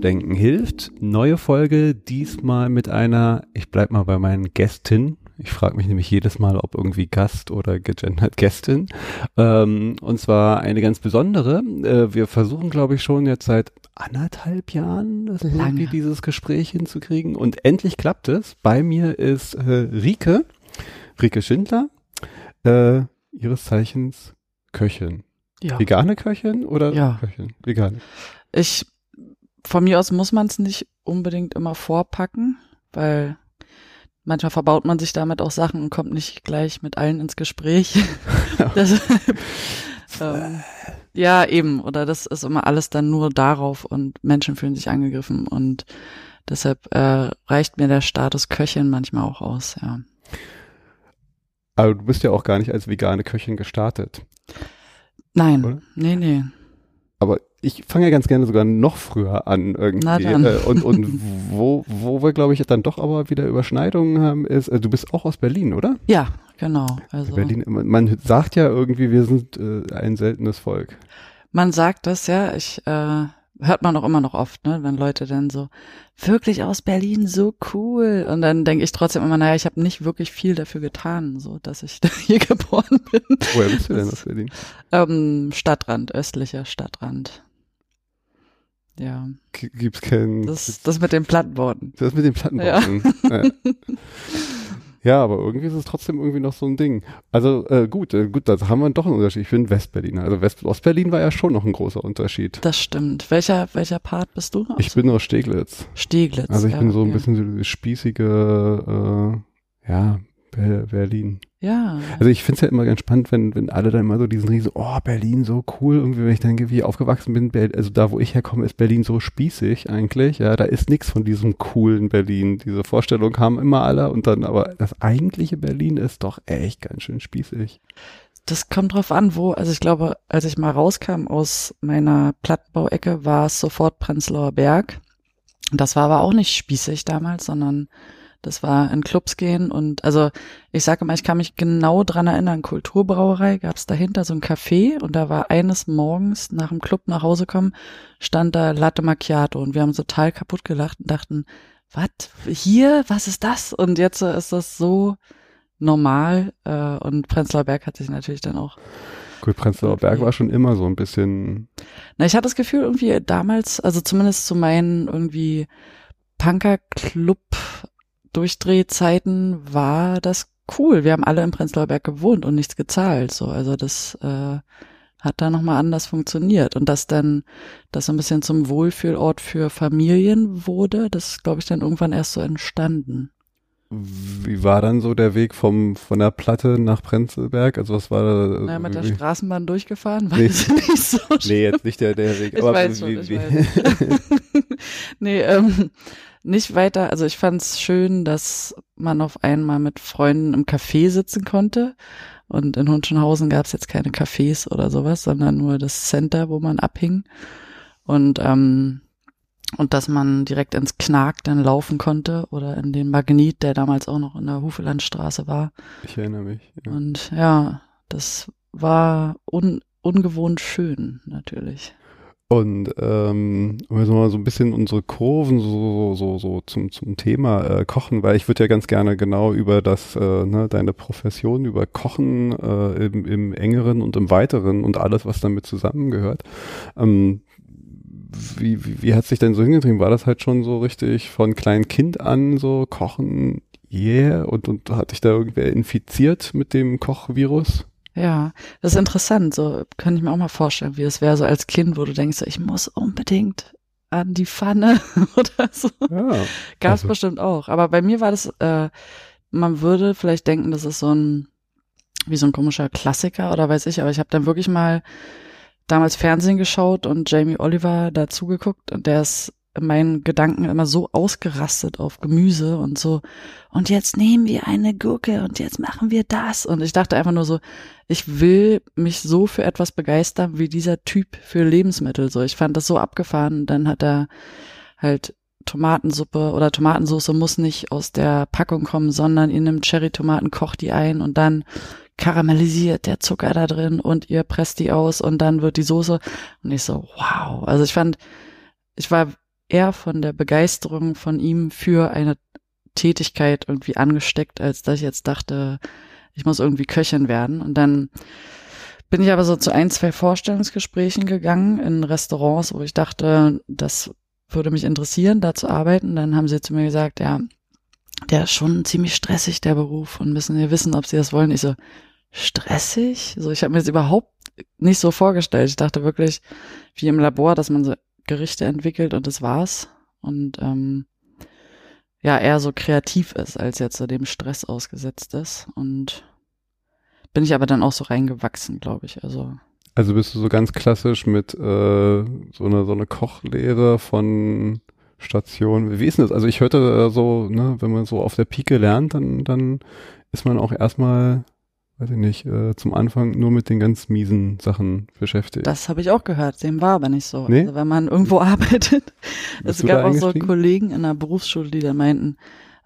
Willkommen zu Denken hilft. Neue Folge, diesmal mit einer, ich bleib mal bei meinen Gästin. Ich frage mich nämlich jedes Mal, ob irgendwie Gast oder gegendert Gästin. Ähm, und zwar eine ganz besondere. Äh, wir versuchen, glaube ich, schon jetzt seit anderthalb Jahren das irgendwie dieses Gespräch hinzukriegen. Und endlich klappt es. Bei mir ist äh, Rike, Rike Schindler, äh, ihres Zeichens Köchin. Ja. Vegane Köchin oder Ja. Köchin? Vegane. Ich, von mir aus muss man es nicht unbedingt immer vorpacken, weil manchmal verbaut man sich damit auch Sachen und kommt nicht gleich mit allen ins Gespräch. Deshalb, ähm, ja, eben. Oder das ist immer alles dann nur darauf und Menschen fühlen sich angegriffen und deshalb äh, reicht mir der Status Köchin manchmal auch aus, ja. Aber du bist ja auch gar nicht als vegane Köchin gestartet. Nein, Oder? nee, nee. Aber ich fange ja ganz gerne sogar noch früher an irgendwie. Äh, und und wo, wo wir, glaube ich, dann doch aber wieder Überschneidungen haben, ist, äh, du bist auch aus Berlin, oder? Ja, genau. Also Berlin, man sagt ja irgendwie, wir sind äh, ein seltenes Volk. Man sagt das, ja. Ich äh, hört man auch immer noch oft, ne, wenn Leute dann so wirklich aus Berlin so cool und dann denke ich trotzdem immer, naja, ich habe nicht wirklich viel dafür getan, so dass ich hier geboren bin. Woher bist du denn aus Berlin? Ähm, Stadtrand, östlicher Stadtrand. Ja, Gibt's keinen. das das mit den Plattenworten. Das mit den Plattenbauten. Ja. ja, aber irgendwie ist es trotzdem irgendwie noch so ein Ding. Also äh, gut, äh, gut, da haben wir doch einen Unterschied. Ich bin Westberliner. Also West Ostberlin war ja schon noch ein großer Unterschied. Das stimmt. Welcher welcher Part bist du? Ich bin aus Steglitz. Steglitz. Also ich ja, bin so ein okay. bisschen so spießige, äh, ja, Be Berlin. Ja. Also ich finde es ja immer ganz spannend, wenn, wenn alle dann immer so diesen riesen, oh, Berlin so cool, irgendwie, wenn ich dann wie aufgewachsen bin, also da, wo ich herkomme, ist Berlin so spießig eigentlich, ja, da ist nichts von diesem coolen Berlin. Diese Vorstellung haben immer alle und dann, aber das eigentliche Berlin ist doch echt ganz schön spießig. Das kommt drauf an, wo, also ich glaube, als ich mal rauskam aus meiner Plattenbauecke, war es sofort Prenzlauer Berg. Das war aber auch nicht spießig damals, sondern das war in Clubs gehen und also ich sage immer, ich kann mich genau dran erinnern, Kulturbrauerei gab es dahinter so ein Café und da war eines Morgens nach dem Club nach Hause kommen, stand da Latte Macchiato und wir haben total kaputt gelacht und dachten, was, hier, was ist das? Und jetzt ist das so normal äh, und Prenzlauer Berg hat sich natürlich dann auch Gut, Prenzlauer Berg war schon immer so ein bisschen, Na, ich hatte das Gefühl, irgendwie damals, also zumindest zu meinen irgendwie Punker-Club-Durchdrehzeiten war das cool. Wir haben alle im Prenzlauer Berg gewohnt und nichts gezahlt. So, also das äh, hat da nochmal anders funktioniert. Und dass dann das so ein bisschen zum Wohlfühlort für Familien wurde, das ist, glaube ich, dann irgendwann erst so entstanden. wie war dann so der Weg vom, von der Platte nach Prenzlberg? Also was war da? Naja, mit der Straßenbahn durchgefahren, Nee. weiß ich nicht so Nee, jetzt nicht der, der Weg. Ich aber weiß schon, wie, ich wie, nee, ähm, nicht weiter. Also ich fand es schön, dass man auf einmal mit Freunden im Café sitzen konnte. Und in Hunschenhausen gab es jetzt keine Cafés oder sowas, sondern nur das Center, wo man abhing. Und ähm, und dass man direkt ins Knark dann laufen konnte oder in den Magnit, der damals auch noch in der Hufelandstraße war. ich erinnere mich. Ja. Und ja, das war un ungewohnt schön, natürlich. Und ähm, jetzt mal so ein bisschen unsere Kurven so, so, so, so zum, zum Thema äh, Kochen, weil ich würde ja ganz gerne genau über das, äh, ne, deine Profession, über Kochen äh, im, im engeren und im weiteren und alles, was damit zusammengehört. Ähm, wie, wie, wie hat sich denn so hingetrieben? War das halt schon so richtig von klein Kind an so Kochen, yeah, und, und hat dich da irgendwer infiziert mit dem Kochvirus? Ja, das ist interessant. So kann ich mir auch mal vorstellen, wie es wäre so als Kind, wo du denkst, so, ich muss unbedingt an die Pfanne oder so. Ja. Gab es Also- bestimmt auch. Aber bei mir war das, äh, man würde vielleicht denken, das ist so ein, wie so ein komischer Klassiker oder weiß ich, aber ich habe dann wirklich mal damals Fernsehen geschaut und Jamie Oliver dazu geguckt und der ist meinen Gedanken immer so ausgerastet auf Gemüse und so, und jetzt nehmen wir eine Gurke und jetzt machen wir das. Und ich dachte einfach nur so, ich will mich so für etwas begeistern wie dieser Typ für Lebensmittel. So, ich fand das so abgefahren. Dann hat er halt Tomatensuppe oder Tomatensauce muss nicht aus der Packung kommen, sondern ihr nimmt Cherry-Tomaten, kocht die ein und dann karamellisiert der Zucker da drin und ihr presst die aus und dann wird die Soße. Und ich so, wow. Also ich fand, ich war eher von der Begeisterung von ihm für eine Tätigkeit irgendwie angesteckt, als dass ich jetzt dachte, ich muss irgendwie Köchin werden. Und dann bin ich aber so zu ein, zwei Vorstellungsgesprächen gegangen in Restaurants, wo ich dachte, das würde mich interessieren, da zu arbeiten. Dann haben sie zu mir gesagt, ja, der ist schon ziemlich stressig, der Beruf, und müssen wir wissen, ob sie das wollen. Ich so, stressig? So, ich habe mir das überhaupt nicht so vorgestellt. Ich dachte wirklich, wie im Labor, dass man so Gerichte entwickelt und das war's. Und ähm, ja, eher so kreativ ist, als jetzt so dem Stress ausgesetzt ist. Und bin ich aber dann auch so reingewachsen, glaube ich. Also Also bist du so ganz klassisch mit äh, so einer so eine Kochlehre von Station. Wie ist denn das? Also ich hörte äh, so, ne, wenn man so auf der Pike lernt, dann dann ist man auch erstmal, weiß ich nicht, äh, zum Anfang nur mit den ganz miesen Sachen beschäftigt. das habe ich auch gehört. Dem war aber nicht so. Nee? Also wenn man irgendwo arbeitet, Bist es gab auch so? Kollegen in der Berufsschule, die da meinten,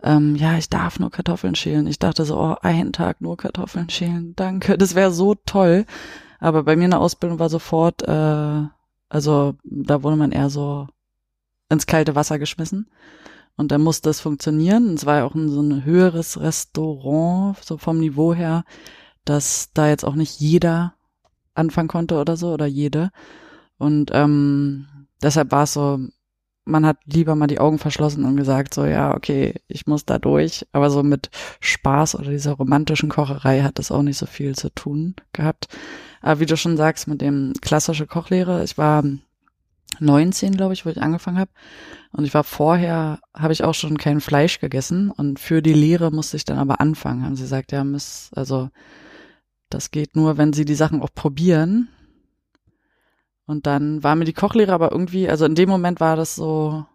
ähm, ja, ich darf nur Kartoffeln schälen. Ich dachte so, oh, einen Tag nur Kartoffeln schälen, danke. Das wäre so toll. Aber bei mir in der Ausbildung war sofort, äh, also da wurde man eher so ins kalte Wasser geschmissen. Und dann musste es funktionieren. Und es war ja auch ein, so ein höheres Restaurant, so vom Niveau her, dass da jetzt auch nicht jeder anfangen konnte oder so, oder jede. Und ähm, deshalb war es so, man hat lieber mal die Augen verschlossen und gesagt, so, ja, okay, ich muss da durch. Aber so mit Spaß oder dieser romantischen Kocherei hat das auch nicht so viel zu tun gehabt. Aber wie du schon sagst, mit dem klassische Kochlehre, ich war 19, glaube ich, wo ich angefangen habe. Und ich war vorher, habe ich auch schon kein Fleisch gegessen. Und für die Lehre musste ich dann aber anfangen. Haben sie gesagt, ja, miss, also das geht nur, wenn sie die Sachen auch probieren. Und dann war mir die Kochlehre aber irgendwie, also in dem Moment war das so,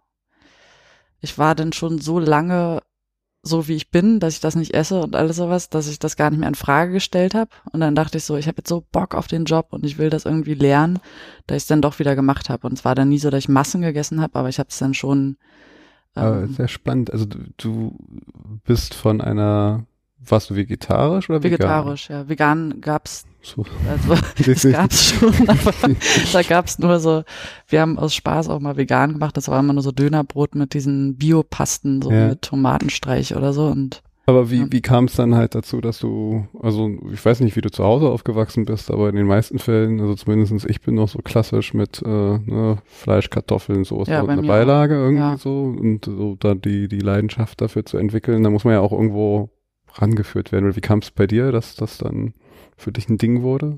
ich war dann schon so lange so wie ich bin, dass ich das nicht esse und alles sowas, dass ich das gar nicht mehr in Frage gestellt habe. Und dann dachte ich so, ich habe jetzt so Bock auf den Job und ich will das irgendwie lernen, dass ich es dann doch wieder gemacht habe. Und es war dann nie so, dass ich Massen gegessen habe, aber ich habe es dann schon. Ähm, sehr spannend. Also du bist von einer, warst du vegetarisch oder vegetarisch, ja. Vegan gab's? So. also das gab's schon, aber da gab's nur so, wir haben aus Spaß auch mal vegan gemacht, das war immer nur so Dönerbrot mit diesen Biopasten, so Ja. mit Tomatenstreich oder so und Aber wie, Ja. wie kam es dann halt dazu, dass du, also ich weiß nicht, wie du zu Hause aufgewachsen bist, aber in den meisten Fällen, also zumindestens ich bin noch so klassisch mit äh, ne, Fleisch, Kartoffeln, Soße Ja, und Beilage irgendwie Ja. so und so da die, die Leidenschaft dafür zu entwickeln, da muss man ja auch irgendwo rangeführt werden. Oder wie kam es bei dir, dass das dann für dich ein Ding wurde?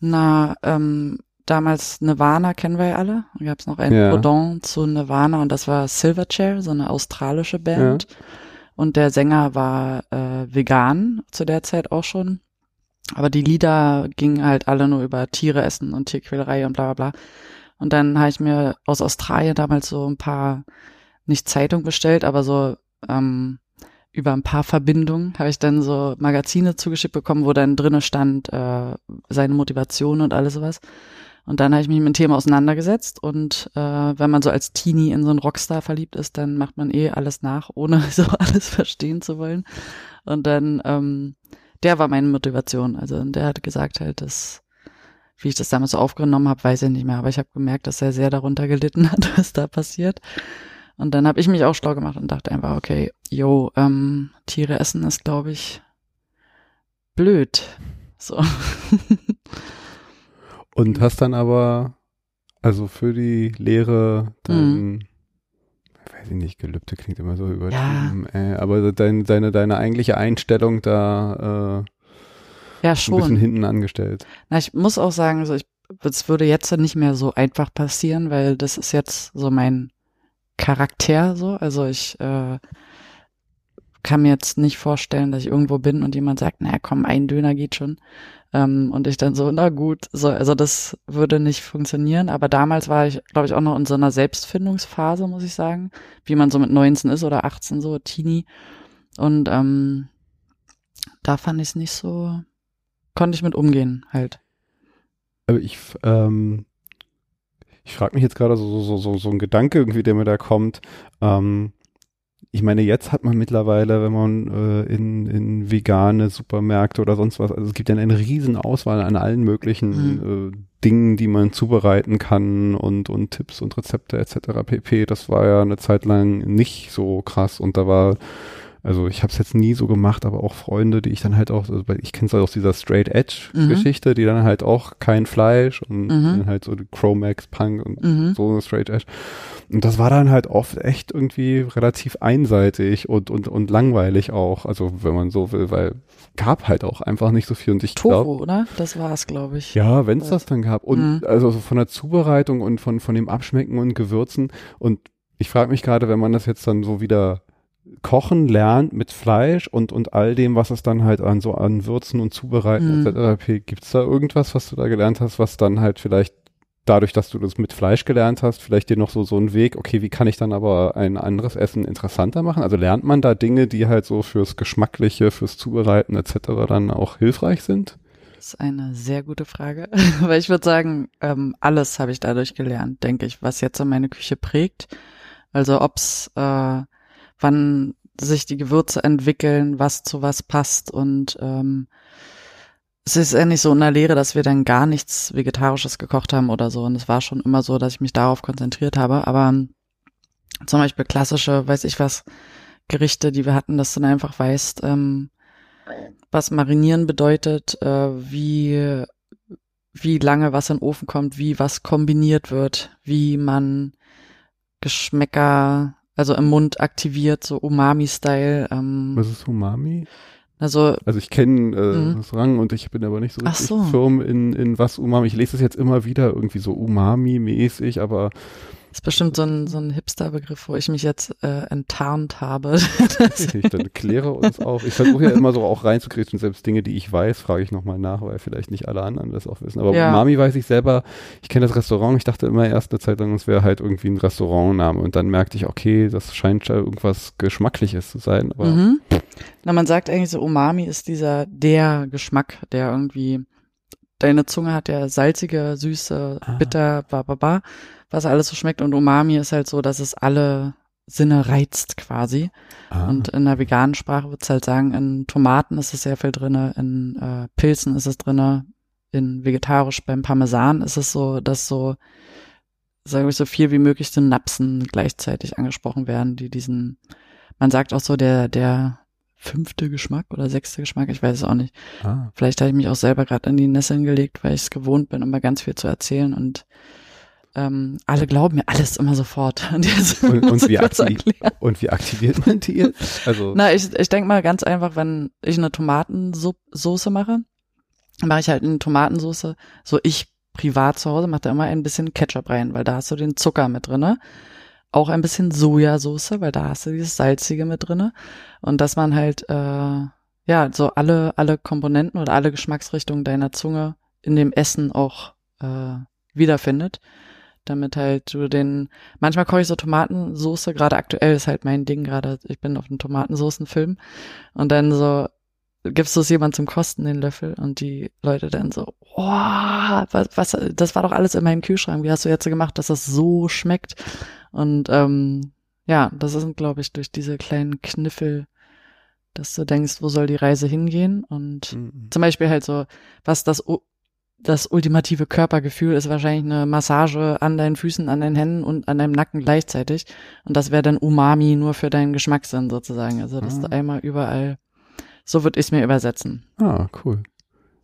Na, ähm, damals Nirvana kennen wir ja alle. Da gab es noch ein Ja. Pendant zu Nirvana und das war Silverchair, so eine australische Band. Und der Sänger war äh, vegan zu der Zeit auch schon. Aber die Lieder gingen halt alle nur über Tiere essen und Tierquälerei und bla bla bla. Und dann habe ich mir aus Australien damals so ein paar, nicht Zeitung bestellt, aber so ähm, über ein paar Verbindungen habe ich dann so Magazine zugeschickt bekommen, wo dann drinne stand äh, seine Motivation und alles sowas. Und dann habe ich mich mit dem Thema auseinandergesetzt und äh, wenn man so als Teenie in so einen Rockstar verliebt ist, dann macht man eh alles nach, ohne so alles verstehen zu wollen. Und dann, ähm, der war meine Motivation. Also und der hat gesagt halt, dass wie ich das damals so aufgenommen habe, weiß ich nicht mehr, aber ich habe gemerkt, dass er sehr darunter gelitten hat, was da passiert. Und dann habe ich mich auch schlau gemacht und dachte einfach, okay, yo, ähm, Tiere essen ist, glaube ich, blöd. So. Und hast dann aber, also für die Lehre dann, weiß ich nicht, Gelübde klingt immer so übertrieben, äh, aber dein, deine, deine eigentliche Einstellung da äh, ja, ein bisschen schon. hinten angestellt. Na, ich muss auch sagen, so ich, es würde jetzt nicht mehr so einfach passieren, weil das ist jetzt so mein Charakter so. Also ich äh, kann mir jetzt nicht vorstellen, dass ich irgendwo bin und jemand sagt, naja, komm, ein Döner geht schon. Ähm, und ich dann so, na gut, so, also das würde nicht funktionieren. Aber damals war ich, glaube ich, auch noch in so einer Selbstfindungsphase, muss ich sagen, wie man so mit 19 ist oder 18, so Teenie. Und ähm, da fand ich es nicht so, konnte ich mit umgehen halt. Aber ich, ähm, ich frage mich jetzt gerade so, so, so, so ein Gedanke irgendwie, der mir da kommt. Ähm, ich meine, jetzt hat man mittlerweile, wenn man äh, in, in vegane Supermärkte oder sonst was, also es gibt ja eine riesen Auswahl an allen möglichen mhm. äh, Dingen, die man zubereiten kann und, und Tipps und Rezepte etc. pp. Das war ja eine Zeit lang nicht so krass und da war also ich habe es jetzt nie so gemacht, aber auch Freunde, die ich dann halt auch, also ich kenne es halt aus dieser Straight Edge mhm. Geschichte, die dann halt auch kein Fleisch und mhm. dann halt so Chromax Punk und mhm. so eine Straight Edge. Und das war dann halt oft echt irgendwie relativ einseitig und, und, und langweilig auch, also wenn man so will, weil gab halt auch einfach nicht so viel und ich glaube. oder? Das war's, glaube ich. Ja, wenn es das dann gab. Und mhm. also von der Zubereitung und von, von dem Abschmecken und Gewürzen und ich frage mich gerade, wenn man das jetzt dann so wieder Kochen lernt mit Fleisch und, und all dem, was es dann halt an so an Würzen und Zubereiten mhm. etc. Gibt es da irgendwas, was du da gelernt hast, was dann halt vielleicht dadurch, dass du das mit Fleisch gelernt hast, vielleicht dir noch so, so ein Weg, okay, wie kann ich dann aber ein anderes Essen interessanter machen? Also lernt man da Dinge, die halt so fürs Geschmackliche, fürs Zubereiten etc. dann auch hilfreich sind? Das ist eine sehr gute Frage, weil ich würde sagen, ähm, alles habe ich dadurch gelernt, denke ich, was jetzt so meine Küche prägt. Also ob's äh, wann sich die Gewürze entwickeln, was zu was passt und ähm, es ist ja so in der Lehre, dass wir dann gar nichts Vegetarisches gekocht haben oder so. Und es war schon immer so, dass ich mich darauf konzentriert habe. Aber zum Beispiel klassische, weiß ich was, Gerichte, die wir hatten, dass du dann einfach weißt, ähm, was marinieren bedeutet, äh, wie, wie lange was in den Ofen kommt, wie was kombiniert wird, wie man Geschmäcker also im Mund aktiviert, so Umami-Style. Ähm, Was ist Umami? Also, also ich kenne äh, mhm. das Rang und ich bin aber nicht so richtig so. firm in, in was Umami. Ich lese es jetzt immer wieder irgendwie so Umami-mäßig, aber ist bestimmt so ein, so ein Hipster-Begriff, wo ich mich jetzt äh, enttarnt habe. ich dann kläre uns auf. Ich versuche ja immer so auch reinzukriegen, selbst Dinge, die ich weiß, frage ich nochmal nach, weil vielleicht nicht alle anderen das auch wissen. Aber ja. Mami weiß ich selber, ich kenne das Restaurant, ich dachte immer erst eine Zeit lang, es wäre halt irgendwie ein Restaurantname und dann merkte ich, okay, das scheint ja irgendwas Geschmackliches zu sein. Aber mhm. Na, man sagt eigentlich so, Umami ist dieser, der Geschmack, der irgendwie deine Zunge hat ja salzige, süße, ah. bitter, ba, ba, ba was alles so schmeckt. Und Umami ist halt so, dass es alle Sinne reizt quasi. Ah. Und in der veganen Sprache wird es halt sagen, in Tomaten ist es sehr viel drinne, in äh, Pilzen ist es drinne, in vegetarisch beim Parmesan ist es so, dass so, sage ich, so viel wie möglich Synapsen gleichzeitig angesprochen werden, die diesen, man sagt auch so, der, der fünfte Geschmack oder sechste Geschmack, ich weiß es auch nicht. Ah. Vielleicht habe ich mich auch selber gerade in die Nesseln gelegt, weil ich es gewohnt bin, immer ganz viel zu erzählen und ähm, alle glauben mir alles immer sofort. und, und, wie und, wie aktiviert man die jetzt? Also Na, ich, ich denke mal ganz einfach, wenn ich eine Tomatensoße mache, mache ich halt eine Tomatensoße, so ich privat zu Hause mache da immer ein bisschen Ketchup rein, weil da hast du den Zucker mit drinne. Auch ein bisschen Sojasauce, weil da hast du dieses Salzige mit drinne. Und dass man halt, äh, ja, so alle, alle Komponenten oder alle Geschmacksrichtungen deiner Zunge in dem Essen auch äh, wiederfindet damit halt du den, manchmal koche ich so Tomatensoße, gerade aktuell ist halt mein Ding, gerade ich bin auf einem Tomatensoßenfilm und dann so gibst du es jemand zum Kosten, den Löffel? Und die Leute dann so, wow, was, was, das war doch alles in meinem Kühlschrank, wie hast du jetzt gemacht, dass das so schmeckt? Und ähm, ja, das sind, glaube ich, durch diese kleinen Kniffel, dass du denkst, wo soll die Reise hingehen? Und mhm. zum Beispiel halt so, was das das ultimative Körpergefühl ist wahrscheinlich eine Massage an deinen Füßen, an deinen Händen und an deinem Nacken gleichzeitig. Und das wäre dann Umami nur für deinen Geschmackssinn sozusagen. Also dass ah. einmal überall, so würde ich es mir übersetzen. Ah, cool.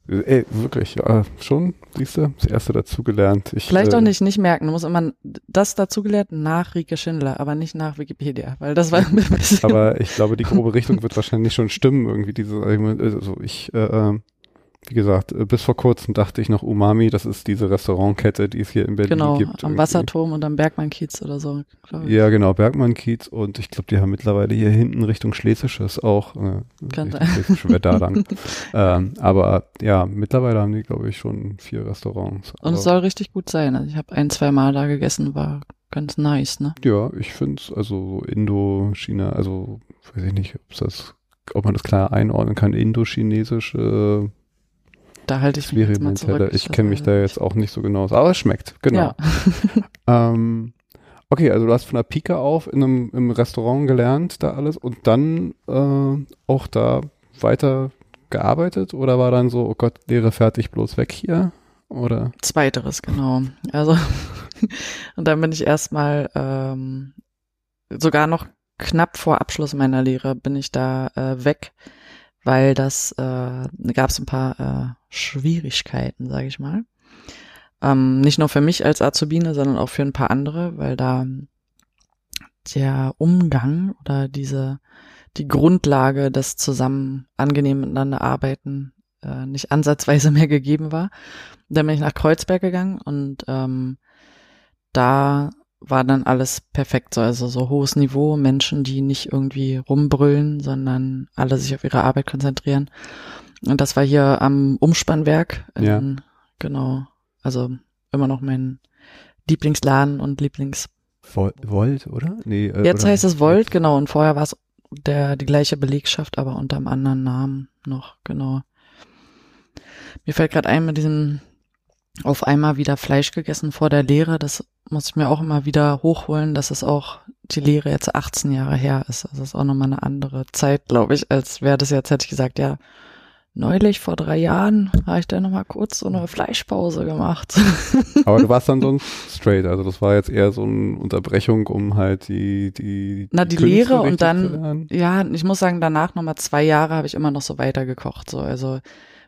Ey, wirklich, ja, schon, siehst du, das erste dazugelernt. Ich, Vielleicht äh, auch nicht, nicht merken. Du musst immer das dazugelernt nach Rike Schindler, aber nicht nach Wikipedia, weil das war ein bisschen. Aber ich glaube, die grobe Richtung wird wahrscheinlich schon stimmen, irgendwie diese, also ich, äh, ähm, wie gesagt, äh, bis vor kurzem dachte ich noch Umami, das ist diese Restaurantkette, die es hier in Berlin genau, gibt. am irgendwie. Wasserturm und am Bergmann-Kiez oder so. ich. Ja, genau, Bergmann-Kiez und ich glaube, die haben mittlerweile hier hinten Richtung Schlesisches auch. Äh, Kann sein. Schlesische wäre da lang. ähm, aber ja, mittlerweile haben die, glaube ich, schon vier Restaurants. Und es soll richtig gut sein. Also ich habe ein, zwei Mal da gegessen, war ganz nice, ne? Ja, ich finde es, also so Indo, China, also weiß ich nicht, ob das, ob man das klar einordnen kann, Indo-Chinesisch, äh, Da halte ich mich jetzt mal zurück. Ich kenne mich da jetzt auch nicht so genau aus, aber es schmeckt, genau. Ja. Ähm, okay, also du hast von der Pike auf in einem im Restaurant gelernt, da alles und dann äh, auch da weiter gearbeitet oder war dann so, oh Gott, Lehre fertig, bloß weg hier? Oder? Zweiteres, genau. Also, und dann bin ich erstmal ähm, sogar noch knapp vor Abschluss meiner Lehre bin ich da äh, weg, weil das äh, gab es ein paar äh, Schwierigkeiten, sage ich mal. Ähm, nicht nur für mich als Azubine, sondern auch für ein paar andere, weil da der Umgang oder diese die Grundlage des zusammen angenehm miteinander arbeiten äh, nicht ansatzweise mehr gegeben war. Dann bin ich nach Kreuzberg gegangen und ähm, da war dann alles perfekt, so also so hohes Niveau, Menschen, die nicht irgendwie rumbrüllen, sondern alle sich auf ihre Arbeit konzentrieren. Und das war hier am Umspannwerk. in- Ja. Genau. Also immer noch mein Lieblingsladen und Lieblings. Vol Volt, oder? Nee, äh, Jetzt oder? heißt es Volt, genau. Und vorher war es der die gleiche Belegschaft, aber unter einem anderen Namen noch, genau. Mir fällt gerade ein mit diesem auf einmal wieder Fleisch gegessen vor der Lehre. Das muss ich mir auch immer wieder hochholen, dass es auch die Lehre jetzt 18 Jahre her ist. Also das ist auch nochmal eine andere Zeit, glaube ich, als wäre das jetzt, hätte ich gesagt, ja, neulich vor drei Jahren habe ich da nochmal kurz so eine Fleischpause gemacht. Aber du warst dann so ein straight, also das war jetzt eher so eine Unterbrechung, um halt die die Na, die Künste Lehre und dann-. Ja, ich muss sagen, danach nochmal zwei Jahre habe ich immer noch so weitergekocht, so, also,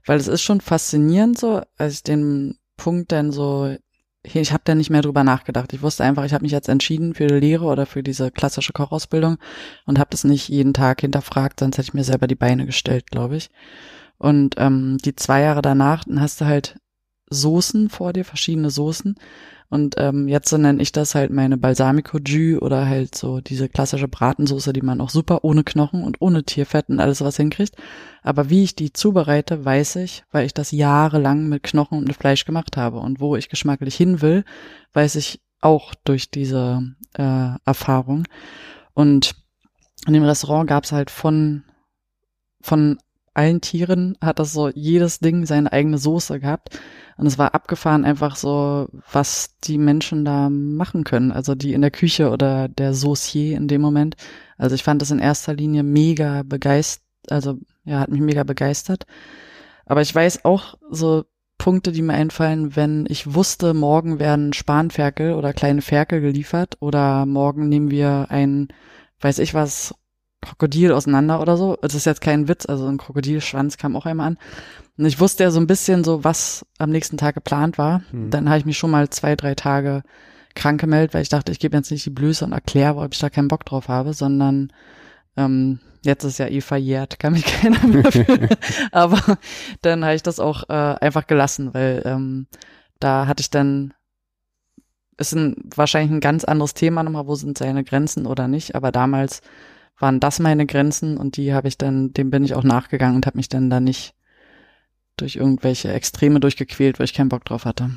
weil es ist schon faszinierend so, als ich den Punkt dann so, ich habe dann nicht mehr drüber nachgedacht. Ich wusste einfach, ich habe mich jetzt entschieden für die Lehre oder für diese klassische Kochausbildung und habe das nicht jeden Tag hinterfragt, sonst hätte ich mir selber die Beine gestellt, glaube ich. Und ähm, die zwei Jahre danach, dann hast du halt Soßen vor dir, verschiedene Soßen. Und ähm, jetzt so nenne ich das halt meine Balsamico Jus oder halt so diese klassische Bratensoße, die man auch super ohne Knochen und ohne Tierfett und alles was hinkriegt. Aber wie ich die zubereite, weiß ich, weil ich das jahrelang mit Knochen und mit Fleisch gemacht habe. Und wo ich geschmacklich hin will, weiß ich auch durch diese äh, Erfahrung. Und in dem Restaurant gab es halt von, von allen Tieren hat das so jedes Ding seine eigene Soße gehabt. Und es war abgefahren einfach so, was die Menschen da machen können. Also die in der Küche oder der Saucier in dem Moment. Also ich fand das in erster Linie mega begeistert, also ja, hat mich mega begeistert. Aber ich weiß auch so Punkte, die mir einfallen, wenn ich wusste, morgen werden Spanferkel oder kleine Ferkel geliefert oder morgen nehmen wir ein, weiß ich was, Krokodil auseinander oder so. Das ist jetzt kein Witz, also ein Krokodilschwanz kam auch einmal an. Und ich wusste ja so ein bisschen so, was am nächsten Tag geplant war. Hm. Dann habe ich mich schon mal zwei, drei Tage krank gemeldet, weil ich dachte, ich gebe jetzt nicht die Blöße und erkläre, ob ich da keinen Bock drauf habe, sondern ähm, jetzt ist ja eh verjährt, kann mich keiner mehr für. Aber dann habe ich das auch äh, einfach gelassen, weil ähm, da hatte ich dann ist ein, wahrscheinlich ein ganz anderes Thema nochmal, wo sind seine Grenzen oder nicht, aber damals waren das meine Grenzen und die habe ich dann, dem bin ich auch nachgegangen und habe mich dann da nicht durch irgendwelche Extreme durchgequält, weil ich keinen Bock drauf hatte.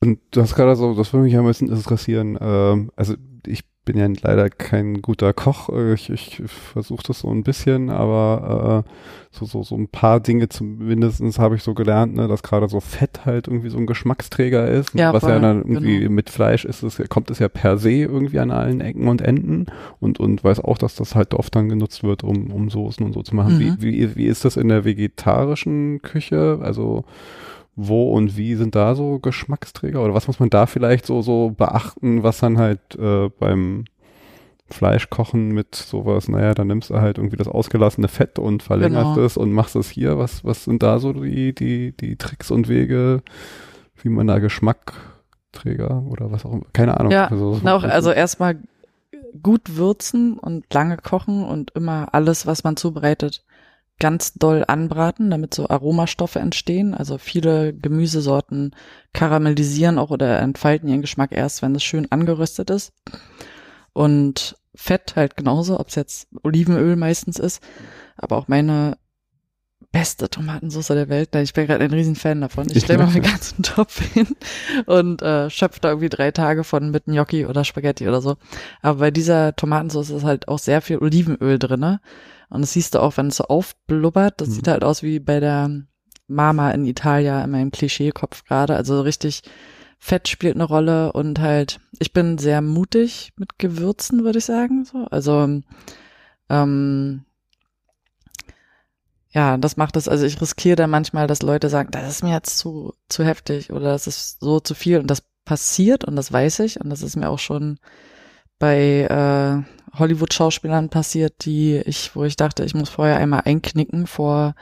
Und du hast gerade so, das würde mich am meisten interessieren. Ähm, also ich bin ja leider kein guter Koch. Äh, Ich, ich versuche das so ein bisschen, aber äh, so, so, so ein paar Dinge zumindestens habe ich so gelernt, ne, dass gerade so Fett halt irgendwie so ein Geschmacksträger ist. Ja, was ja voll, dann irgendwie genau. mit Fleisch ist, es, kommt es ja per se irgendwie an allen Ecken und Enden und, und weiß auch, dass das halt oft dann genutzt wird, um, um Soßen und so zu machen. Mhm. Wie, wie, wie ist das in der vegetarischen Küche? Also wo und wie sind da so Geschmacksträger oder was muss man da vielleicht so so beachten, was dann halt äh, beim Fleischkochen mit sowas, naja, dann nimmst du halt irgendwie das ausgelassene Fett und verlängerst Genau. es und machst es hier. Was, was sind da so die, die, die Tricks und Wege, wie man da Geschmackträger oder was auch immer, keine Ahnung. Ja, also, auch, also erstmal gut würzen und lange kochen und immer alles, was man zubereitet, ganz doll anbraten, damit so Aromastoffe entstehen. Also viele Gemüsesorten karamellisieren auch oder entfalten ihren Geschmack erst, wenn es schön angeröstet ist. Und Fett halt genauso, ob es jetzt Olivenöl meistens ist. Aber auch meine beste Tomatensauce der Welt. Ich bin gerade ein Riesenfan davon. Ich, ich stelle mir meinen ganzen Topf hin und äh, schöpfe da irgendwie drei Tage von mit Gnocchi oder Spaghetti oder so. Aber bei dieser Tomatensauce ist halt auch sehr viel Olivenöl drinne. Und das siehst du auch, wenn es so aufblubbert. Das mhm. sieht halt aus wie bei der Mama in Italia in meinem Klischeekopf gerade. Also richtig Fett spielt eine Rolle und halt, ich bin sehr mutig mit Gewürzen, würde ich sagen. So. Also ähm, ja, das macht es, also ich riskiere da manchmal, dass Leute sagen, das ist mir jetzt zu, zu heftig oder das ist so zu viel und das passiert und das weiß ich und das ist mir auch schon bei äh, Hollywood-Schauspielern passiert, die ich, wo ich dachte, ich muss vorher einmal einknicken vor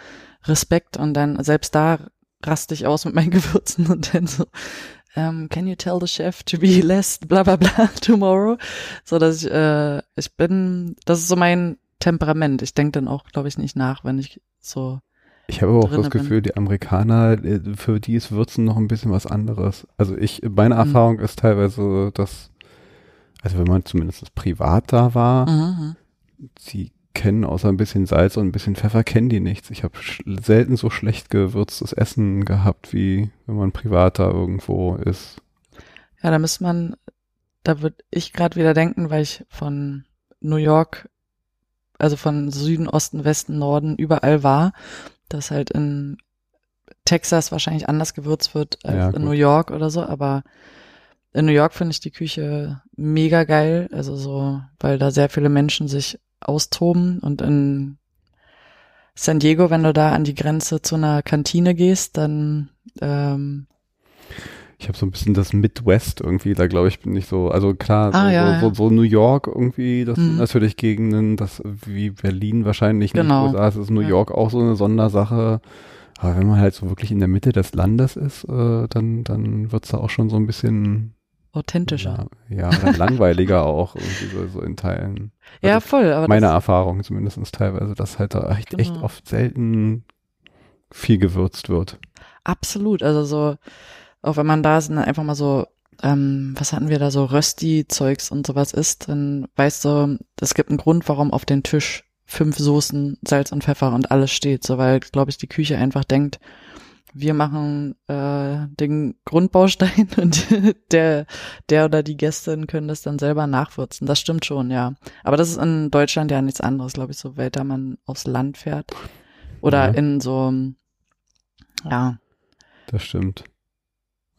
Respekt und dann selbst da raste ich aus mit meinen Gewürzen und dann so, um, ähm, can you tell the chef to be less bla bla bla tomorrow? So dass ich, äh, ich bin, das ist so mein Temperament. Ich denke dann auch, glaube ich, nicht nach, wenn ich so. Ich habe auch das Gefühl, bin. die Amerikaner, äh, für die ist Würzen noch ein bisschen was anderes. Also ich, meine mhm. Erfahrung ist teilweise, dass, also wenn man zumindest privat da war, mhm. sie kennen außer ein bisschen Salz und ein bisschen Pfeffer, kennen die nichts. Ich habe selten so schlecht gewürztes Essen gehabt, wie wenn man privat da irgendwo ist. Ja, da muss man, da würde ich gerade wieder denken, weil ich von New York also von Süden, Osten, Westen, Norden, überall war, dass halt in Texas wahrscheinlich anders gewürzt wird als ja, in New York oder so, aber in New York finde ich die Küche mega geil, also so, weil da sehr viele Menschen sich austoben und in San Diego, wenn du da an die Grenze zu einer Kantine gehst, dann ähm, ich habe so ein bisschen das Midwest irgendwie, da glaube ich bin ich so, also klar, ah, so, ja, so, so, New York irgendwie, das mhm. sind natürlich Gegenden, das wie Berlin wahrscheinlich genau. nicht USA, es ist New York auch so eine Sondersache. Aber wenn man halt so wirklich in der Mitte des Landes ist, äh, dann, dann wird's da auch schon so ein bisschen authentischer. Ja, ja langweiliger auch irgendwie so, so in Teilen. Also ja, voll. Aber meine Erfahrung zumindest teilweise, dass halt da echt, genau. echt oft selten viel gewürzt wird. Absolut. Also so, auch wenn man da sind, einfach mal so, ähm, was hatten wir da so, Rösti-Zeugs und sowas isst, dann weißt du, es gibt einen Grund, warum auf den Tisch fünf Soßen, Salz und Pfeffer und alles steht, so weil, glaube ich, die Küche einfach denkt, wir machen äh, den Grundbaustein und der, der oder die Gästin können das dann selber nachwürzen. Das stimmt schon, ja. Aber das ist in Deutschland ja nichts anderes, glaube ich, so weiter man aufs Land fährt. Oder ja. in so, ja. Das stimmt.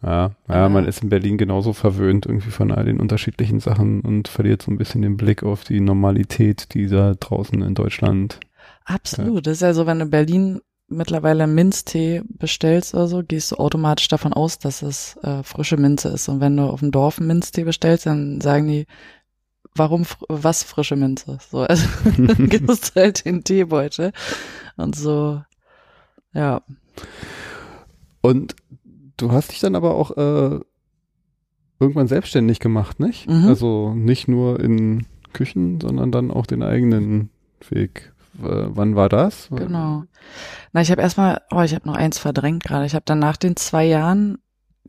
Ja, ja, man ist in Berlin genauso verwöhnt irgendwie von all den unterschiedlichen Sachen und verliert so ein bisschen den Blick auf die Normalität, die da draußen in Deutschland. Absolut. Ja. Das ist ja so, wenn du in Berlin mittlerweile Minztee bestellst oder so, gehst du automatisch davon aus, dass es äh, frische Minze ist. Und wenn du auf dem Dorf Minztee bestellst, dann sagen die, warum, was frische Minze? So, also dann gibst du halt den Teebeutel und so, ja. Und du hast dich dann aber auch äh, irgendwann selbstständig gemacht, nicht? Mhm. Also nicht nur in Küchen, sondern dann auch den eigenen Weg. Äh, wann war das? Genau. Na, ich habe erstmal, oh, ich habe noch eins verdrängt gerade. Ich habe dann nach den zwei Jahren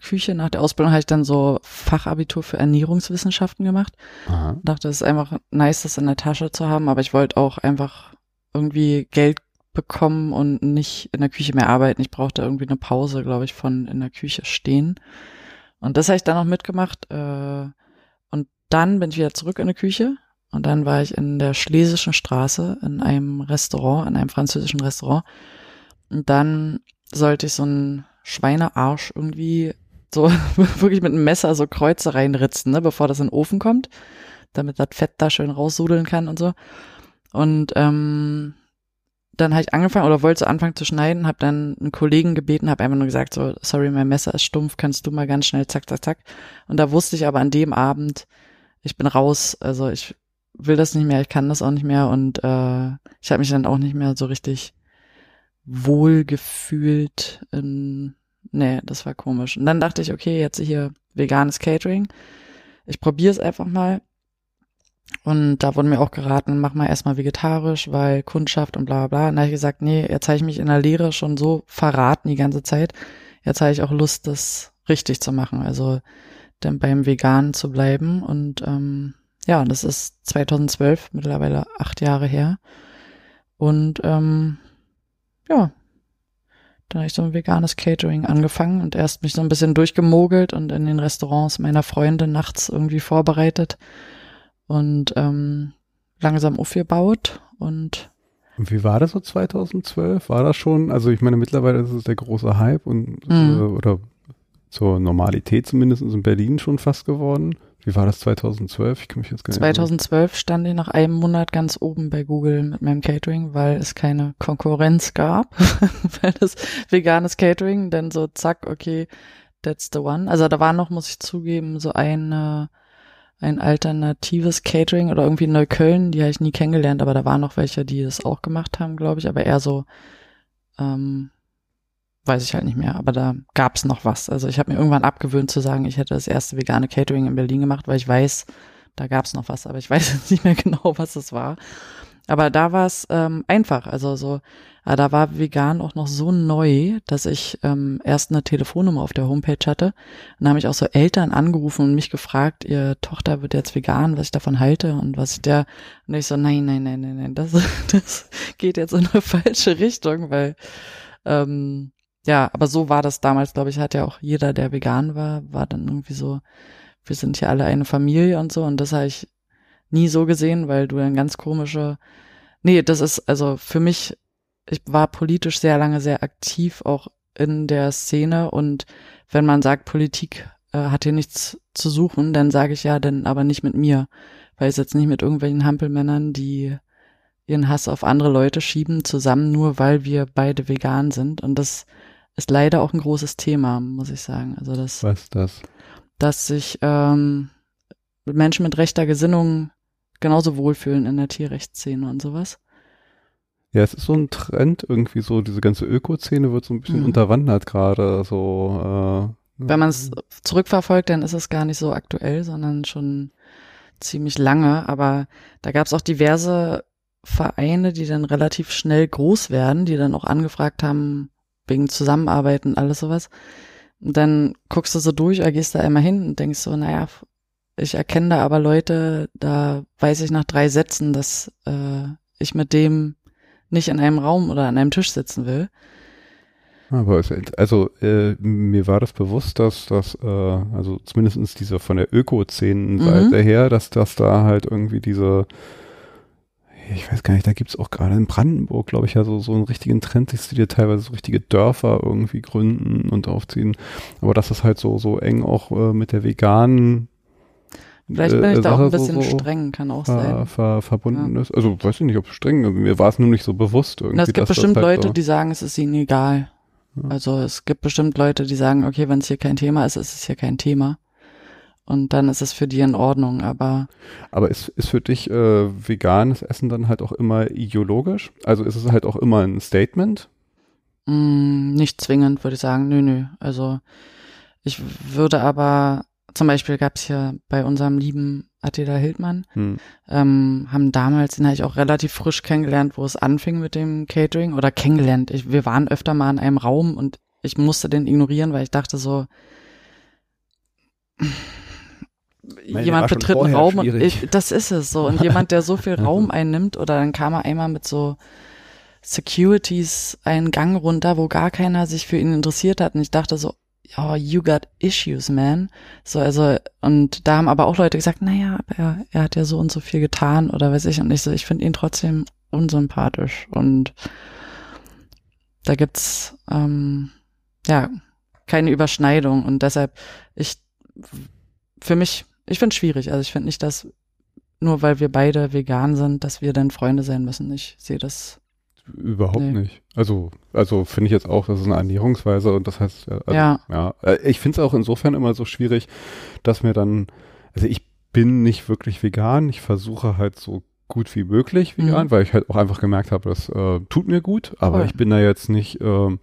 Küche, nach der Ausbildung habe ich dann so Fachabitur für Ernährungswissenschaften gemacht. Aha. Dachte, es ist einfach nice, das in der Tasche zu haben, aber ich wollte auch einfach irgendwie Geld bekommen und nicht in der Küche mehr arbeiten. Ich brauchte irgendwie eine Pause, glaube ich, von in der Küche stehen. Und das habe ich dann auch mitgemacht. Äh, und dann bin ich wieder zurück in die Küche. Und dann war ich in der Schlesischen Straße in einem Restaurant, in einem französischen Restaurant. Und dann sollte ich so einen Schweinearsch irgendwie so wirklich mit einem Messer so Kreuze reinritzen, ne, bevor das in den Ofen kommt, damit das Fett da schön raussudeln kann und so. Und ähm, dann habe ich angefangen oder wollte so anfangen zu schneiden, habe dann einen Kollegen gebeten, habe einfach nur gesagt, so, sorry, mein Messer ist stumpf, kannst du mal ganz schnell zack, zack, zack. Und da wusste ich aber an dem Abend, ich bin raus, also ich will das nicht mehr, ich kann das auch nicht mehr und äh, ich habe mich dann auch nicht mehr so richtig wohl gefühlt. In, nee, das war komisch. Und dann dachte ich, okay, jetzt hier veganes Catering. Ich probiere es einfach mal Und da wurde mir auch geraten, mach mal erstmal vegetarisch, weil Kundschaft und bla bla bla. Und da habe ich gesagt, nee, jetzt habe ich mich in der Lehre schon so verraten die ganze Zeit. Jetzt habe ich auch Lust, das richtig zu machen. Also dann beim Veganen zu bleiben. Und ähm, ja, das ist 2012, mittlerweile acht Jahre her. Und ähm, ja, dann habe ich so ein veganes Catering angefangen und erst mich so ein bisschen durchgemogelt und in den Restaurants meiner Freunde nachts irgendwie vorbereitet und ähm, langsam aufgebaut und und wie war das so 2012? War das schon, also ich meine, mittlerweile ist es der große Hype und Mhm. äh, oder zur Normalität zumindest in Berlin schon fast geworden. Wie war das 2012? Ich kann mich jetzt gar nicht erinnern. 2012 stand ich nach einem Monat ganz oben bei Google mit meinem Catering, weil es keine Konkurrenz gab, weil das veganes Catering dann so zack, okay, that's the one. Also da war noch, muss ich zugeben, so ein, äh, ein alternatives Catering oder irgendwie in Neukölln, die habe ich nie kennengelernt, aber da waren noch welche, die das auch gemacht haben, glaube ich, aber eher so, ähm, weiß ich halt nicht mehr, aber da gab's noch was. Also ich habe mir irgendwann abgewöhnt zu sagen, ich hätte das erste vegane Catering in Berlin gemacht, weil ich weiß, da gab's noch was, aber ich weiß nicht mehr genau, was es war. Aber da war es ähm, einfach, also so, aber da war vegan auch noch so neu, dass ich ähm, erst eine Telefonnummer auf der Homepage hatte. Dann habe ich auch so Eltern angerufen und mich gefragt, ihr Tochter wird jetzt vegan, was ich davon halte und was ich der, und ich so, nein, nein, nein, nein, nein, das, das geht jetzt in eine falsche Richtung, weil ähm, ja, aber so war das damals, glaube ich, hat ja auch jeder, der vegan war, war dann irgendwie so, wir sind hier alle eine Familie und so. Und das habe ich nie so gesehen, weil du dann ganz komische, nee, das ist also für mich, ich war politisch sehr lange sehr aktiv auch in der Szene. Und wenn man sagt, Politik äh, hat hier nichts zu suchen, dann sage ich ja, dann aber nicht mit mir, weil ich jetzt nicht mit irgendwelchen Hampelmännern, die ihren Hass auf andere Leute schieben, zusammen nur weil wir beide vegan sind. Und das ist leider auch ein großes Thema, muss ich sagen. Also das, Was das? dass sich ähm, Menschen mit rechter Gesinnung genauso wohlfühlen in der Tierrechtsszene und sowas. Ja, es ist so ein Trend irgendwie so, diese ganze Öko-Szene wird so ein bisschen Mhm. unterwandert gerade, so, äh, Wenn man es zurückverfolgt, dann ist es gar nicht so aktuell, sondern schon ziemlich lange. Aber da gab es auch diverse Vereine, die dann relativ schnell groß werden, die dann auch angefragt haben wegen Zusammenarbeit und alles sowas. Und dann guckst du so durch, oder gehst da einmal hin und denkst so, naja, ich erkenne da aber Leute, da weiß ich nach drei Sätzen, dass äh, ich mit dem nicht in einem Raum oder an einem Tisch sitzen will. Aber es, also äh, mir war das bewusst, dass das, äh, also zumindestens diese von der Öko-Szenen-Seite her, dass das da halt irgendwie diese, ich weiß gar nicht, da gibt's auch gerade in Brandenburg, glaube ich, ja so, so einen richtigen Trend, dass die dir teilweise so richtige Dörfer irgendwie gründen und aufziehen. Aber dass das halt so, so eng auch äh, mit der veganen Vielleicht äh, bin ich da auch ein bisschen so, so streng, kann auch ver, sein. ver, verbunden ist. Also weiß ich nicht, ob streng, mir war es nur nicht so bewusst irgendwie. Und es gibt bestimmt halt Leute, so, die sagen, es ist ihnen egal. Ja. Also es gibt bestimmt Leute, die sagen, okay, wenn es hier kein Thema ist, ist es hier kein Thema. Und dann ist es für die in Ordnung. Aber Aber ist, ist für dich äh, veganes Essen dann halt auch immer ideologisch? Also ist es halt auch immer ein Statement? mm, nicht zwingend, würde ich sagen. Nö, nö. Also ich würde aber, zum Beispiel gab es hier bei unserem lieben Attila Hildmann, Hm. ähm, haben damals, den habe ich auch relativ frisch kennengelernt, wo es anfing mit dem Catering oder kennengelernt. Ich, wir waren öfter mal in einem Raum und ich musste den ignorieren, weil ich dachte so, war jemand betritt einen Raum und ich, das ist es so. Und jemand, der so viel Raum einnimmt oder dann kam er einmal mit so Securities einen Gang runter, wo gar keiner sich für ihn interessiert hat. Und ich dachte so, oh, you got issues, man. So, also, und da haben aber auch Leute gesagt, naja, aber er, er hat ja so und so viel getan oder weiß ich. Und ich so, ich finde ihn trotzdem unsympathisch. Und da gibt's, ähm, ja, keine Überschneidung. Und deshalb, ich, für mich, ich finde es schwierig. Also ich finde nicht, dass nur weil wir beide vegan sind, dass wir dann Freunde sein müssen. Ich sehe das. Überhaupt Nee. nicht. Also, also finde ich jetzt auch, das ist eine Ernährungsweise und das heißt, ja, also, Ja. ja. Äh, Ich finde es auch insofern immer so schwierig, dass mir dann, also ich bin nicht wirklich vegan, ich versuche halt so gut wie möglich vegan, Mhm. weil ich halt auch einfach gemerkt habe, das äh, tut mir gut, aber Voll. ich bin da jetzt nicht, ähm,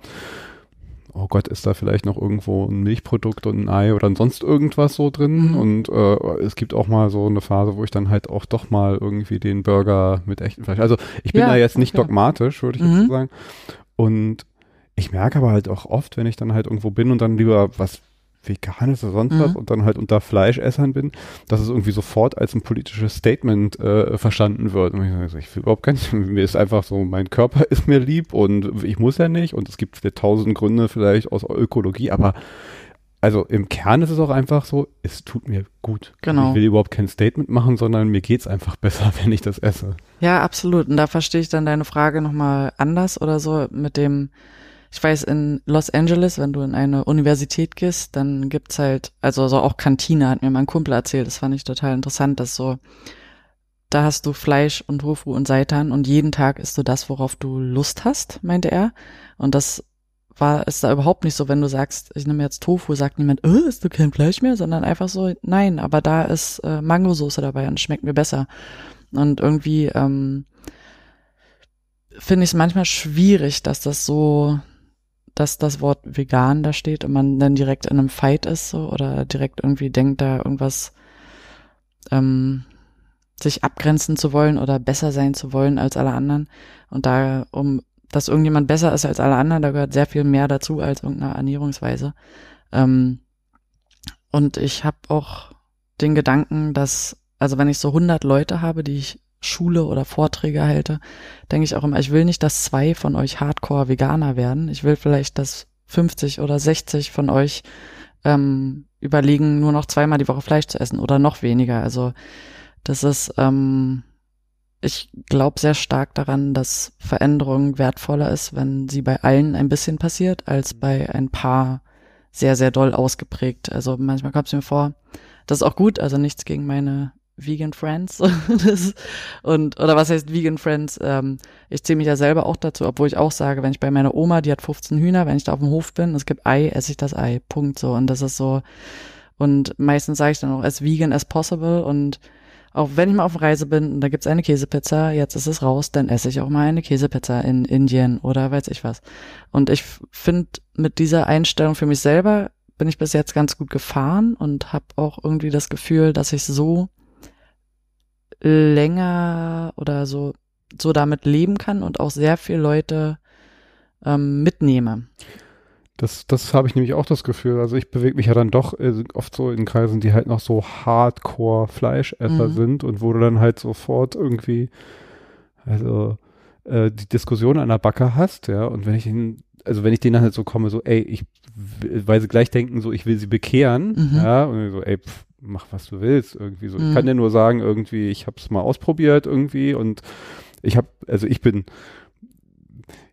oh Gott, ist da vielleicht noch irgendwo ein Milchprodukt und ein Ei oder sonst irgendwas so drin. Mhm. Und äh, es gibt auch mal so eine Phase, wo ich dann halt auch doch mal irgendwie den Burger mit echtem Fleisch. Also ich bin Ja, da jetzt nicht okay. dogmatisch, würde ich Mhm. jetzt so sagen. Und ich merke aber halt auch oft, wenn ich dann halt irgendwo bin und dann lieber was Veganes oder sonst Mhm. was und dann halt unter Fleischessern bin, dass es irgendwie sofort als ein politisches Statement äh, verstanden wird. Und ich, sage, ich will überhaupt gar nicht, mir ist einfach so, mein Körper ist mir lieb und ich muss ja nicht und es gibt tausend Gründe vielleicht aus Ökologie, aber also im Kern ist es auch einfach so, es tut mir gut. Genau. Ich will überhaupt kein Statement machen, sondern mir geht's einfach besser, wenn ich das esse. Ja, absolut. Und da verstehe ich dann deine Frage nochmal anders oder so mit dem, ich weiß, in Los Angeles, wenn du in eine Universität gehst, dann gibt's halt, also so auch Kantine, hat mir mein Kumpel erzählt, das fand ich total interessant, dass so, da hast du Fleisch und Tofu und Seitan und jeden Tag isst du das, worauf du Lust hast, meinte er. Und das war, ist da überhaupt nicht so, wenn du sagst, ich nehme jetzt Tofu, sagt niemand, äh, isst du kein Fleisch mehr, sondern einfach so, nein, aber da ist äh, Mangosoße dabei und schmeckt mir besser. Und irgendwie ähm, finde ich es manchmal schwierig, dass das so, dass das Wort vegan da steht und man dann direkt in einem Fight ist so oder direkt irgendwie denkt, da irgendwas ähm, sich abgrenzen zu wollen oder besser sein zu wollen als alle anderen. Und da, um dass irgendjemand besser ist als alle anderen, da gehört sehr viel mehr dazu als irgendeine Ernährungsweise. Ähm, und ich habe auch den Gedanken, dass, also wenn ich so 100 Leute habe, die ich Schule oder Vorträge halte, denke ich auch immer, ich will nicht, dass zwei von euch Hardcore-Veganer werden. Ich will vielleicht, dass 50 oder 60 von euch ähm, überlegen, nur noch zweimal die Woche Fleisch zu essen oder noch weniger. Also das ist, ähm, ich glaube sehr stark daran, dass Veränderung wertvoller ist, wenn sie bei allen ein bisschen passiert, als bei ein paar sehr, sehr doll ausgeprägt. Also manchmal kommt es mir vor, das ist auch gut, also nichts gegen meine Vegan Friends. und, oder was heißt Vegan Friends? Ähm, ich zähle mich ja selber auch dazu, obwohl ich auch sage, wenn ich bei meiner Oma, die hat 15 Hühner, wenn ich da auf dem Hof bin, es gibt Ei, esse ich das Ei. Punkt so. Und das ist so, und meistens sage ich dann auch as vegan as possible und auch wenn ich mal auf Reise bin und da gibt's eine Käsepizza, jetzt ist es raus, dann esse ich auch mal eine Käsepizza in Indien oder weiß ich was. Und ich finde, mit dieser Einstellung für mich selber bin ich bis jetzt ganz gut gefahren und habe auch irgendwie das Gefühl, dass ich so länger oder so so damit leben kann und auch sehr viele Leute ähm, mitnehme. Das, das habe ich nämlich auch das Gefühl. Also ich bewege mich ja dann doch äh, oft so in Kreisen, die halt noch so hardcore Fleischesser Mhm. sind und wo du dann halt sofort irgendwie, also äh, die Diskussion an der Backe hast, ja, und wenn ich ihn, also wenn ich denen halt so komme, so, ey, ich, weil sie gleich denken, so, ich will sie bekehren, Mhm. ja, und so, ey, pff, mach was du willst, irgendwie so. Ich Mhm. kann dir nur sagen, irgendwie, ich habe es mal ausprobiert irgendwie und ich habe, also ich bin,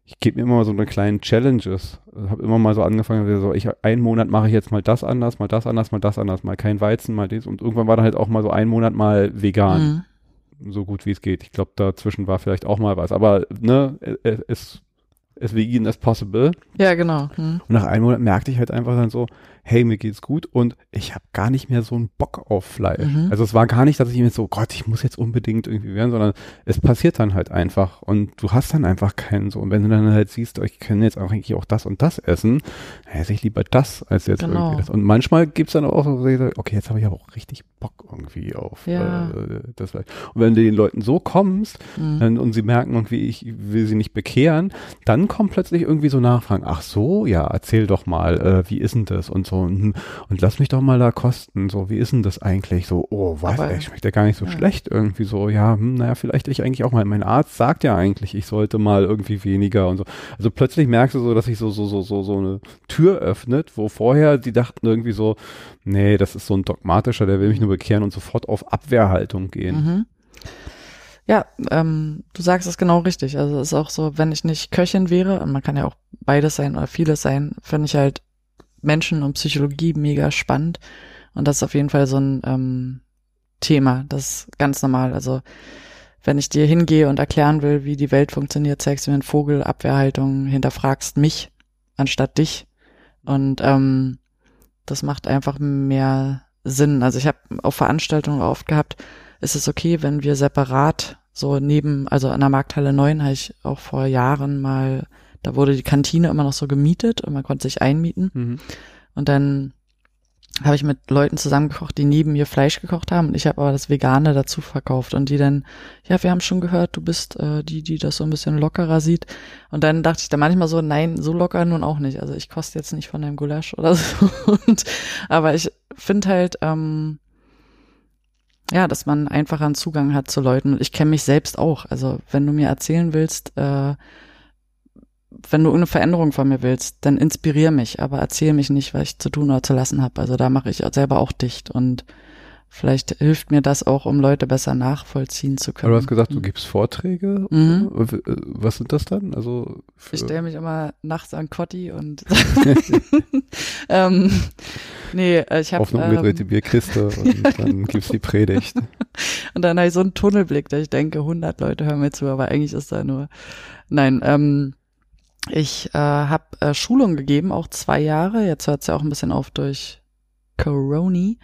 ich gebe mir immer mal so eine kleinen Challenges. Habe immer mal so angefangen, so ich einen Monat mache ich jetzt mal das anders, mal das anders, mal das anders, mal kein Weizen, mal dies und irgendwann war dann halt auch mal so ein Monat mal vegan, Mhm. so gut wie es geht. Ich glaube, dazwischen war vielleicht auch mal was, aber ne, es es as vegan as possible. Ja, genau. Mhm. Und nach einem Monat merkte ich halt einfach dann so, hey, mir geht's gut und ich habe gar nicht mehr so einen Bock auf Fleisch. Mhm. Also es war gar nicht, dass ich mir so, Gott, ich muss jetzt unbedingt irgendwie werden, sondern es passiert dann halt einfach und du hast dann einfach keinen so. Und wenn du dann halt siehst, oh, ich kann jetzt auch eigentlich auch das und das essen, dann esse ich lieber das als jetzt Genau. irgendwie das. Und manchmal gibt's dann auch so, okay, jetzt habe ich aber auch richtig Bock irgendwie auf Ja. äh, das Fleisch. Und wenn du den Leuten so kommst, Mhm. dann, und sie merken irgendwie, ich will sie nicht bekehren, dann kommt plötzlich irgendwie so Nachfragen, ach so, ja, erzähl doch mal, äh, wie ist denn das und so und, und lass mich doch mal da kosten, so, wie ist denn das eigentlich so, oh, was, Aber- ey, schmeckt ja gar nicht so ja. schlecht irgendwie so, ja, hm, naja, vielleicht ich eigentlich auch mal, mein Arzt sagt ja eigentlich, ich sollte mal irgendwie weniger und so, also plötzlich merkst du so, dass sich so, so, so, so, so eine Tür öffnet, wo vorher die dachten irgendwie so, nee, das ist so ein dogmatischer, der will mich nur bekehren und sofort auf Abwehrhaltung gehen. Mhm. Ja, ähm, du sagst es genau richtig. Also es ist auch so, wenn ich nicht Köchin wäre, und man kann ja auch beides sein oder vieles sein, finde ich halt Menschen und Psychologie mega spannend. Und das ist auf jeden Fall so ein ähm, Thema. Das ist ganz normal. Also wenn ich dir hingehe und erklären will, wie die Welt funktioniert, zeigst du mir einen Vogel, Abwehrhaltung, hinterfragst mich anstatt dich. Und ähm, das macht einfach mehr Sinn. Also ich habe auf Veranstaltungen oft gehabt, ist es okay, wenn wir separat so neben, also an der Markthalle 9 habe ich auch vor Jahren mal da wurde die Kantine immer noch so gemietet und man konnte sich einmieten. Mhm. Und dann habe ich mit Leuten zusammengekocht, die neben mir Fleisch gekocht haben und ich habe aber das Vegane dazu verkauft und die dann, ja, wir haben schon gehört, du bist äh, die, die das so ein bisschen lockerer sieht. Und dann dachte ich da manchmal so, nein, so locker nun auch nicht. Also ich koste jetzt nicht von deinem Gulasch oder so. Und, aber ich finde halt, ähm, ja, dass man einfacher einen Zugang hat zu Leuten. Und ich kenne mich selbst auch. Also wenn du mir erzählen willst, äh, wenn du eine Veränderung von mir willst, dann inspirier mich, aber erzähl mich nicht, was ich zu tun oder zu lassen habe. Also da mache ich selber auch dicht und vielleicht hilft mir das auch, um Leute besser nachvollziehen zu können. Aber du hast gesagt, du gibst Vorträge. Mhm. Äh, Was sind das dann? Also für- Ich stelle mich immer nachts an Kotti und ähm, nee, äh, ich habe auf eine umgedrehte ähm, Bierkiste und dann gibt's die Predigt. und dann habe ich so einen Tunnelblick, dass ich denke, 100 Leute hören mir zu, aber eigentlich ist da nur nein. Ähm, ich äh, habe äh, Schulung gegeben, auch zwei Jahre. Jetzt hört es ja auch ein bisschen auf durch Coroni.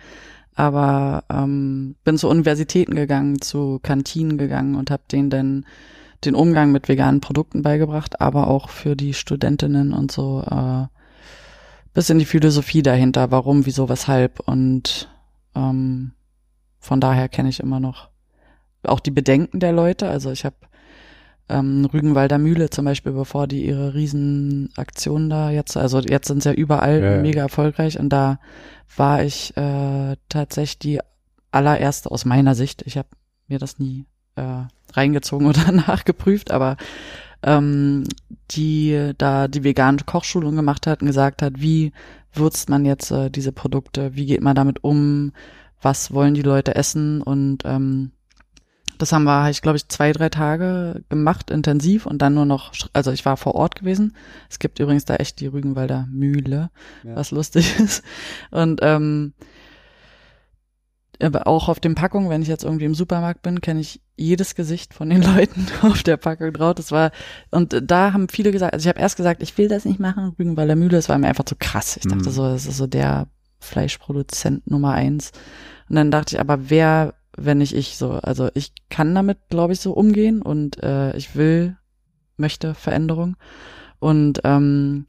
Aber ähm, bin zu Universitäten gegangen, zu Kantinen gegangen und habe denen dann den Umgang mit veganen Produkten beigebracht, aber auch für die Studentinnen und so äh, bisschen die Philosophie dahinter, warum, wieso, weshalb und ähm, von daher kenne ich immer noch auch die Bedenken der Leute. Also ich habe ähm, Rügenwalder Mühle zum Beispiel, bevor die ihre Riesenaktion da jetzt, also jetzt sind sie ja überall Ja, ja. mega erfolgreich und da war ich äh, tatsächlich die allererste aus meiner Sicht. Ich habe mir das nie äh, reingezogen oder nachgeprüft, aber ähm, die da die vegane Kochschulung gemacht hat und gesagt hat, wie würzt man jetzt äh, diese Produkte, wie geht man damit um, was wollen die Leute essen und ähm, das haben wir, ich glaube ich, zwei, drei Tage gemacht, intensiv und dann nur noch, also ich war vor Ort gewesen. Es gibt übrigens da echt die Rügenwalder Mühle, Ja. was lustig ist. Und ähm, aber auch auf den Packungen, wenn ich jetzt irgendwie im Supermarkt bin, kenne ich jedes Gesicht von den Leuten auf der Packung drauf. Das war, und da haben viele gesagt, also ich habe erst gesagt, ich will das nicht machen, Rügenwalder Mühle, das war mir einfach zu krass. Ich dachte Mhm. so, das ist so der Fleischproduzent Nummer eins. Und dann dachte ich, aber wer, wenn nicht ich so, also ich kann damit, glaube ich, so umgehen und äh, ich will, möchte Veränderung. Und ähm,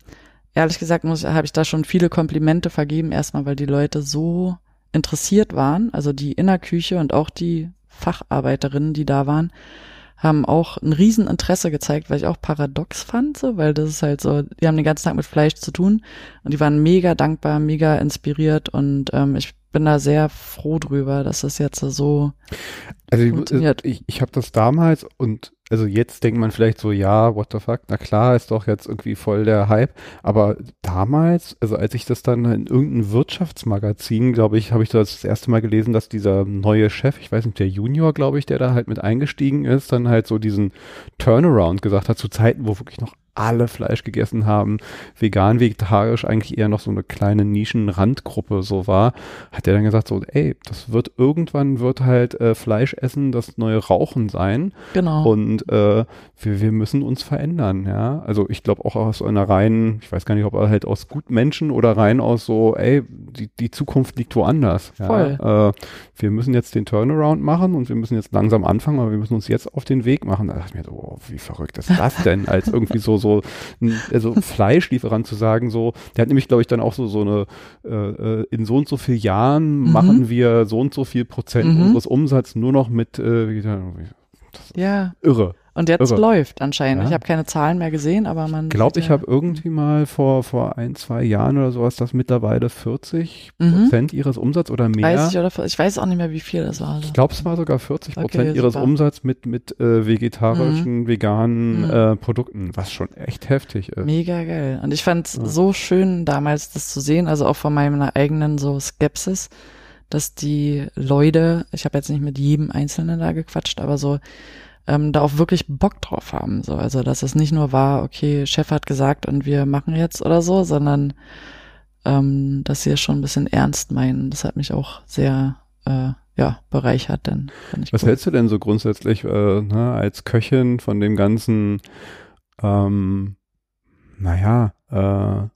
ehrlich gesagt muss, habe ich da schon viele Komplimente vergeben, erstmal, weil die Leute so interessiert waren, also die Innerküche und auch die Facharbeiterinnen, die da waren, haben auch ein Rieseninteresse gezeigt, weil ich auch paradox fand, so, weil das ist halt so, die haben den ganzen Tag mit Fleisch zu tun und die waren mega dankbar, mega inspiriert und ähm, ich bin da sehr froh drüber, dass das jetzt so Also ich, Funktioniert. ich, ich habe das damals und also jetzt denkt man vielleicht so, ja, what the fuck, na klar, ist doch jetzt irgendwie voll der Hype. Aber damals, also als ich das dann in irgendeinem Wirtschaftsmagazin, glaube ich, habe ich das, das erste Mal gelesen, dass dieser neue Chef, ich weiß nicht, der Junior, glaube ich, der da halt mit eingestiegen ist, dann halt so diesen Turnaround gesagt hat, zu Zeiten, wo wirklich noch alle Fleisch gegessen haben, vegan, vegetarisch eigentlich eher noch so eine kleine Nischenrandgruppe so war, hat er dann gesagt so, ey, das wird irgendwann wird halt äh, Fleisch essen das neue Rauchen sein genau. und äh, wir, wir müssen uns verändern, ja. Also ich glaube auch aus einer reinen, ich weiß gar nicht, ob er halt aus Gutmenschen oder rein aus so, ey, die, die Zukunft liegt woanders. Ja? Voll. Äh, wir müssen jetzt den Turnaround machen und wir müssen jetzt langsam anfangen, aber wir müssen uns jetzt auf den Weg machen. Da dachte ich mir so, oh, wie verrückt ist das denn, als irgendwie so, so, ein, also Fleischlieferant zu sagen, so, der hat nämlich, glaube ich, dann auch so, so eine, äh, äh, in so und so vielen Jahren Mhm. machen wir so und so viel Prozent Mhm. unseres Umsatzes nur noch mit, äh, wie, ja. irre. Und jetzt Irre. läuft anscheinend. Ja. Ich habe keine Zahlen mehr gesehen, aber man. Ich glaube, sieht ich ja- habe irgendwie mal vor, vor ein, zwei Jahren oder sowas, dass mittlerweile 40 Mhm. Prozent ihres Umsatzes oder mehr. 30 oder 40, ich weiß auch nicht mehr, wie viel das war. Ich glaube, es war sogar 40 Prozent Okay, ihres super. Umsatzes mit, mit äh, vegetarischen, veganen Mhm. äh, Produkten, was schon echt heftig ist. Mega geil. Und ich fand es Ja. so schön damals, das zu sehen, also auch von meiner eigenen so Skepsis, dass die Leute, ich habe jetzt nicht mit jedem Einzelnen da gequatscht, aber so ähm, da auch wirklich Bock drauf haben. So, also dass es nicht nur war, okay, Chef hat gesagt und wir machen jetzt oder so, sondern ähm, dass sie es schon ein bisschen ernst meinen. Das hat mich auch sehr äh, ja bereichert, denn ich Was cool. hältst du denn so grundsätzlich äh, ne, als Köchin von dem ganzen, ähm, naja, äh,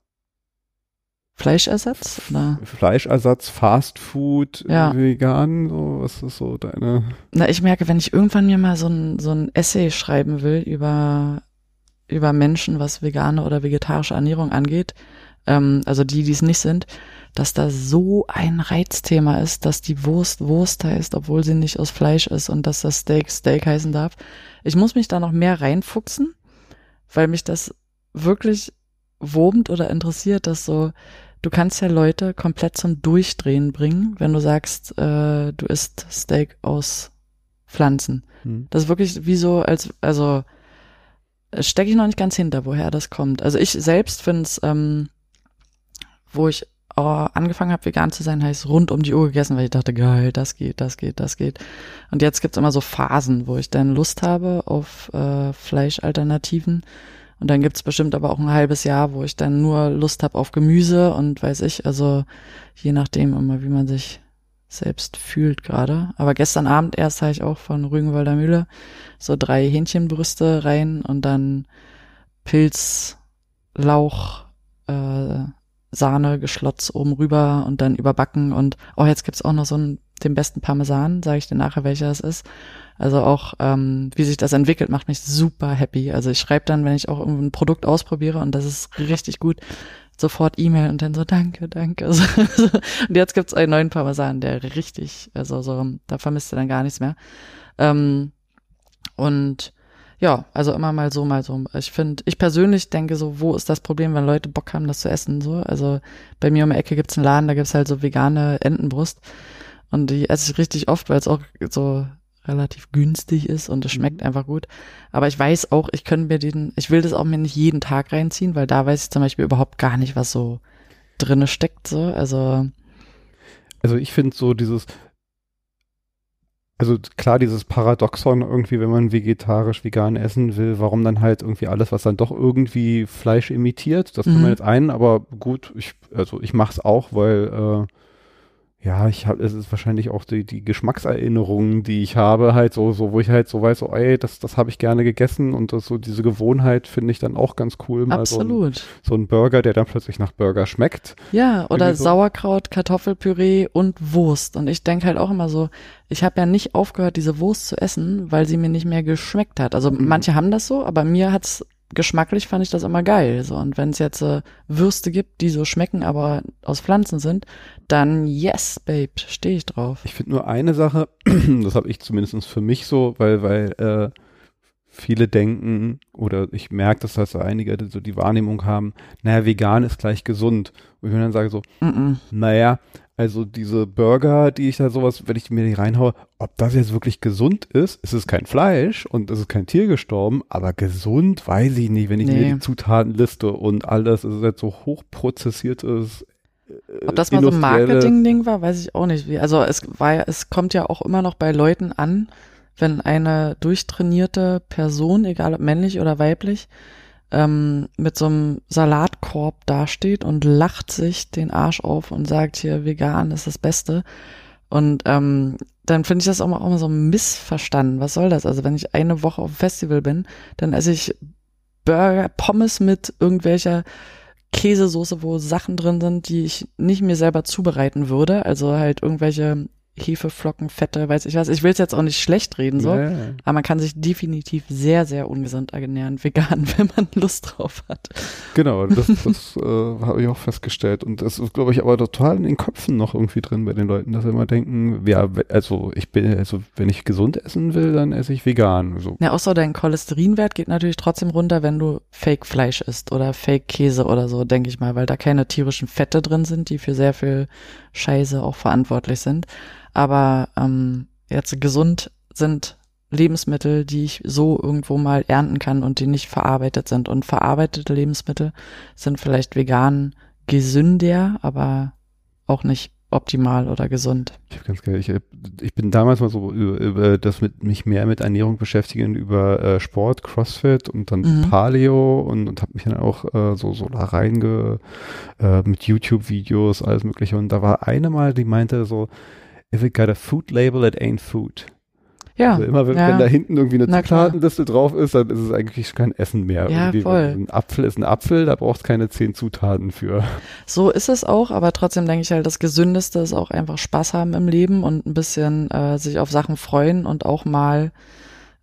Fleischersatz? Oder? Fleischersatz, Fast Food, Ja. vegan, so, was ist so deine, Na, ich merke, wenn ich irgendwann mir mal so ein, so ein Essay schreiben will über, über Menschen, was vegane oder vegetarische Ernährung angeht, ähm, also die, die es nicht sind, dass da so ein Reizthema ist, dass die Wurst Wurst heißt, obwohl sie nicht aus Fleisch ist und dass das Steak Steak heißen darf. Ich muss mich da noch mehr reinfuchsen, weil mich das wirklich wurmt oder interessiert, dass so, du kannst ja Leute komplett zum Durchdrehen bringen, wenn du sagst, äh, du isst Steak aus Pflanzen. Hm. Das ist wirklich wie so, als, also stecke ich noch nicht ganz hinter, woher das kommt. Also ich selbst finde es, ähm, wo ich äh, angefangen habe, vegan zu sein, heißt rund um die Uhr gegessen, weil ich dachte, geil, das geht, das geht, das geht. Und jetzt gibt's immer so Phasen, wo ich dann Lust habe auf äh, Fleischalternativen. Und dann gibt's bestimmt aber auch ein halbes Jahr, wo ich dann nur Lust habe auf Gemüse und weiß ich, also je nachdem immer, wie man sich selbst fühlt gerade. Aber gestern Abend erst habe ich auch von Rügenwalder Mühle so drei Hähnchenbrüste rein und dann Pilz, Lauch, äh, Sahne, Geschlotz oben rüber und dann überbacken und oh, jetzt gibt's auch noch so einen, den besten Parmesan, sage ich dir nachher, welcher es ist. Also auch, ähm, wie sich das entwickelt, macht mich super happy. Also ich schreibe dann, wenn ich auch ein Produkt ausprobiere und das ist richtig gut, sofort E-Mail und dann so, danke, danke. Also, und jetzt gibt's einen neuen Parmesan, der richtig, also so, da vermisst du dann gar nichts mehr. Ähm, und ja, also immer mal so, mal so. Ich finde, ich persönlich denke so, wo ist das Problem, wenn Leute Bock haben, das zu essen? So, also bei mir um die Ecke gibt's einen Laden, da gibt's halt so vegane Entenbrust und die esse ich richtig oft, weil es auch so relativ günstig ist und es schmeckt mhm. einfach gut. Aber ich weiß auch, ich könnte mir den, ich will das auch mir nicht jeden Tag reinziehen, weil da weiß ich zum Beispiel überhaupt gar nicht, was so drinne steckt. So, also also ich finde so dieses, also klar, dieses Paradoxon irgendwie, wenn man vegetarisch, vegan essen will, warum dann halt irgendwie alles, was dann doch irgendwie Fleisch imitiert, das mhm. kann man mhm. jetzt ein, aber gut, ich, also ich mach's auch, weil äh, ja, ich habe, es ist wahrscheinlich auch die, die Geschmackserinnerungen, die ich habe, halt so, so, wo ich halt so weiß, so, ey, das, das habe ich gerne gegessen und das, so diese Gewohnheit finde ich dann auch ganz cool. Mal Absolut. So ein, so ein, Burger, der dann plötzlich nach Burger schmeckt. Ja, oder so. Sauerkraut, Kartoffelpüree und Wurst. Und ich denke halt auch immer so, ich habe ja nicht aufgehört, diese Wurst zu essen, weil sie mir nicht mehr geschmeckt hat. Also mhm. manche haben das so, aber mir hat's geschmacklich fand ich das immer geil. So. Und wenn es jetzt äh, Würste gibt, die so schmecken, aber aus Pflanzen sind, dann yes, babe, stehe ich drauf. Ich finde nur eine Sache, das habe ich zumindest für mich so, weil, weil äh, viele denken, oder ich merke, dass das einige so die Wahrnehmung haben, naja, vegan ist gleich gesund. Und ich dann sage so, mm -mm. naja, also diese Burger, die ich da sowas, wenn ich mir die reinhaue, ob das jetzt wirklich gesund ist, es ist kein Fleisch und es ist kein Tier gestorben, aber gesund weiß ich nicht, wenn ich nee. mir die Zutatenliste und alles, es ist jetzt so hochprozessiertes äh, ob das mal so ein Marketing-Ding war, weiß ich auch nicht. Wie. Also es war, es kommt ja auch immer noch bei Leuten an, wenn eine durchtrainierte Person, egal ob männlich oder weiblich, ähm, mit so einem Salatkorb dasteht und lacht sich den Arsch auf und sagt hier, vegan ist das Beste. Und ähm, dann finde ich das auch mal, auch mal so missverstanden. Was soll das? Also wenn ich eine Woche auf dem Festival bin, dann esse ich Burger, Pommes mit irgendwelcher Käsesoße, wo Sachen drin sind, die ich nicht mir selber zubereiten würde. Also halt irgendwelche Hefeflocken, Fette, weiß ich was. Ich will es jetzt auch nicht schlecht reden, so. Ja. Aber man kann sich definitiv sehr, sehr ungesund ernähren, vegan, wenn man Lust drauf hat. Genau, das, das äh, habe ich auch festgestellt. Und das ist, glaube ich, aber total in den Köpfen noch irgendwie drin bei den Leuten, dass sie immer denken, ja, also ich bin, also wenn ich gesund essen will, dann esse ich vegan. So. Ja, außer dein Cholesterinwert geht natürlich trotzdem runter, wenn du Fake-Fleisch isst oder Fake-Käse oder so, denke ich mal, weil da keine tierischen Fette drin sind, die für sehr viel Scheiße auch verantwortlich sind. Aber ähm, jetzt gesund sind Lebensmittel, die ich so irgendwo mal ernten kann und die nicht verarbeitet sind. Und verarbeitete Lebensmittel sind vielleicht vegan gesünder, aber auch nicht optimal oder gesund. Ich habe ganz geil. Ich, ich bin damals mal so über, über das mit mich mehr mit Ernährung beschäftigen über äh, Sport, CrossFit und dann mhm. Paleo und, und habe mich dann auch äh, so so da reinge äh, mit YouTube-Videos alles mögliche. Und da war eine mal, die meinte so, if it got a food label, it ain't food. Ja. Also immer wenn, ja. wenn da hinten irgendwie eine Zutatenliste drauf ist, dann ist es eigentlich kein Essen mehr. Ja, irgendwie. voll. Ein Apfel ist ein Apfel, da braucht es keine zehn Zutaten für. So ist es auch, aber trotzdem denke ich halt, das Gesündeste ist auch einfach Spaß haben im Leben und ein bisschen äh, sich auf Sachen freuen und auch mal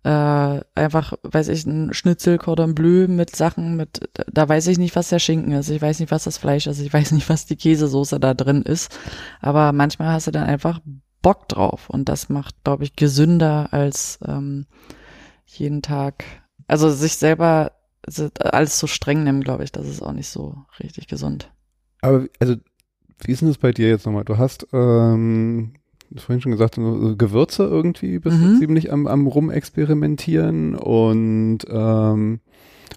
äh, einfach, weiß ich, ein Schnitzel Cordon Bleu mit Sachen, mit, da weiß ich nicht, was der Schinken ist, ich weiß nicht, was das Fleisch ist, ich weiß nicht, was die Käsesoße da drin ist, aber manchmal hast du dann einfach Bock drauf. Und das macht, glaube ich, gesünder als ähm, jeden Tag, also sich selber alles so streng nehmen, glaube ich, das ist auch nicht so richtig gesund. Aber also wie ist denn das bei dir jetzt nochmal? Du hast ähm, vorhin schon gesagt, so Gewürze irgendwie bist mhm. du ziemlich am, am rumexperimentieren und ähm,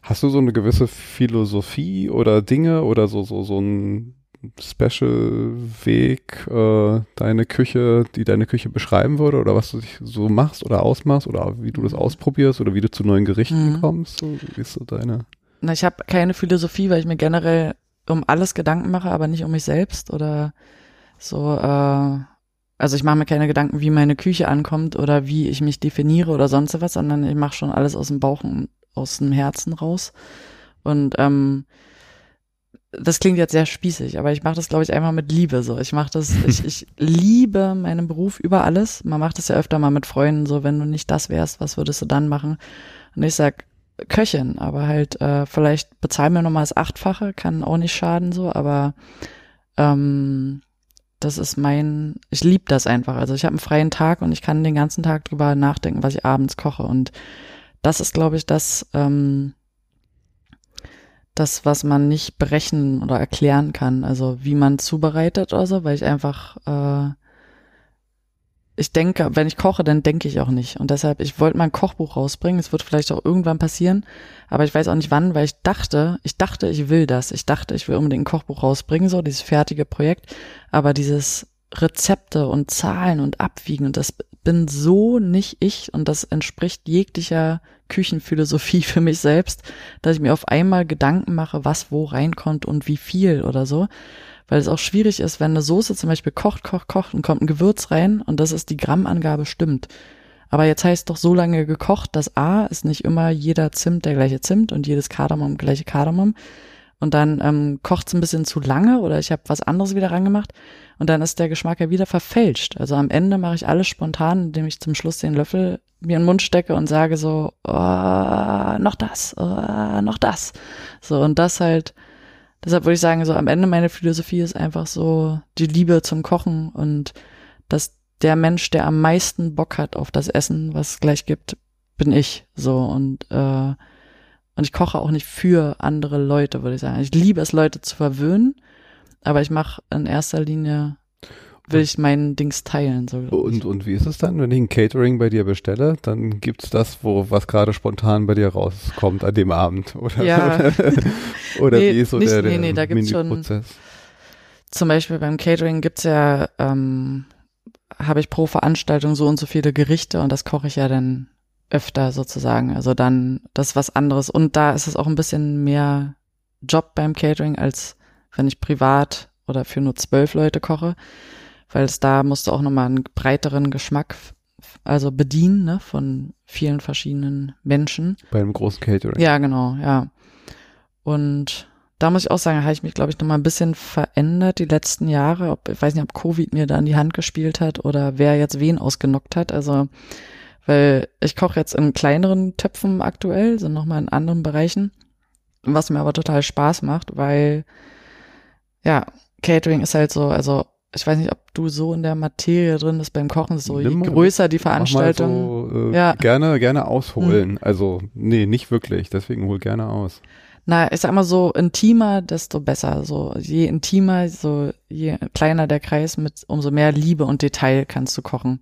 hast du so eine gewisse Philosophie oder Dinge oder so, so, so ein Special-Weg, äh, deine Küche, die deine Küche beschreiben würde oder was du so machst oder ausmachst oder wie du das mhm. ausprobierst oder wie du zu neuen Gerichten mhm. kommst? So, wie ist so deine? Na, ich habe keine Philosophie, weil ich mir generell um alles Gedanken mache, aber nicht um mich selbst oder so, äh, also ich mache mir keine Gedanken, wie meine Küche ankommt oder wie ich mich definiere oder sonst was, sondern ich mache schon alles aus dem Bauch und aus dem Herzen raus. Und ähm, das klingt jetzt sehr spießig, aber ich mache das, glaube ich, einfach mit Liebe so. Ich mache das, ich, ich liebe meinen Beruf über alles. Man macht das ja öfter mal mit Freunden, so wenn du nicht das wärst, was würdest du dann machen? Und ich sag Köchin, aber halt äh, vielleicht bezahl mir nochmal das Achtfache, kann auch nicht schaden so, aber ähm, das ist mein, ich liebe das einfach. Also ich habe einen freien Tag und ich kann den ganzen Tag drüber nachdenken, was ich abends koche. Und das ist, glaube ich, das, ähm, das, was man nicht berechnen oder erklären kann. Also wie man zubereitet oder so, weil ich einfach äh, ich denke, wenn ich koche, dann denke ich auch nicht. Und deshalb, ich wollte mal ein Kochbuch rausbringen. Es wird vielleicht auch irgendwann passieren, aber ich weiß auch nicht wann, weil ich dachte, ich dachte, ich will das. Ich dachte, ich will unbedingt ein Kochbuch rausbringen, so dieses fertige Projekt. Aber dieses Rezepte und Zahlen und Abwiegen und das bin so nicht ich und das entspricht jeglicher Küchenphilosophie für mich selbst, dass ich mir auf einmal Gedanken mache, was wo reinkommt und wie viel oder so weil es auch schwierig ist, wenn eine Soße zum Beispiel kocht, kocht, kocht und kommt ein Gewürz rein und das ist die Grammangabe stimmt. Aber jetzt heißt doch so lange gekocht, dass A ist nicht immer jeder Zimt der gleiche Zimt und jedes Kardamom gleiche Kardamom. Und dann ähm, kocht es ein bisschen zu lange oder ich habe was anderes wieder rangemacht und dann ist der Geschmack ja wieder verfälscht. Also am Ende mache ich alles spontan, indem ich zum Schluss den Löffel mir in den Mund stecke und sage so, oh, noch das, oh, noch das. So und das halt Deshalb würde ich sagen, so am Ende meine Philosophie ist einfach so die Liebe zum Kochen und dass der Mensch, der am meisten Bock hat auf das Essen, was es gleich gibt, bin ich. So und äh, und ich koche auch nicht für andere Leute, würde ich sagen. Ich liebe es, Leute zu verwöhnen, aber ich mache in erster Linie will ich meinen Dings teilen. So und, und wie ist es dann, wenn ich ein Catering bei dir bestelle, dann gibt's das, wo was gerade spontan bei dir rauskommt an dem Abend, oder? Ja. oder nee, wie ist so nicht, der, der nee, nee, da gibt's schon, Zum Beispiel beim Catering gibt's ja, ähm, habe ich pro Veranstaltung so und so viele Gerichte und das koche ich ja dann öfter sozusagen. Also dann das ist was anderes. Und da ist es auch ein bisschen mehr Job beim Catering, als wenn ich privat oder für nur zwölf Leute koche weil es da musste auch nochmal einen breiteren Geschmack also bedienen, ne, von vielen verschiedenen Menschen. Bei einem großen Catering. Ja, genau, ja. Und da muss ich auch sagen, habe ich mich, glaube ich, nochmal ein bisschen verändert die letzten Jahre. Ob, ich weiß nicht, ob Covid mir da in die Hand gespielt hat oder wer jetzt wen ausgenockt hat. Also, weil ich koche jetzt in kleineren Töpfen aktuell, so nochmal in anderen Bereichen, was mir aber total Spaß macht, weil, ja, Catering ist halt so, also ich weiß nicht, ob du so in der Materie drin bist beim Kochen, so je Nimm, größer die Veranstaltung. So, äh, ja. Gerne, gerne ausholen. Hm. Also, nee, nicht wirklich. Deswegen hol gerne aus. Na, ich sag mal so intimer, desto besser. So je intimer, so je kleiner der Kreis, mit umso mehr Liebe und Detail kannst du kochen.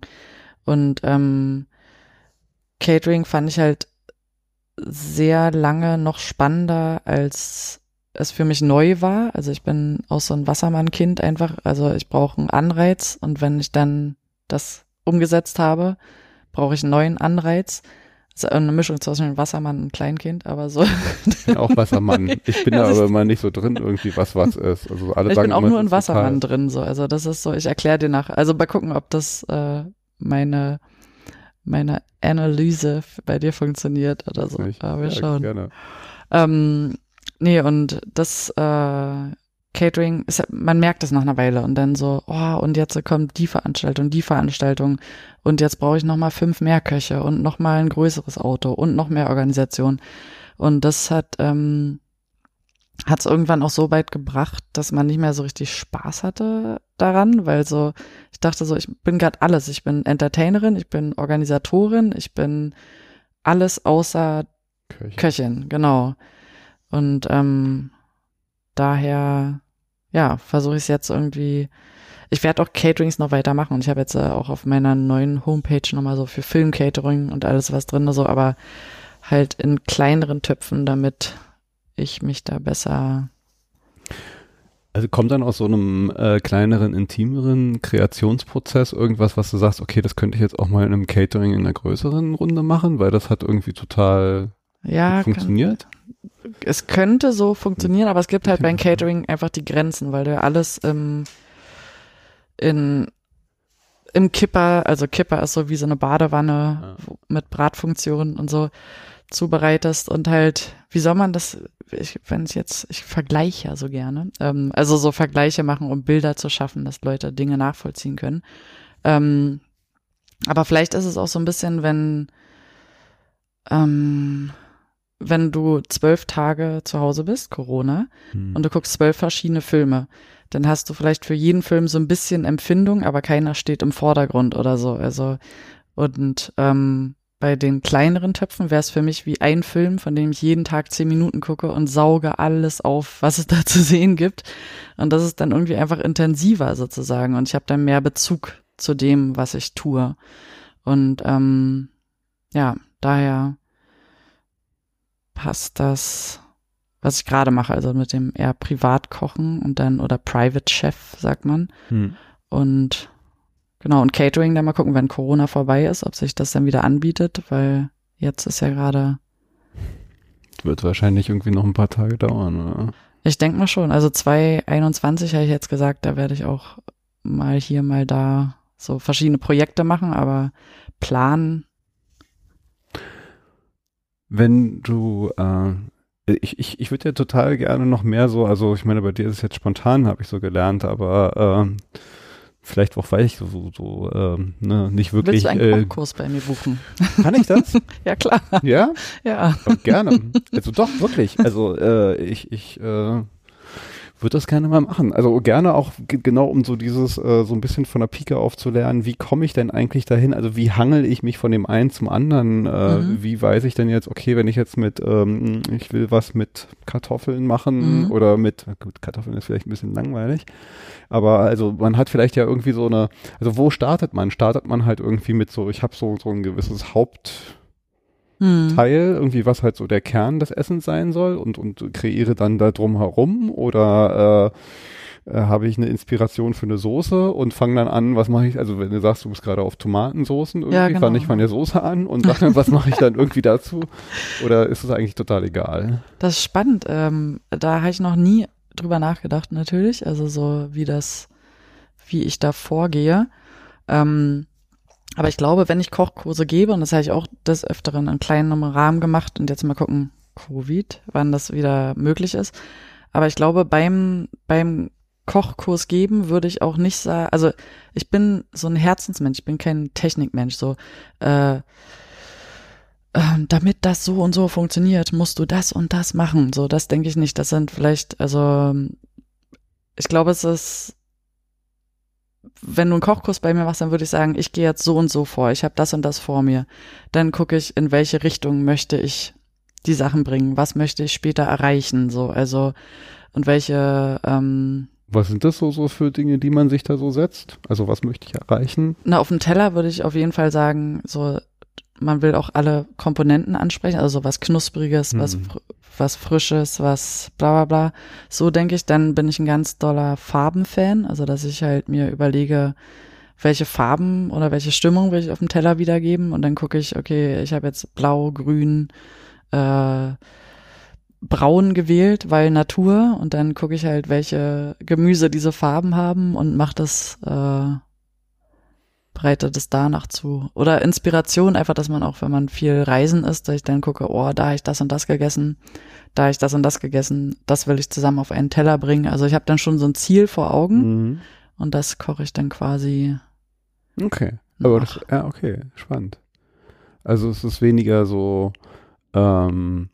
Und ähm, Catering fand ich halt sehr lange noch spannender als es für mich neu war. Also ich bin auch so ein Wassermann-Kind einfach. Also ich brauche einen Anreiz und wenn ich dann das umgesetzt habe, brauche ich einen neuen Anreiz. Ist eine Mischung zwischen einem Wassermann und Kleinkind, aber so. Ich bin auch Wassermann. Ich bin ja, da aber immer nicht so drin irgendwie, was was ist. Also alle ich sagen bin auch nur ein Wassermann total. drin, so. Also das ist so, ich erkläre dir nach. Also mal gucken, ob das äh, meine meine Analyse bei dir funktioniert oder so. Aber wir ja, schauen. Gerne. Ähm, Nee, und das, äh, Catering, ist, man merkt es nach einer Weile und dann so, oh, und jetzt kommt die Veranstaltung, die Veranstaltung und jetzt brauche ich noch mal fünf mehr Köche und noch mal ein größeres Auto und noch mehr Organisation. Und das hat ähm, hat es irgendwann auch so weit gebracht, dass man nicht mehr so richtig Spaß hatte daran, weil so, ich dachte so, ich bin gerade alles. Ich bin Entertainerin, ich bin Organisatorin, ich bin alles außer Köchin, Köchin genau. Und ähm, daher, ja, versuche ich es jetzt irgendwie. Ich werde auch Caterings noch weitermachen und ich habe jetzt äh, auch auf meiner neuen Homepage nochmal so für Film-Catering und alles was drin, so, aber halt in kleineren Töpfen, damit ich mich da besser. Also kommt dann aus so einem äh, kleineren, intimeren Kreationsprozess irgendwas, was du sagst, okay, das könnte ich jetzt auch mal in einem Catering in einer größeren Runde machen, weil das hat irgendwie total ja, funktioniert? Kann, es könnte so funktionieren, aber es gibt halt beim Catering einfach die Grenzen, weil du ja alles im, in, im Kipper, also Kipper ist so wie so eine Badewanne ja. mit Bratfunktion und so zubereitest und halt, wie soll man das, ich, wenn es jetzt, ich vergleiche ja so gerne, ähm, also so Vergleiche machen, um Bilder zu schaffen, dass Leute Dinge nachvollziehen können. Ähm, aber vielleicht ist es auch so ein bisschen, wenn, ähm, wenn du zwölf Tage zu Hause bist, Corona, hm. und du guckst zwölf verschiedene Filme, dann hast du vielleicht für jeden Film so ein bisschen Empfindung, aber keiner steht im Vordergrund oder so. Also, und ähm, bei den kleineren Töpfen wäre es für mich wie ein Film, von dem ich jeden Tag zehn Minuten gucke und sauge alles auf, was es da zu sehen gibt. Und das ist dann irgendwie einfach intensiver sozusagen. Und ich habe dann mehr Bezug zu dem, was ich tue. Und ähm, ja, daher passt das, was ich gerade mache, also mit dem eher Privatkochen und dann oder Private Chef, sagt man. Hm. Und Genau, und Catering dann mal gucken, wenn Corona vorbei ist, ob sich das dann wieder anbietet, weil jetzt ist ja gerade. Wird wahrscheinlich irgendwie noch ein paar Tage dauern, oder? Ich denke mal schon. Also 2021 habe ich jetzt gesagt, da werde ich auch mal hier, mal da so verschiedene Projekte machen, aber planen. Wenn du, äh, ich, ich, ich würde ja total gerne noch mehr so, also ich meine, bei dir ist es jetzt spontan, habe ich so gelernt, aber äh, vielleicht auch weil ich so, so, so ähm, ne, nicht wirklich. Willst du einen äh, Kurs bei mir buchen? Kann ich das? ja, klar. Ja? Ja. gerne. Also doch, wirklich. Also äh, ich, ich äh, würde das gerne mal machen. Also gerne auch genau um so dieses, äh, so ein bisschen von der Pike auf zu lernen, wie komme ich denn eigentlich dahin? Also wie hangel ich mich von dem einen zum anderen? Äh, mhm. Wie weiß ich denn jetzt, okay, wenn ich jetzt mit, ähm, ich will was mit Kartoffeln machen mhm. oder mit, gut, Kartoffeln ist vielleicht ein bisschen langweilig, aber also man hat vielleicht ja irgendwie so eine, also wo startet man? Startet man halt irgendwie mit so, ich habe so, so ein gewisses Haupt, hm. Teil, irgendwie was halt so der Kern des Essens sein soll und, und kreiere dann da drum herum oder äh, äh, habe ich eine Inspiration für eine Soße und fange dann an, was mache ich, also wenn du sagst, du bist gerade auf Tomatensoßen irgendwie, ja, genau. fange ich von der Soße an und sag dann, was mache ich dann irgendwie dazu oder ist es eigentlich total egal? Das ist spannend, ähm, da habe ich noch nie drüber nachgedacht natürlich, also so wie das, wie ich da vorgehe. Ähm, aber ich glaube, wenn ich Kochkurse gebe, und das habe ich auch des Öfteren in kleinen Rahmen gemacht und jetzt mal gucken, Covid, wann das wieder möglich ist. Aber ich glaube, beim, beim Kochkurs geben würde ich auch nicht sagen, also ich bin so ein Herzensmensch, ich bin kein Technikmensch, so, äh, äh, damit das so und so funktioniert, musst du das und das machen. So, das denke ich nicht. Das sind vielleicht, also ich glaube, es ist wenn du einen Kochkurs bei mir machst, dann würde ich sagen, ich gehe jetzt so und so vor, ich habe das und das vor mir. Dann gucke ich, in welche Richtung möchte ich die Sachen bringen, was möchte ich später erreichen, so, also und welche ähm, was sind das so, so für Dinge, die man sich da so setzt? Also was möchte ich erreichen? Na, auf dem Teller würde ich auf jeden Fall sagen, so man will auch alle Komponenten ansprechen, also was Knuspriges, mhm. was, was Frisches, was bla bla bla. So denke ich, dann bin ich ein ganz doller Farbenfan, also dass ich halt mir überlege, welche Farben oder welche Stimmung will ich auf dem Teller wiedergeben und dann gucke ich, okay, ich habe jetzt blau, grün, äh, braun gewählt, weil Natur und dann gucke ich halt, welche Gemüse diese Farben haben und mache das äh, bereite das danach zu. Oder Inspiration, einfach, dass man auch, wenn man viel reisen ist, dass ich dann gucke, oh, da habe ich das und das gegessen, da habe ich das und das gegessen, das will ich zusammen auf einen Teller bringen. Also ich habe dann schon so ein Ziel vor Augen Mhm. und das koche ich dann quasi. Okay. Aber das, ja, okay, spannend. Also es ist weniger so, ähm,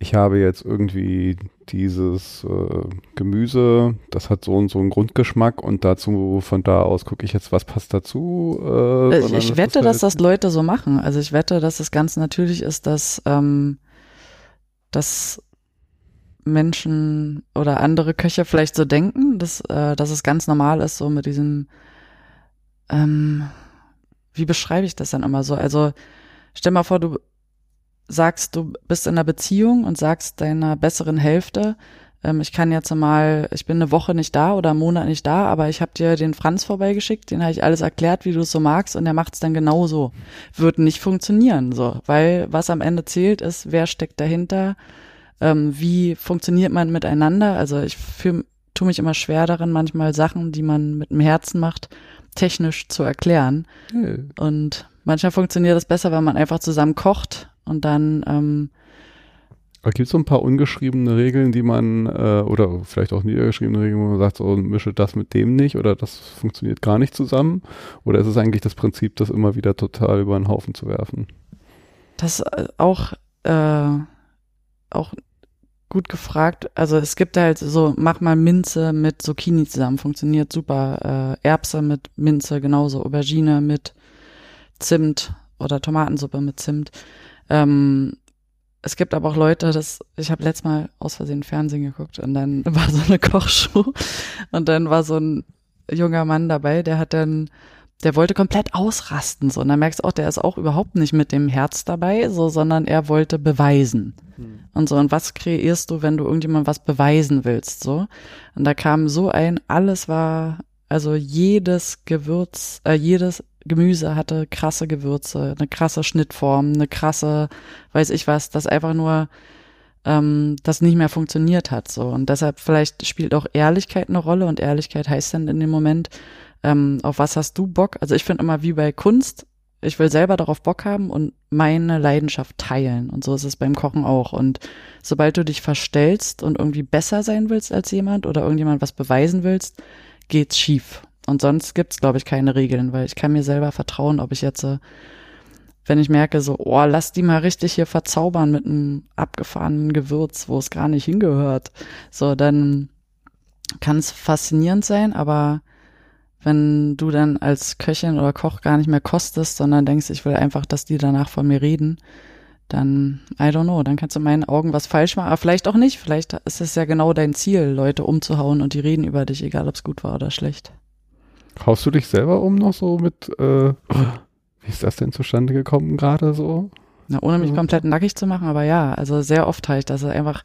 ich habe jetzt irgendwie dieses äh, Gemüse, das hat so und so einen Grundgeschmack und dazu, von da aus gucke ich jetzt, was passt dazu. Äh, ich, sondern ich das wette, dass halt- das Leute so machen. Also ich wette, dass es ganz natürlich ist, dass, ähm, dass Menschen oder andere Köche vielleicht so denken, dass, äh, dass es ganz normal ist, so mit diesem, ähm, wie beschreibe ich das dann immer so? Also stell mal vor, du sagst, du bist in einer Beziehung und sagst deiner besseren Hälfte, ähm, ich kann jetzt mal, ich bin eine Woche nicht da oder einen Monat nicht da, aber ich habe dir den Franz vorbeigeschickt, den habe ich alles erklärt, wie du es so magst und der macht es dann genauso. Wird nicht funktionieren, so, weil was am Ende zählt, ist, wer steckt dahinter, ähm, wie funktioniert man miteinander. Also ich fühl, tue mich immer schwer darin, manchmal Sachen, die man mit dem Herzen macht, technisch zu erklären. Nee. Und manchmal funktioniert das besser, wenn man einfach zusammen kocht und dann ähm, gibt es so ein paar ungeschriebene Regeln, die man, äh, oder vielleicht auch niedergeschriebene Regeln, wo man sagt, so mische das mit dem nicht oder das funktioniert gar nicht zusammen? Oder ist es eigentlich das Prinzip, das immer wieder total über den Haufen zu werfen? Das äh, auch, äh, auch gut gefragt. Also es gibt halt so, mach mal Minze mit Zucchini zusammen, funktioniert super. Äh, Erbse mit Minze genauso, Aubergine mit Zimt oder Tomatensuppe mit Zimt. Ähm, es gibt aber auch Leute, das, ich habe letztes Mal aus Versehen Fernsehen geguckt und dann war so eine Kochshow und dann war so ein junger Mann dabei, der hat dann der wollte komplett ausrasten, so. Und dann merkst du auch, der ist auch überhaupt nicht mit dem Herz dabei, so, sondern er wollte beweisen. Und so. Und was kreierst du, wenn du irgendjemand was beweisen willst, so? Und da kam so ein, alles war, also jedes Gewürz, äh, jedes Gemüse hatte krasse Gewürze, eine krasse Schnittform, eine krasse, weiß ich was, das einfach nur, ähm, das nicht mehr funktioniert hat, so. Und deshalb vielleicht spielt auch Ehrlichkeit eine Rolle und Ehrlichkeit heißt dann in dem Moment, ähm, auf was hast du Bock? Also ich finde immer wie bei Kunst, ich will selber darauf Bock haben und meine Leidenschaft teilen. Und so ist es beim Kochen auch. Und sobald du dich verstellst und irgendwie besser sein willst als jemand oder irgendjemand was beweisen willst, geht's schief. Und sonst gibt's, glaube ich, keine Regeln, weil ich kann mir selber vertrauen, ob ich jetzt, äh, wenn ich merke, so, oh, lass die mal richtig hier verzaubern mit einem abgefahrenen Gewürz, wo es gar nicht hingehört. So, dann kann es faszinierend sein, aber wenn du dann als Köchin oder Koch gar nicht mehr kostest, sondern denkst, ich will einfach, dass die danach von mir reden, dann, I don't know, dann kannst du in meinen Augen was falsch machen, aber vielleicht auch nicht. Vielleicht ist es ja genau dein Ziel, Leute umzuhauen und die reden über dich, egal ob es gut war oder schlecht. Haust du dich selber um noch so mit, äh, wie ist das denn zustande gekommen gerade so? Na, ohne mich komplett nackig zu machen, aber ja, also sehr oft halt, dass er einfach,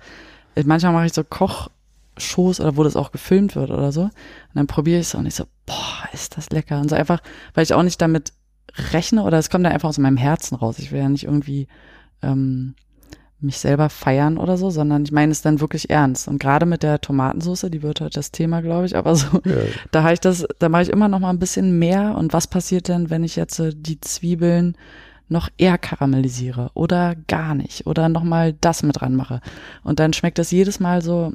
manchmal mache ich so Kochshows oder wo das auch gefilmt wird oder so. Und dann probiere ich es und ich so, boah, ist das lecker. Und so einfach, weil ich auch nicht damit rechne oder es kommt dann einfach aus meinem Herzen raus. Ich will ja nicht irgendwie ähm, mich selber feiern oder so, sondern ich meine es dann wirklich ernst. Und gerade mit der Tomatensauce, die wird heute das Thema, glaube ich, aber so, Ja. da habe ich das, da mache ich immer noch mal ein bisschen mehr. Und was passiert denn, wenn ich jetzt äh, die Zwiebeln noch eher karamellisiere oder gar nicht oder noch mal das mit dran mache? Und dann schmeckt das jedes Mal so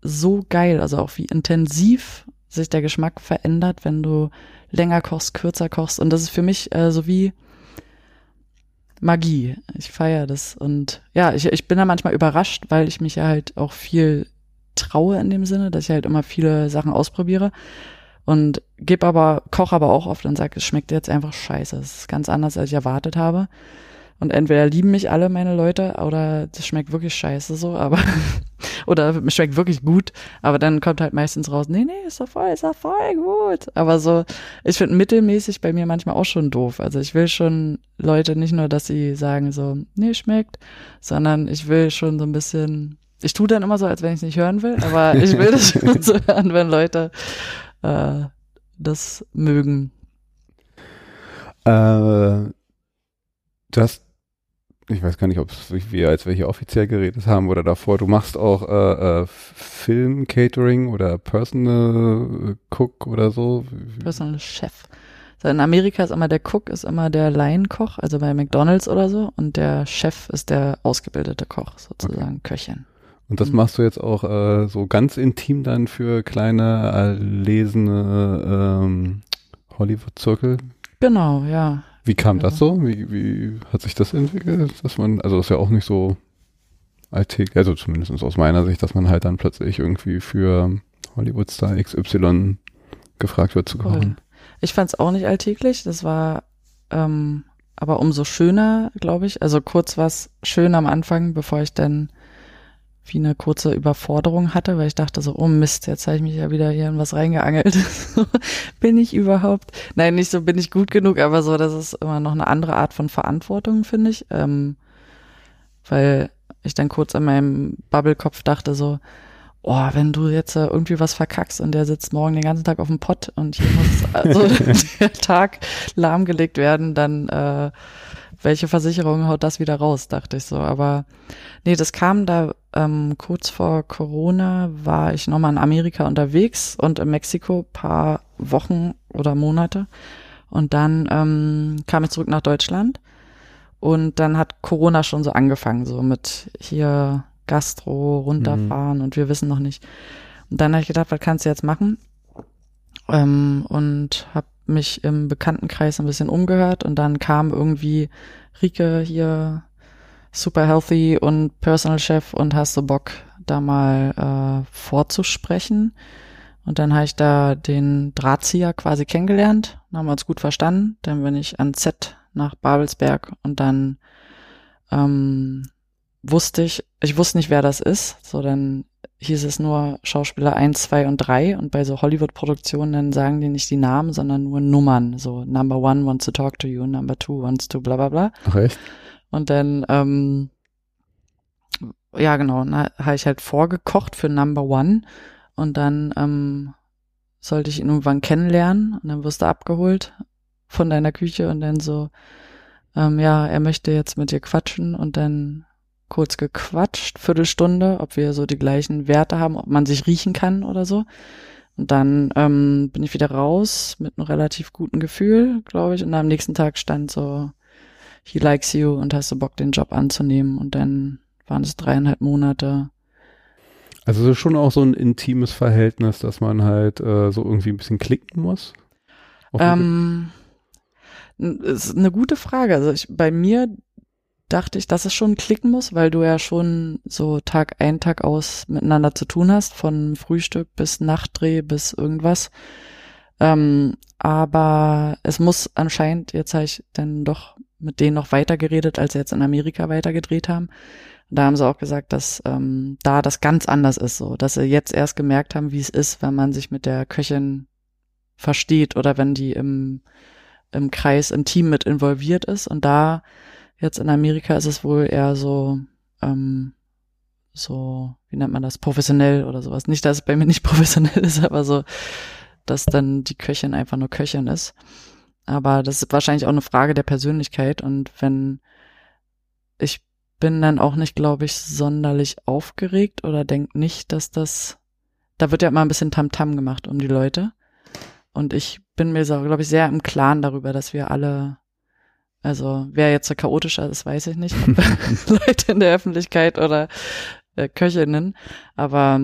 so geil, also auch wie intensiv sich der Geschmack verändert, wenn du länger kochst, kürzer kochst. Und das ist für mich äh, so wie Magie. Ich feiere das. Und ja, ich, ich bin da manchmal überrascht, weil ich mich ja halt auch viel traue in dem Sinne, dass ich halt immer viele Sachen ausprobiere. Und gebe aber, koche aber auch oft und sage, es schmeckt jetzt einfach scheiße. Es ist ganz anders, als ich erwartet habe. Und entweder lieben mich alle meine Leute oder das schmeckt wirklich scheiße so, aber oder es schmeckt wirklich gut, aber dann kommt halt meistens raus, nee, nee, ist doch voll, ist doch voll gut. Aber so, ich finde mittelmäßig bei mir manchmal auch schon doof. Also ich will schon Leute nicht nur, dass sie sagen so, nee, schmeckt, sondern ich will schon so ein bisschen, ich tue dann immer so, als wenn ich es nicht hören will, aber ich will das schon so hören, wenn Leute äh, das mögen. Äh, du hast, ich weiß gar nicht, ob wir als wir hier offiziell geredet haben oder davor, du machst auch äh, äh, Film-Catering oder Personal Cook oder so. Personal Chef. So in Amerika ist immer der Cook, ist immer der Laienkoch, also bei McDonalds oder so, und der Chef ist der ausgebildete Koch, sozusagen, okay. Köchin. Und das mhm. machst du jetzt auch äh, so ganz intim dann für kleine, erlesene ähm, Hollywood-Zirkel? Genau, ja. Wie kam das so? Wie, wie hat sich das entwickelt? Dass man, also das ist ja auch nicht so alltäglich, also zumindest aus meiner Sicht, dass man halt dann plötzlich irgendwie für Hollywood-Star XY gefragt wird zu kochen. Ich fand es auch nicht alltäglich. Das war ähm, aber umso schöner, glaube ich. Also kurz war es schön am Anfang, bevor ich dann wie eine kurze Überforderung hatte, weil ich dachte so, oh Mist, jetzt habe ich mich ja wieder hier in was reingeangelt. bin ich überhaupt? Nein, nicht so bin ich gut genug, aber so, das ist immer noch eine andere Art von Verantwortung, finde ich. Ähm, weil ich dann kurz an meinem Bubbelkopf dachte so, oh, wenn du jetzt irgendwie was verkackst und der sitzt morgen den ganzen Tag auf dem Pott und hier muss also der Tag lahmgelegt werden, dann äh, welche Versicherung haut das wieder raus, dachte ich so. Aber nee, das kam da ähm, kurz vor Corona, war ich nochmal in Amerika unterwegs und in Mexiko paar Wochen oder Monate. Und dann ähm, kam ich zurück nach Deutschland und dann hat Corona schon so angefangen, so mit hier Gastro runterfahren mhm. und wir wissen noch nicht. Und dann habe ich gedacht, was kannst du jetzt machen? Ähm, und habe mich im Bekanntenkreis ein bisschen umgehört und dann kam irgendwie Rike hier, super healthy und Personal Chef und hast du Bock, da mal äh, vorzusprechen. Und dann habe ich da den Drahtzieher quasi kennengelernt, haben wir uns gut verstanden. Dann bin ich an Z nach Babelsberg und dann ähm, wusste ich, ich wusste nicht, wer das ist. So, dann hieß es nur Schauspieler 1, 2 und 3 und bei so Hollywood-Produktionen dann sagen die nicht die Namen, sondern nur Nummern. So Number One wants to talk to you, Number Two wants to bla bla bla. Ach echt? Und dann, ähm, ja genau, habe ich halt vorgekocht für Number One und dann ähm, sollte ich ihn irgendwann kennenlernen und dann wirst du abgeholt von deiner Küche und dann so, ähm, ja, er möchte jetzt mit dir quatschen und dann kurz gequatscht, Viertelstunde, ob wir so die gleichen Werte haben, ob man sich riechen kann oder so. Und dann ähm, bin ich wieder raus mit einem relativ guten Gefühl, glaube ich. Und am nächsten Tag stand so, he likes you und hast du Bock, den Job anzunehmen. Und dann waren es dreieinhalb Monate. Also es ist schon auch so ein intimes Verhältnis, dass man halt äh, so irgendwie ein bisschen klicken muss? Ähm, ist eine gute Frage. Also ich, bei mir dachte ich, dass es schon klicken muss, weil du ja schon so Tag ein, Tag aus miteinander zu tun hast, von Frühstück bis Nachtdreh bis irgendwas. Ähm, aber es muss anscheinend, jetzt habe ich dann doch mit denen noch weiter geredet, als sie jetzt in Amerika weitergedreht haben. da haben sie auch gesagt, dass ähm, da das ganz anders ist, so, dass sie jetzt erst gemerkt haben, wie es ist, wenn man sich mit der Köchin versteht oder wenn die im, im Kreis, im Team mit involviert ist. Und da Jetzt in Amerika ist es wohl eher so, ähm, so, wie nennt man das, professionell oder sowas. Nicht, dass es bei mir nicht professionell ist, aber so, dass dann die Köchin einfach nur Köchin ist. Aber das ist wahrscheinlich auch eine Frage der Persönlichkeit. Und wenn ich bin dann auch nicht, glaube ich, sonderlich aufgeregt oder denk nicht, dass das, da wird ja immer ein bisschen Tamtam -Tam gemacht um die Leute. Und ich bin mir glaube ich, sehr im Klaren darüber, dass wir alle also wer jetzt so chaotischer ist, weiß ich nicht. Leute in der Öffentlichkeit oder äh, Köchinnen. Aber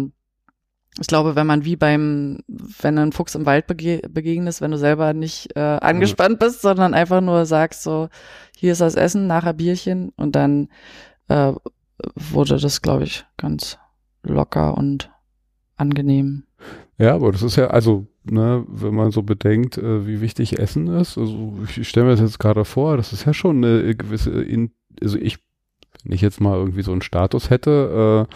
ich glaube, wenn man wie beim, wenn ein Fuchs im Wald bege begegnet, wenn du selber nicht äh, angespannt bist, sondern einfach nur sagst so, hier ist das Essen, nachher Bierchen und dann äh, wurde das, glaube ich, ganz locker und angenehm. Ja, aber das ist ja, also, ne, wenn man so bedenkt, äh, wie wichtig Essen ist, also ich stelle mir das jetzt gerade vor, das ist ja schon eine gewisse, in, also ich, wenn ich jetzt mal irgendwie so einen Status hätte,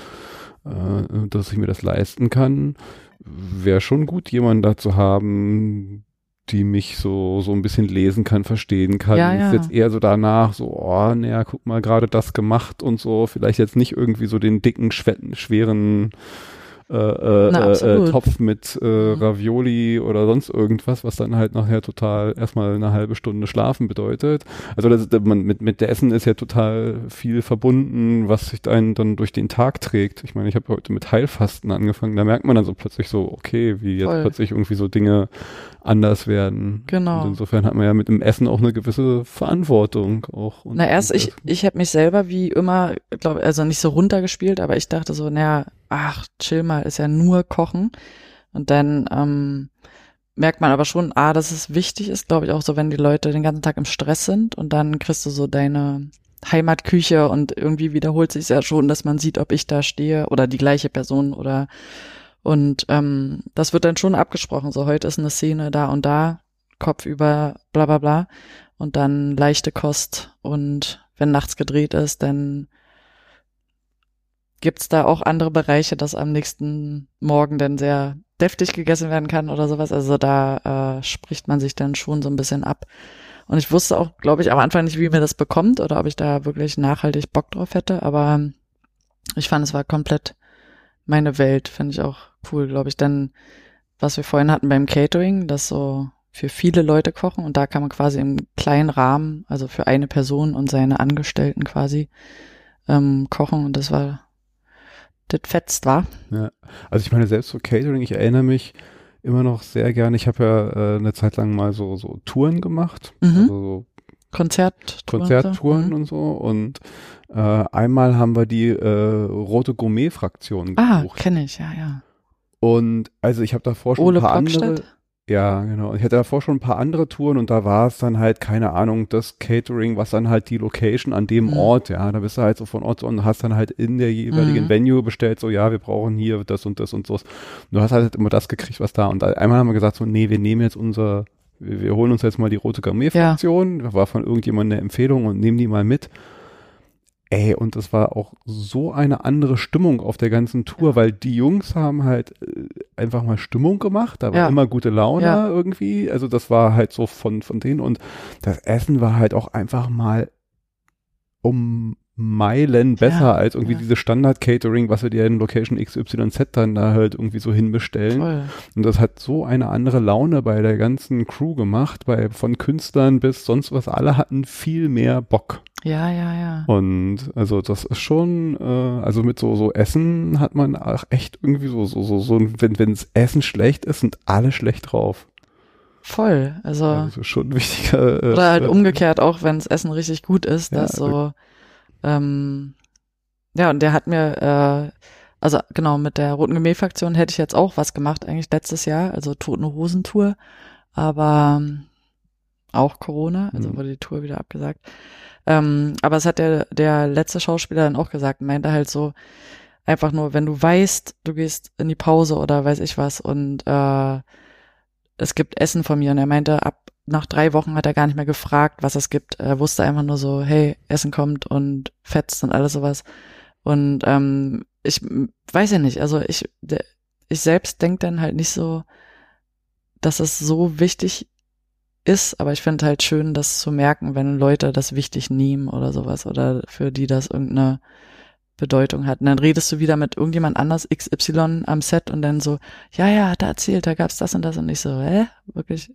äh, äh, dass ich mir das leisten kann, wäre schon gut, jemanden da zu haben, die mich so, so ein bisschen lesen kann, verstehen kann. Ja, ja. Ist jetzt eher so danach, so, oh, naja, guck mal, gerade das gemacht und so, vielleicht jetzt nicht irgendwie so den dicken, schweren äh, äh, Na, äh. Topf mit äh, Mhm. Ravioli oder sonst irgendwas, was dann halt nachher total erstmal eine halbe Stunde schlafen bedeutet. Also das, man, mit, mit der Essen ist ja total viel verbunden, was sich einen dann durch den Tag trägt. Ich meine, ich habe heute mit Heilfasten angefangen, da merkt man dann so plötzlich so, okay, wie jetzt Voll. plötzlich irgendwie so Dinge anders werden. Genau. Und insofern hat man ja mit dem Essen auch eine gewisse Verantwortung auch. Und, Na erst, ich, ich habe mich selber wie immer, glaube also nicht so runtergespielt, aber ich dachte so, naja, ach, chill mal, ist ja nur Kochen. Und dann ähm, merkt man aber schon, ah, dass es wichtig ist, glaube ich, auch so, wenn die Leute den ganzen Tag im Stress sind und dann kriegst du so deine Heimatküche und irgendwie wiederholt sich ja schon, dass man sieht, ob ich da stehe oder die gleiche Person oder und ähm, das wird dann schon abgesprochen. So, heute ist eine Szene da und da, Kopf über, bla bla bla. Und dann leichte Kost und wenn nachts gedreht ist, dann gibt's da auch andere Bereiche, dass am nächsten Morgen dann sehr deftig gegessen werden kann oder sowas. Also da äh, spricht man sich dann schon so ein bisschen ab. Und ich wusste auch, glaube ich, am Anfang nicht, wie mir das bekommt oder ob ich da wirklich nachhaltig Bock drauf hätte. Aber ich fand, es war komplett meine Welt. Finde ich auch cool, glaube ich. Denn was wir vorhin hatten beim Catering, das so für viele Leute kochen und da kann man quasi im kleinen Rahmen, also für eine Person und seine Angestellten quasi ähm, kochen und das war das fetzt war. Ja. Also ich meine, selbst so Catering, ich erinnere mich immer noch sehr gerne, ich habe ja äh, eine Zeit lang mal so, so Touren gemacht, Mhm. also so Konzert Konzerttouren Mhm. und so und äh, einmal haben wir die äh, Rote Gourmet-Fraktion Ah, gebucht. kenne ich, ja, ja. Und also ich habe davor schon Ole ein paar andere, Brockstedt? Ja genau, ich hatte davor schon ein paar andere Touren und da war es dann halt, keine Ahnung, das Catering, was dann halt die Location an dem Mhm. Ort, ja, da bist du halt so von Ort zu Ort und hast dann halt in der jeweiligen Mhm. Venue bestellt, so ja, wir brauchen hier das und das und so. Und du hast halt immer das gekriegt, was da und einmal haben wir gesagt so, nee, wir nehmen jetzt unser, wir, wir holen uns jetzt mal die Rote Gourmet-Fraktion, war von irgendjemandem eine Empfehlung und nehmen die mal mit. Ey, und das war auch so eine andere Stimmung auf der ganzen Tour, Ja. weil die Jungs haben halt äh, einfach mal Stimmung gemacht, da war Ja. immer gute Laune Ja. irgendwie, also das war halt so von, von denen und das Essen war halt auch einfach mal um Meilen besser Ja, als irgendwie ja. diese Standard-Catering, was wir dir in Location XYZ dann da halt irgendwie so hinbestellen. Voll. Und das hat so eine andere Laune bei der ganzen Crew gemacht, bei von Künstlern bis sonst was. Alle hatten viel mehr Bock. Ja, ja, ja. Und also das ist schon, äh, also mit so so Essen hat man auch echt irgendwie so so so so, wenn wenns Essen schlecht ist, sind alle schlecht drauf. Voll. Also, Also das ist schon wichtiger. Äh, oder halt äh, umgekehrt auch, wenn das Essen richtig gut ist, Ja, dass so, ähm, ja, und der hat mir, äh, also genau, mit der Roten Gemäh-Fraktion hätte ich jetzt auch was gemacht, eigentlich letztes Jahr, also Toten Hosen-Tour, aber ähm, auch Corona, also Mhm. wurde die Tour wieder abgesagt. Ähm, aber es hat der, der letzte Schauspieler dann auch gesagt, meinte halt so, einfach nur, wenn du weißt, du gehst in die Pause oder weiß ich was und äh, es gibt Essen von mir und er meinte, ab nach drei Wochen hat er gar nicht mehr gefragt, was es gibt. Er wusste einfach nur so, hey, Essen kommt und fetzt und alles sowas. Und ähm, ich weiß ja nicht, also ich, der, ich selbst denke dann halt nicht so, dass es so wichtig ist, aber ich finde halt schön, das zu merken, wenn Leute das wichtig nehmen oder sowas oder für die das irgendeine Bedeutung hat. Und dann redest du wieder mit irgendjemand anders XY am Set und dann so, ja, ja, hat er erzählt, da gab's das und das und ich so, hä? Wirklich?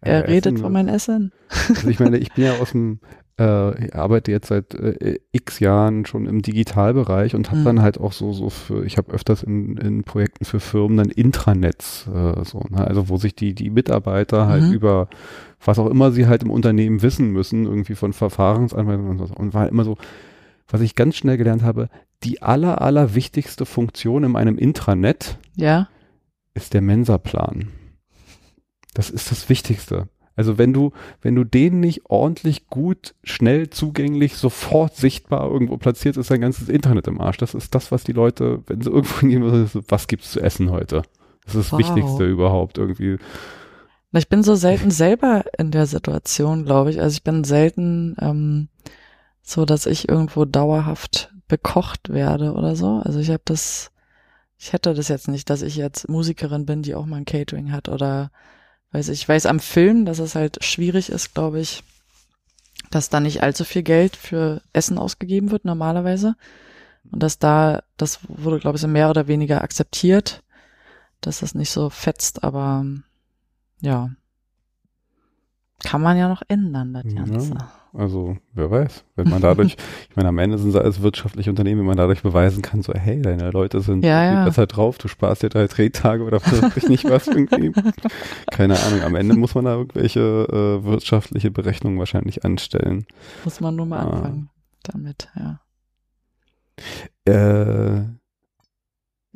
Er äh, redet Essen, von mein Essen? Also ich meine, ich bin ja aus dem, äh, ich arbeite jetzt seit äh, x Jahren schon im Digitalbereich und habe Mhm. dann halt auch so, so für, ich habe öfters in, in Projekten für Firmen dann Intranets, äh, so, ne? also wo sich die, die Mitarbeiter halt Mhm. über was auch immer sie halt im Unternehmen wissen müssen, irgendwie von Verfahrensanweisungen und so, und war immer so, was ich ganz schnell gelernt habe, die aller, aller wichtigste Funktion in einem Intranet Ja? ist der Mensa-Plan. Das ist das Wichtigste. Also wenn du, wenn du den nicht ordentlich gut, schnell zugänglich, sofort sichtbar irgendwo platziert, ist dein ganzes Internet im Arsch. Das ist das, was die Leute, wenn sie irgendwo hingehen, was gibt's zu essen heute? Das ist das Wow. Wichtigste überhaupt irgendwie. Ich bin so selten selber in der Situation, glaube ich. Also ich bin selten ähm, so, dass ich irgendwo dauerhaft bekocht werde oder so. Also ich habe das, ich hätte das jetzt nicht, dass ich jetzt Musikerin bin, die auch mal ein Catering hat oder weiß ich, weiß am Film, dass es halt schwierig ist, glaube ich, dass da nicht allzu viel Geld für Essen ausgegeben wird normalerweise. Und dass da, das wurde, glaube ich, so mehr oder weniger akzeptiert, dass das nicht so fetzt, aber ja, kann man ja noch ändern, das Ganze. Also, wer weiß. Wenn man dadurch, ich meine, am Ende sind sie als wirtschaftliche Unternehmen, wenn man dadurch beweisen kann, so, hey, deine Leute sind Ja, ja. besser drauf, du sparst dir drei Drehtage oder was weiß ich nicht was irgendwie. Keine Ahnung. Am Ende muss man da irgendwelche äh, wirtschaftliche Berechnungen wahrscheinlich anstellen. Muss man nur mal Ah. anfangen damit, ja. Äh,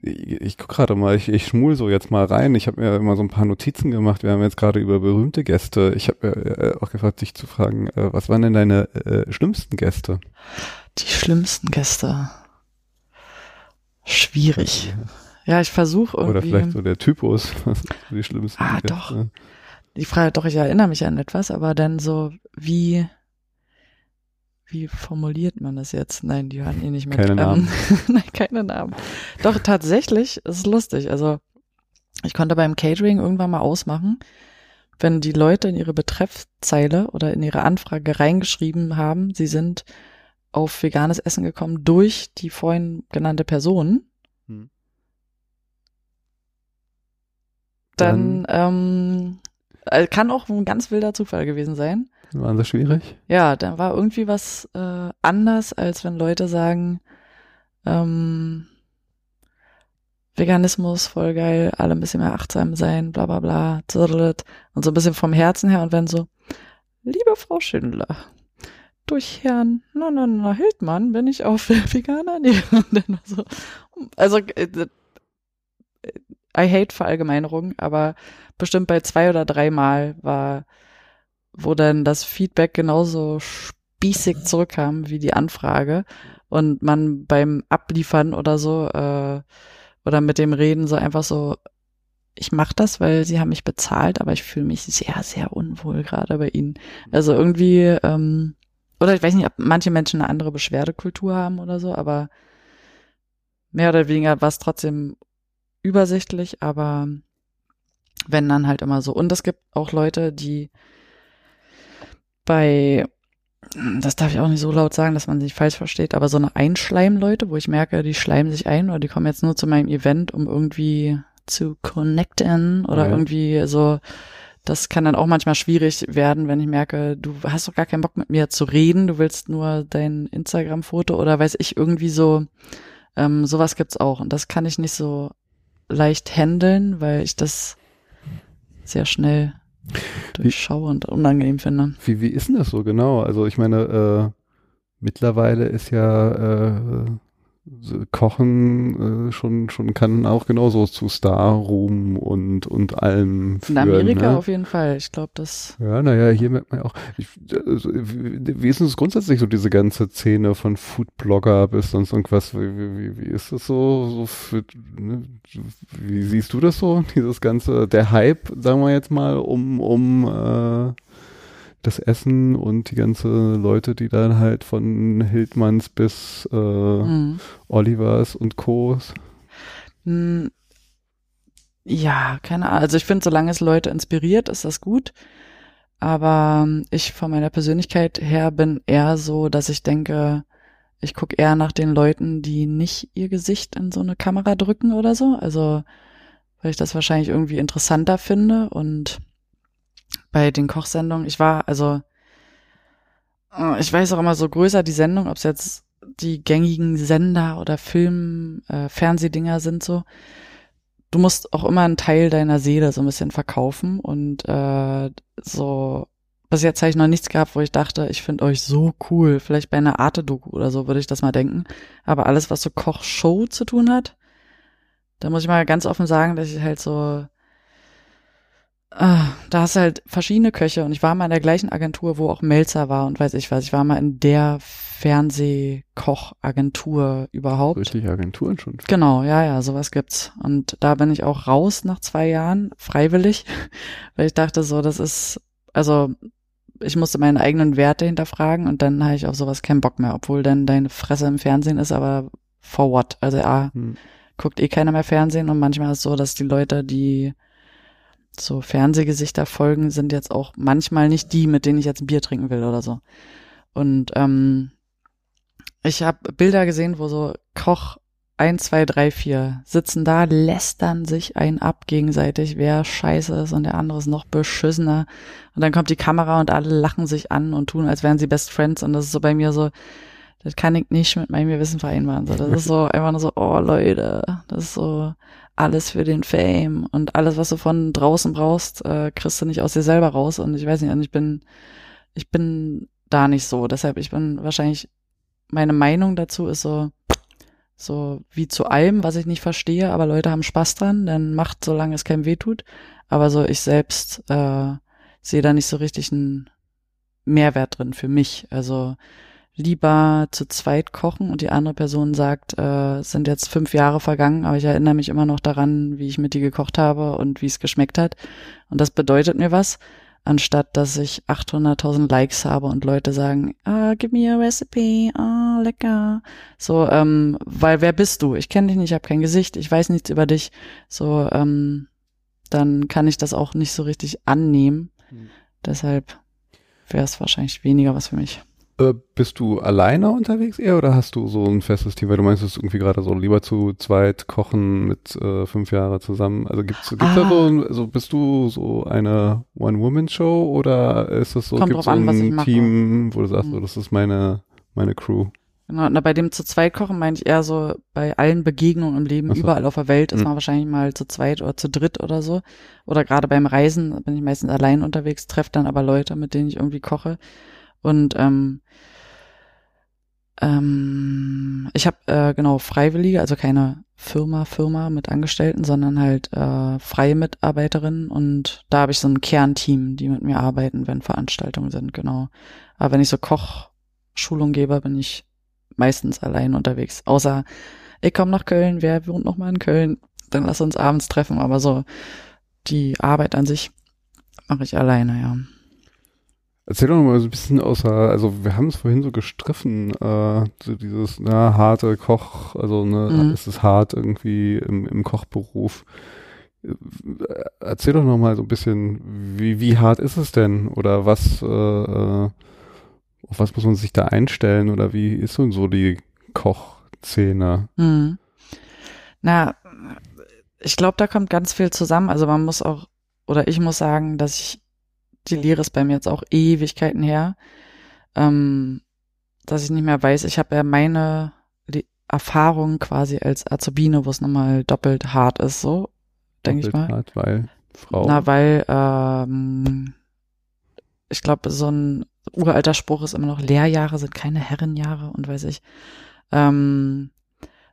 ich, ich guck gerade mal, ich, ich schmul so jetzt mal rein. Ich habe mir immer so ein paar Notizen gemacht. Wir haben jetzt gerade über berühmte Gäste. Ich habe äh, auch gefragt, dich zu fragen, äh, was waren denn deine äh, schlimmsten Gäste? Die schlimmsten Gäste. Schwierig. Ja, ich versuche irgendwie. Oder vielleicht so der Typus, was die schlimmsten Ah, Gäste? doch. die Frage, doch, ich erinnere mich an etwas, aber dann so, wie, wie formuliert man das jetzt? Nein, die hören eh nicht mit. Keine Namen. Nein, keine Namen. Doch, tatsächlich, ist lustig. Also, ich konnte beim Catering irgendwann mal ausmachen, wenn die Leute in ihre Betreffzeile oder in ihre Anfrage reingeschrieben haben, sie sind auf veganes Essen gekommen durch die vorhin genannte Person, Hm. dann, ähm, äh, kann auch ein ganz wilder Zufall gewesen sein. Waren sie schwierig? Ja, dann war irgendwie was äh, anders, als wenn Leute sagen, ähm, Veganismus voll geil, alle ein bisschen mehr achtsam sein, bla bla bla, zirrlet, und so ein bisschen vom Herzen her und wenn so, liebe Frau Schindler, durch Herrn, na na na, Hildmann bin ich auf Veganer. Dann so, also äh, I hate Verallgemeinerung, aber bestimmt bei zwei oder dreimal war, wo dann das Feedback genauso spießig zurückkam wie die Anfrage und man beim Abliefern oder so äh, oder mit dem Reden so einfach so, ich mache das, weil sie haben mich bezahlt, aber ich fühle mich sehr, sehr unwohl gerade bei ihnen. Also irgendwie, ähm, oder ich weiß nicht, ob manche Menschen eine andere Beschwerdekultur haben oder so, aber mehr oder weniger war es trotzdem übersichtlich, aber wenn dann halt immer so. Und es gibt auch Leute, die bei, das darf ich auch nicht so laut sagen, dass man sich falsch versteht, aber so eine Einschleimleute, wo ich merke, die schleimen sich ein oder die kommen jetzt nur zu meinem Event, um irgendwie zu connecten oder Ja. irgendwie so, das kann dann auch manchmal schwierig werden, wenn ich merke, du hast doch gar keinen Bock mit mir zu reden, du willst nur dein Instagram-Foto oder weiß ich irgendwie so, ähm, sowas gibt's auch und das kann ich nicht so leicht handeln, weil ich das sehr schnell durchschaue und unangenehm finde. Wie, wie ist denn das so genau? Also ich meine, äh, mittlerweile ist ja äh, Kochen äh, schon, schon kann auch genauso zu Star-Ruhm und, und allem In führen. Amerika ne? auf jeden Fall. Ich glaube, das Ja, naja, hier merkt man ja auch, ich, also, wie, ist das grundsätzlich so diese ganze Szene von Foodblogger bis sonst irgendwas, wie, wie, wie ist das so, so für, ne, wie siehst du das so, dieses ganze, der Hype, sagen wir jetzt mal, um, um äh, das Essen und die ganze Leute, die dann halt von Hildmanns bis äh, hm. Olivers und Co. Hm, Ja, keine Ahnung. Also ich finde, solange es Leute inspiriert, ist das gut. Aber ich von meiner Persönlichkeit her bin eher so, dass ich denke, ich gucke eher nach den Leuten, die nicht ihr Gesicht in so eine Kamera drücken oder so. Also, weil ich das wahrscheinlich irgendwie interessanter finde. Und bei den Kochsendungen, ich war, also, äh, ich weiß auch immer so größer die Sendung, ob es jetzt die gängigen Sender oder Film, äh, Fernsehdinger sind so. Du musst auch immer einen Teil deiner Seele so ein bisschen verkaufen und äh, so bis jetzt habe ich noch nichts gehabt, wo ich dachte, ich finde euch so cool. Vielleicht bei einer Arte-Doku oder so würde ich das mal denken. Aber alles, was so Kochshow zu tun hat, da muss ich mal ganz offen sagen, dass ich halt so, da hast du halt verschiedene Köche und ich war mal in der gleichen Agentur, wo auch Melzer war und weiß ich was. Ich war mal in der Fernsehkochagentur überhaupt. Richtig Agenturen schon. Genau, ja, ja, sowas gibt's. Und da bin ich auch raus nach zwei Jahren, freiwillig, weil ich dachte so, das ist, also ich musste meine eigenen Werte hinterfragen und dann habe ich auf sowas keinen Bock mehr, obwohl dann deine Fresse im Fernsehen ist, aber for what? Also ja, Hm. guckt eh keiner mehr Fernsehen und manchmal ist es so, dass die Leute, die so Fernsehgesichter folgen, sind jetzt auch manchmal nicht die, mit denen ich jetzt ein Bier trinken will oder so. Und ähm, ich habe Bilder gesehen, wo so Koch 1, 2, 3, 4 sitzen da, lästern sich ein ab gegenseitig, wer scheiße ist und der andere ist noch beschissener. Und dann kommt die Kamera und alle lachen sich an und tun, als wären sie Best Friends. Und das ist so bei mir so, das kann ich nicht mit meinem Gewissen vereinbaren. So, das ist so einfach nur so, oh Leute, das ist so alles für den Fame und alles, was du von draußen brauchst, äh, kriegst du nicht aus dir selber raus. Und ich weiß nicht, und ich bin, ich bin da nicht so. Deshalb, ich bin wahrscheinlich, meine Meinung dazu ist so, so wie zu allem, was ich nicht verstehe, aber Leute haben Spaß dran, dann macht, solange es keinem weh tut. Aber so ich selbst äh, sehe da nicht so richtig einen Mehrwert drin für mich. Also lieber zu zweit kochen und die andere Person sagt, äh, sind jetzt fünf Jahre vergangen, aber ich erinnere mich immer noch daran, wie ich mit dir gekocht habe und wie es geschmeckt hat. Und das bedeutet mir was anstatt dass ich 800.000 Likes habe und Leute sagen, ah, give me a recipe, ah, lecker. So, ähm, weil wer bist du? Ich kenne dich nicht, ich habe kein Gesicht, ich weiß nichts über dich. So, ähm, dann kann ich das auch nicht so richtig annehmen. Mhm. Deshalb wäre es wahrscheinlich weniger was für mich. Äh, bist du alleine unterwegs eher oder hast du so ein festes Team? Weil du meinst, es ist irgendwie gerade so lieber zu zweit kochen mit äh, fünf Jahre zusammen. Also gibt's, gibt's ah. da so, also bist du so eine One-Woman-Show oder ist es so, Kommt gibt's so ein an, Team, wo du sagst, mhm. so, das ist meine, meine Crew? Genau, na, bei dem zu zweit kochen meine ich eher so bei allen Begegnungen im Leben, so. überall auf der Welt ist mhm. man wahrscheinlich mal zu zweit oder zu dritt oder so. Oder gerade beim Reisen bin ich meistens allein unterwegs, treffe dann aber Leute, mit denen ich irgendwie koche. Und ähm, ähm, ich habe äh, genau Freiwillige, also keine Firma, Firma mit Angestellten, sondern halt äh, freie Mitarbeiterinnen und da habe ich so ein Kernteam, die mit mir arbeiten, wenn Veranstaltungen sind, genau. Aber wenn ich so Kochschulung gebe, bin ich meistens allein unterwegs. Außer ich komme nach Köln, wer wohnt noch mal in Köln, dann lass uns abends treffen, aber so die Arbeit an sich mache ich alleine, ja. Erzähl doch mal so ein bisschen außer, also wir haben es vorhin so gestriffen, äh, so dieses na, harte Koch, also ne, mhm. ist es hart irgendwie im, im Kochberuf. Äh, erzähl doch noch mal so ein bisschen, wie, wie hart ist es denn? Oder was, äh, äh, auf was muss man sich da einstellen? Oder wie ist denn so die Kochszene? Mhm. Na, ich glaube, da kommt ganz viel zusammen. Also man muss auch, oder ich muss sagen, dass ich die Lehre ist bei mir jetzt auch Ewigkeiten her, ähm, dass ich nicht mehr weiß. Ich habe ja meine Erfahrung quasi als Azubine, wo es nochmal doppelt hart ist, so, denke ich mal. Hart, weil Frau. Na, weil ähm, ich glaube, so ein uralter Spruch ist immer noch, Lehrjahre sind keine Herrenjahre und weiß ich. Ähm,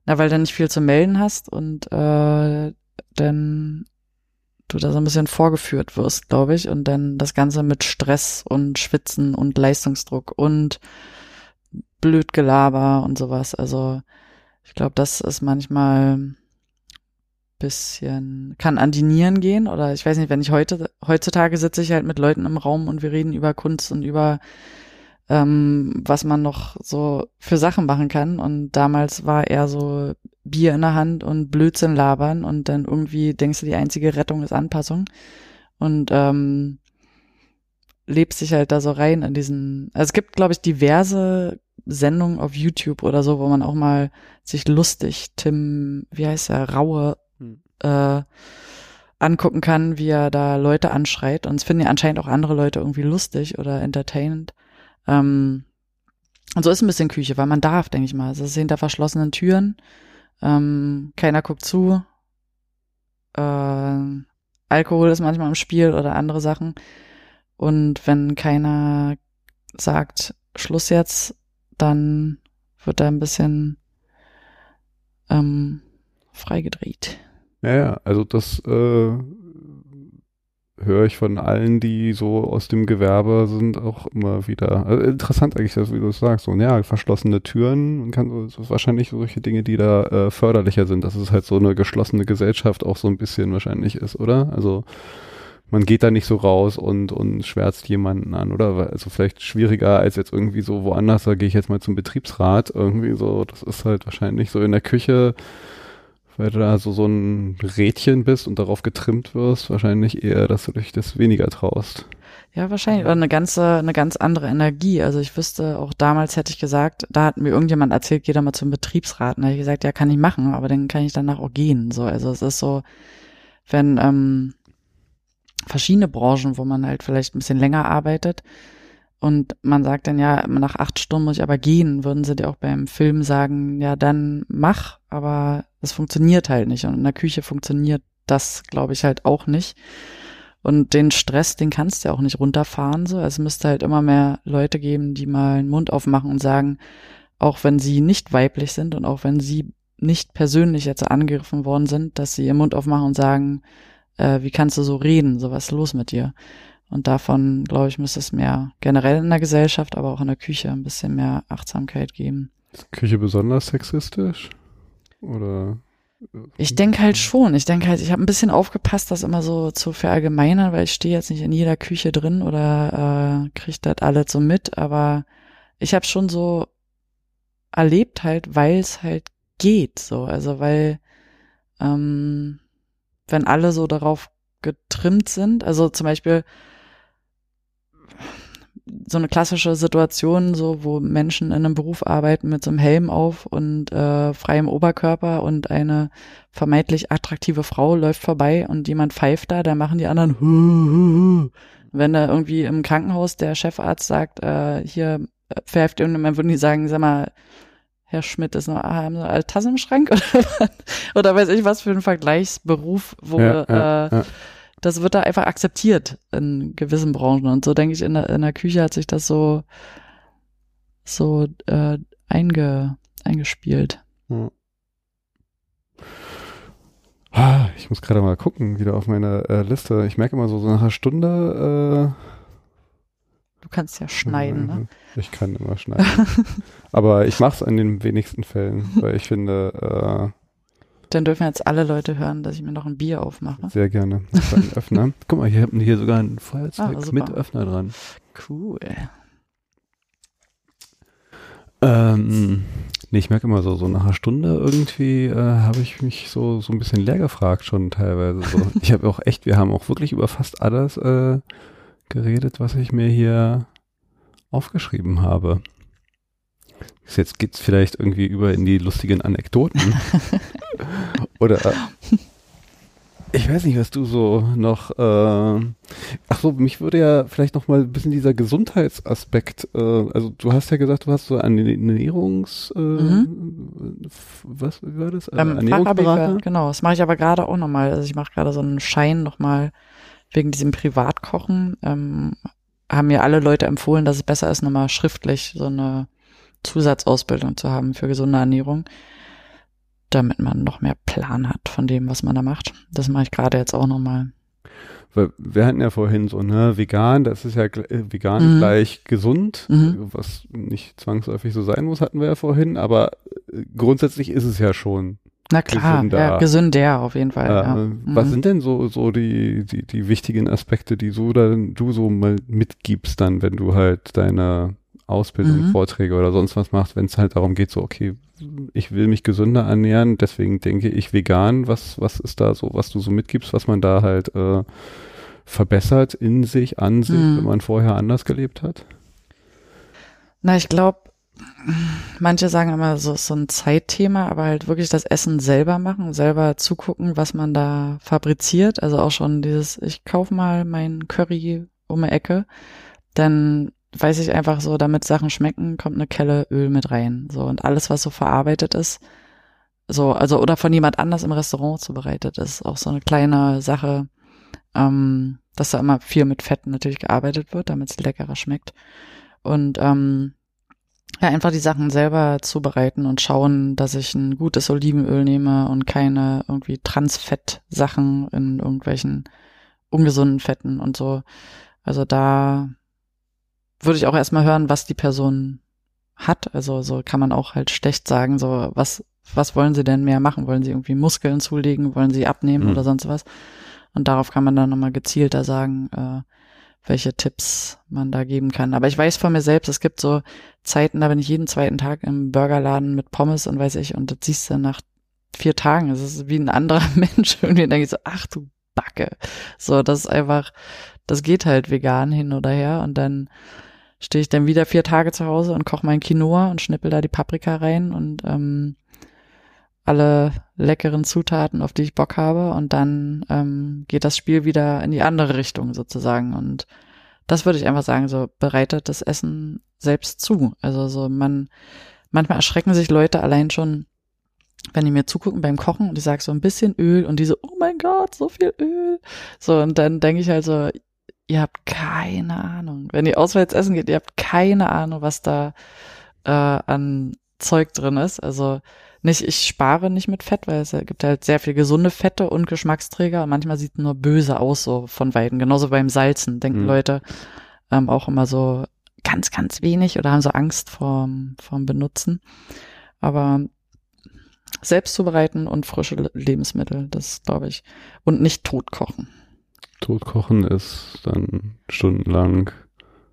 na, weil du nicht viel zu melden hast und äh, dann du da so ein bisschen vorgeführt wirst, glaube ich, und dann das Ganze mit Stress und Schwitzen und Leistungsdruck und Blödgelaber und sowas. Also ich glaube, das ist manchmal bisschen, kann an die Nieren gehen oder ich weiß nicht, wenn ich heute, heutzutage sitze ich halt mit Leuten im Raum und wir reden über Kunst und über ähm, was man noch so für Sachen machen kann. Und damals war eher so Bier in der Hand und Blödsinn labern und dann irgendwie denkst du, die einzige Rettung ist Anpassung. Und ähm, lebst dich halt da so rein in diesen. Also es gibt, glaube ich, diverse Sendungen auf YouTube oder so, wo man auch mal sich lustig, Tim, wie heißt er, Raue, hm. äh, angucken kann, wie er da Leute anschreit. Und es finden ja anscheinend auch andere Leute irgendwie lustig oder entertainend. Ähm, und so ist ein bisschen Küche, weil man darf, denke ich mal. Es ist hinter verschlossenen Türen. Ähm, keiner guckt zu. Äh, Alkohol ist manchmal im Spiel oder andere Sachen. Und wenn keiner sagt, Schluss jetzt, dann wird da ein bisschen ähm, freigedreht. Ja, ja, also das äh, höre ich von allen, die so aus dem Gewerbe sind, auch immer wieder. Also interessant eigentlich, dass, wie du es sagst, so, ja, verschlossene Türen, man kann so, wahrscheinlich solche Dinge, die da äh, förderlicher sind, dass es halt so eine geschlossene Gesellschaft auch so ein bisschen wahrscheinlich ist, oder? Also man geht da nicht so raus und, und schwärzt jemanden an, oder? Also vielleicht schwieriger als jetzt irgendwie so woanders, da gehe ich jetzt mal zum Betriebsrat, irgendwie so, das ist halt wahrscheinlich so in der Küche, weil du da so, so ein Rädchen bist und darauf getrimmt wirst, wahrscheinlich eher, dass du dich das weniger traust. Ja, wahrscheinlich. Oder eine ganze, eine ganz andere Energie. Also ich wüsste, auch damals hätte ich gesagt, da hat mir irgendjemand erzählt, geh da mal zum Betriebsrat. Und da habe ich gesagt, ja, kann ich machen, aber dann kann ich danach auch gehen. So, also es ist so, wenn ähm, verschiedene Branchen, wo man halt vielleicht ein bisschen länger arbeitet und man sagt dann, ja, nach acht Stunden muss ich aber gehen, würden sie dir auch beim Film sagen, ja, dann mach, aber es funktioniert halt nicht. Und in der Küche funktioniert das, glaube ich, halt auch nicht. Und den Stress, den kannst du ja auch nicht runterfahren, so. Also es müsste halt immer mehr Leute geben, die mal den Mund aufmachen und sagen, auch wenn sie nicht weiblich sind und auch wenn sie nicht persönlich jetzt angegriffen worden sind, dass sie ihren Mund aufmachen und sagen, äh, wie kannst du so reden, so was ist los mit dir? Und davon, glaube ich, müsste es mehr generell in der Gesellschaft, aber auch in der Küche ein bisschen mehr Achtsamkeit geben. Ist Küche besonders sexistisch? Oder? Ich denke halt schon. Ich denke halt, ich habe ein bisschen aufgepasst, das immer so zu verallgemeinern, weil ich stehe jetzt nicht in jeder Küche drin oder äh, kriege das alles so mit, aber ich habe schon so erlebt halt, weil es halt geht, so. Also weil, ähm, wenn alle so darauf getrimmt sind, also zum Beispiel so eine klassische Situation, so wo Menschen in einem Beruf arbeiten mit so einem Helm auf und äh, freiem Oberkörper und eine vermeintlich attraktive Frau läuft vorbei und jemand pfeift da, dann machen die anderen hu, hu, hu. wenn da irgendwie im Krankenhaus der Chefarzt sagt, äh, hier äh, pfeift irgendjemand, würden die sagen, sag mal, Herr Schmidt ist noch, haben Sie eine Tasse im Schrank? Oder, oder weiß ich was für ein Vergleichsberuf, wo ja, ja, äh, ja das wird da einfach akzeptiert in gewissen Branchen. Und so denke ich, in der, in der Küche hat sich das so, so äh, einge, eingespielt. Ja. Ah, ich muss gerade mal gucken, wieder auf meine äh, Liste. Ich merke immer so, so nach einer Stunde. Äh, du kannst ja schneiden, ne? Ich kann immer schneiden. Aber ich mache es in den wenigsten Fällen, weil ich finde, äh, dann dürfen jetzt alle Leute hören, dass ich mir noch ein Bier aufmache. Sehr gerne. Einen Öffner. Guck mal, hier haben hier sogar ein Feuerzeug ah, mit Öffner dran. Cool. Ähm, nee, ich merke immer so, so nach einer Stunde irgendwie äh, habe ich mich so, so ein bisschen leer gefragt schon teilweise. So. ich habe auch echt, wir haben auch wirklich über fast alles äh, geredet, was ich mir hier aufgeschrieben habe. Jetzt geht's vielleicht irgendwie über in die lustigen Anekdoten. Oder äh, ich weiß nicht, was du so noch. Äh, ach so, mich würde ja vielleicht noch mal ein bisschen dieser Gesundheitsaspekt. Äh, also du hast ja gesagt, du hast so eine Ernährungs. Äh, mhm. Was wie war das? Ähm, Ernährungsberater. Genau, das mache ich aber gerade auch noch mal. Also ich mache gerade so einen Schein noch mal wegen diesem Privatkochen. Ähm, haben mir alle Leute empfohlen, dass es besser ist, nochmal schriftlich so eine Zusatzausbildung zu haben für gesunde Ernährung, damit man noch mehr Plan hat von dem, was man da macht. Das mache ich gerade jetzt auch nochmal. Weil wir hatten ja vorhin so, ne, vegan, das ist ja äh, vegan mhm. gleich gesund, mhm. was nicht zwangsläufig so sein muss, hatten wir ja vorhin, aber äh, grundsätzlich ist es ja schon. Na klar, gesünder. ja, gesünder auf jeden Fall. Äh, ja. Was mhm. sind denn so, so die, die, die wichtigen Aspekte, die so dann, du so mal mitgibst dann, wenn du halt deine Ausbildung, mhm. Vorträge oder sonst was macht, wenn es halt darum geht, so, okay, ich will mich gesünder ernähren, deswegen denke ich vegan, was, was ist da so, was du so mitgibst, was man da halt äh, verbessert in sich, an sich, mhm. wenn man vorher anders gelebt hat? Na, ich glaube, manche sagen immer, so ist so ein Zeitthema, aber halt wirklich das Essen selber machen, selber zugucken, was man da fabriziert. Also auch schon dieses, ich kaufe mal mein Curry um die Ecke, dann weiß ich einfach so, damit Sachen schmecken, kommt eine Kelle Öl mit rein. So und alles, was so verarbeitet ist, so, also oder von jemand anders im Restaurant zubereitet ist, auch so eine kleine Sache, ähm, dass da immer viel mit Fetten natürlich gearbeitet wird, damit es leckerer schmeckt. Und ähm, ja, einfach die Sachen selber zubereiten und schauen, dass ich ein gutes Olivenöl nehme und keine irgendwie Transfett-Sachen in irgendwelchen ungesunden Fetten und so. Also da würde ich auch erstmal hören, was die Person hat. Also so kann man auch halt schlecht sagen, so was, was wollen sie denn mehr machen? Wollen sie irgendwie Muskeln zulegen? Wollen sie abnehmen mhm. oder sonst was? Und darauf kann man dann nochmal gezielter sagen, äh, welche Tipps man da geben kann. Aber ich weiß von mir selbst, es gibt so Zeiten, da bin ich jeden zweiten Tag im Burgerladen mit Pommes und weiß ich, und das siehst du nach vier Tagen. Es ist wie ein anderer Mensch. Irgendwie denke ich so, ach du Backe. So, das ist einfach, das geht halt vegan hin oder her und dann stehe ich dann wieder vier Tage zu Hause und koche mein Quinoa und schnippel da die Paprika rein und ähm, alle leckeren Zutaten, auf die ich Bock habe und dann ähm, geht das Spiel wieder in die andere Richtung sozusagen und das würde ich einfach sagen, so bereitet das Essen selbst zu. Also so man, manchmal erschrecken sich Leute allein schon, wenn die mir zugucken beim Kochen und ich sage so ein bisschen Öl und diese, oh mein Gott, so viel Öl. So, und dann denke ich halt so, ihr habt keine Ahnung. Wenn ihr auswärts essen geht, ihr habt keine Ahnung, was da äh, an Zeug drin ist. Also nicht, ich spare nicht mit Fett, weil es gibt halt sehr viel gesunde Fette und Geschmacksträger. Und manchmal sieht nur böse aus, so von Weiden. Genauso beim Salzen denken mhm. Leute ähm, auch immer so ganz, ganz wenig oder haben so Angst vorm, vorm Benutzen. Aber selbst zubereiten und frische Lebensmittel, das glaube ich. Und nicht tot kochen. Totkochen ist dann stundenlang.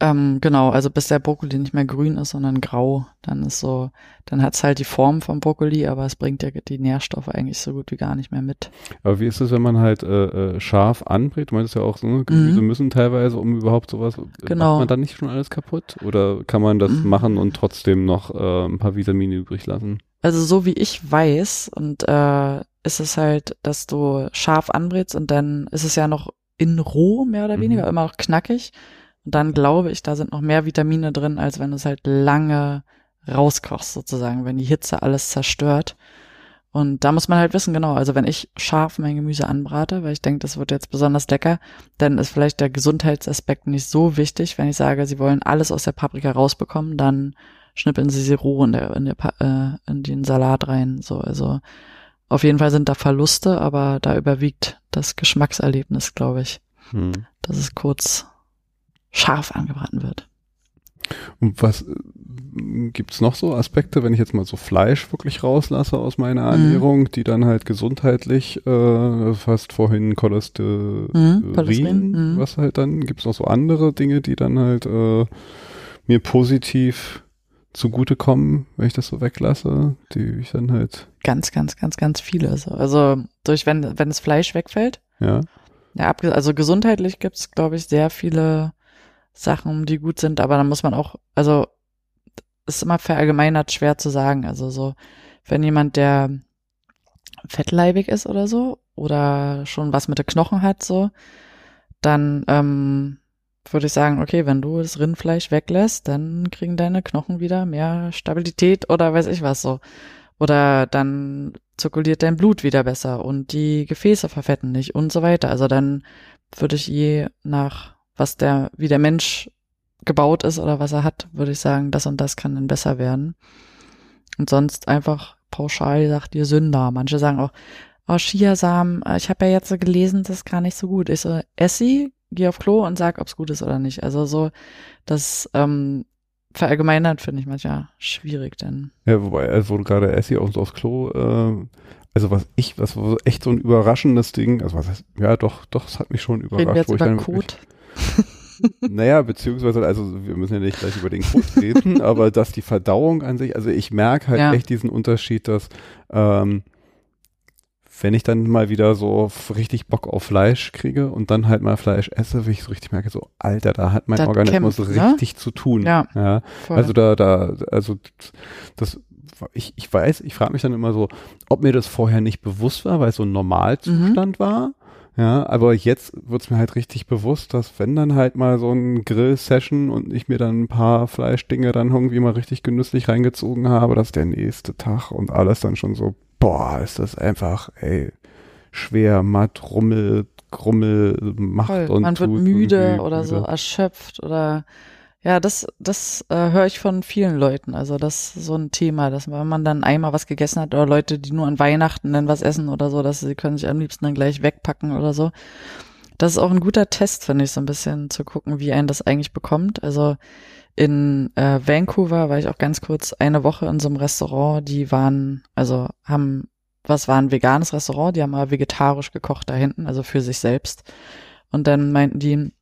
Ähm, genau, also bis der Brokkoli nicht mehr grün ist, sondern grau, dann ist so, dann hat's halt die Form vom Brokkoli, aber es bringt ja die Nährstoffe eigentlich so gut wie gar nicht mehr mit. Aber wie ist es, wenn man halt äh, äh scharf anbrät? Du meinst ja auch, so, ne, Gemüse mhm. müssen teilweise, um überhaupt sowas, genau. macht man dann nicht schon alles kaputt? Oder kann man das mhm. machen und trotzdem noch äh, ein paar Vitamine übrig lassen? Also so wie ich weiß und äh, ist es halt, dass du scharf anbrätst und dann ist es ja noch in roh, mehr oder weniger, mhm. immer noch knackig. Und dann glaube ich, da sind noch mehr Vitamine drin, als wenn du es halt lange rauskochst, sozusagen, wenn die Hitze alles zerstört. Und da muss man halt wissen, genau, also wenn ich scharf mein Gemüse anbrate, weil ich denke, das wird jetzt besonders lecker, dann ist vielleicht der Gesundheitsaspekt nicht so wichtig. Wenn ich sage, sie wollen alles aus der Paprika rausbekommen, dann schnippeln sie sie roh in, der, in, der, äh, in den Salat rein. So, also auf jeden Fall sind da Verluste, aber da überwiegt das Geschmackserlebnis, glaube ich, hm. dass es kurz scharf angebraten wird. Und was äh, gibt's noch so Aspekte, wenn ich jetzt mal so Fleisch wirklich rauslasse aus meiner mhm. Ernährung, mhm. die dann halt gesundheitlich, äh, fast vorhin Cholesterin, mhm, Cholesterin. Mhm. was halt dann, gibt's noch so andere Dinge, die dann halt äh, mir positiv zugutekommen, wenn ich das so weglasse, die ich dann halt. Ganz, ganz, ganz, ganz viele. Also, also durch, wenn, wenn das Fleisch wegfällt. Ja. Ja, also gesundheitlich gibt's, glaube ich, sehr viele Sachen, die gut sind, aber dann muss man auch, also ist immer verallgemeinert schwer zu sagen. Also so, wenn jemand, der fettleibig ist oder so, oder schon was mit den Knochen hat, so, dann ähm, würde ich sagen, okay, wenn du das Rindfleisch weglässt, dann kriegen deine Knochen wieder mehr Stabilität oder weiß ich was so. Oder dann zirkuliert dein Blut wieder besser und die Gefäße verfetten nicht und so weiter. Also dann würde ich je nach, was der, wie der Mensch gebaut ist oder was er hat, würde ich sagen, das und das kann dann besser werden. Und sonst einfach pauschal sagt ihr Sünder. Manche sagen auch, oh, Chiasamen, ich habe ja jetzt so gelesen, das ist gar nicht so gut. Ich so, Essi, geh auf Klo und sag, ob's gut ist oder nicht. Also so, das ähm, verallgemeinert finde ich manchmal schwierig, denn. Ja, wobei, also wo du gerade Essi auf, aufs Klo, äh, also was ich, was war echt so ein überraschendes Ding, also was heißt, ja doch, doch, es hat mich schon überrascht. Reden wir jetzt wo über ich dann Code? naja, beziehungsweise, also wir müssen ja nicht gleich über den Code reden, aber dass die Verdauung an sich, also ich merke halt ja. echt diesen Unterschied, dass ähm, wenn ich dann mal wieder so richtig Bock auf Fleisch kriege und dann halt mal Fleisch esse, wie ich so richtig merke, so, Alter, da hat mein das Organismus kämpft, ne? richtig ne? zu tun. Ja. ja. Also da, da, also das, ich, ich weiß, ich frage mich dann immer so, ob mir das vorher nicht bewusst war, weil es so ein Normalzustand mhm. war. Ja, aber jetzt wird's mir halt richtig bewusst, dass wenn dann halt mal so ein Grill-Session und ich mir dann ein paar Fleischdinge dann irgendwie mal richtig genüsslich reingezogen habe, dass der nächste Tag und alles dann schon so boah, ist das einfach, ey, schwer, matt, rummel, grummel, macht Voll. und Man wird müde oder müde. so erschöpft oder ja, das, das äh, höre ich von vielen Leuten. Also das ist so ein Thema, dass wenn man dann einmal was gegessen hat oder Leute, die nur an Weihnachten dann was essen oder so, dass sie können sich am liebsten dann gleich wegpacken oder so. Das ist auch ein guter Test, finde ich, so ein bisschen zu gucken, wie einen das eigentlich bekommt. Also in äh, Vancouver war ich auch ganz kurz eine Woche in so einem Restaurant, die waren, also haben, was war ein veganes Restaurant, die haben aber vegetarisch gekocht da hinten, also für sich selbst. Und dann meinten die,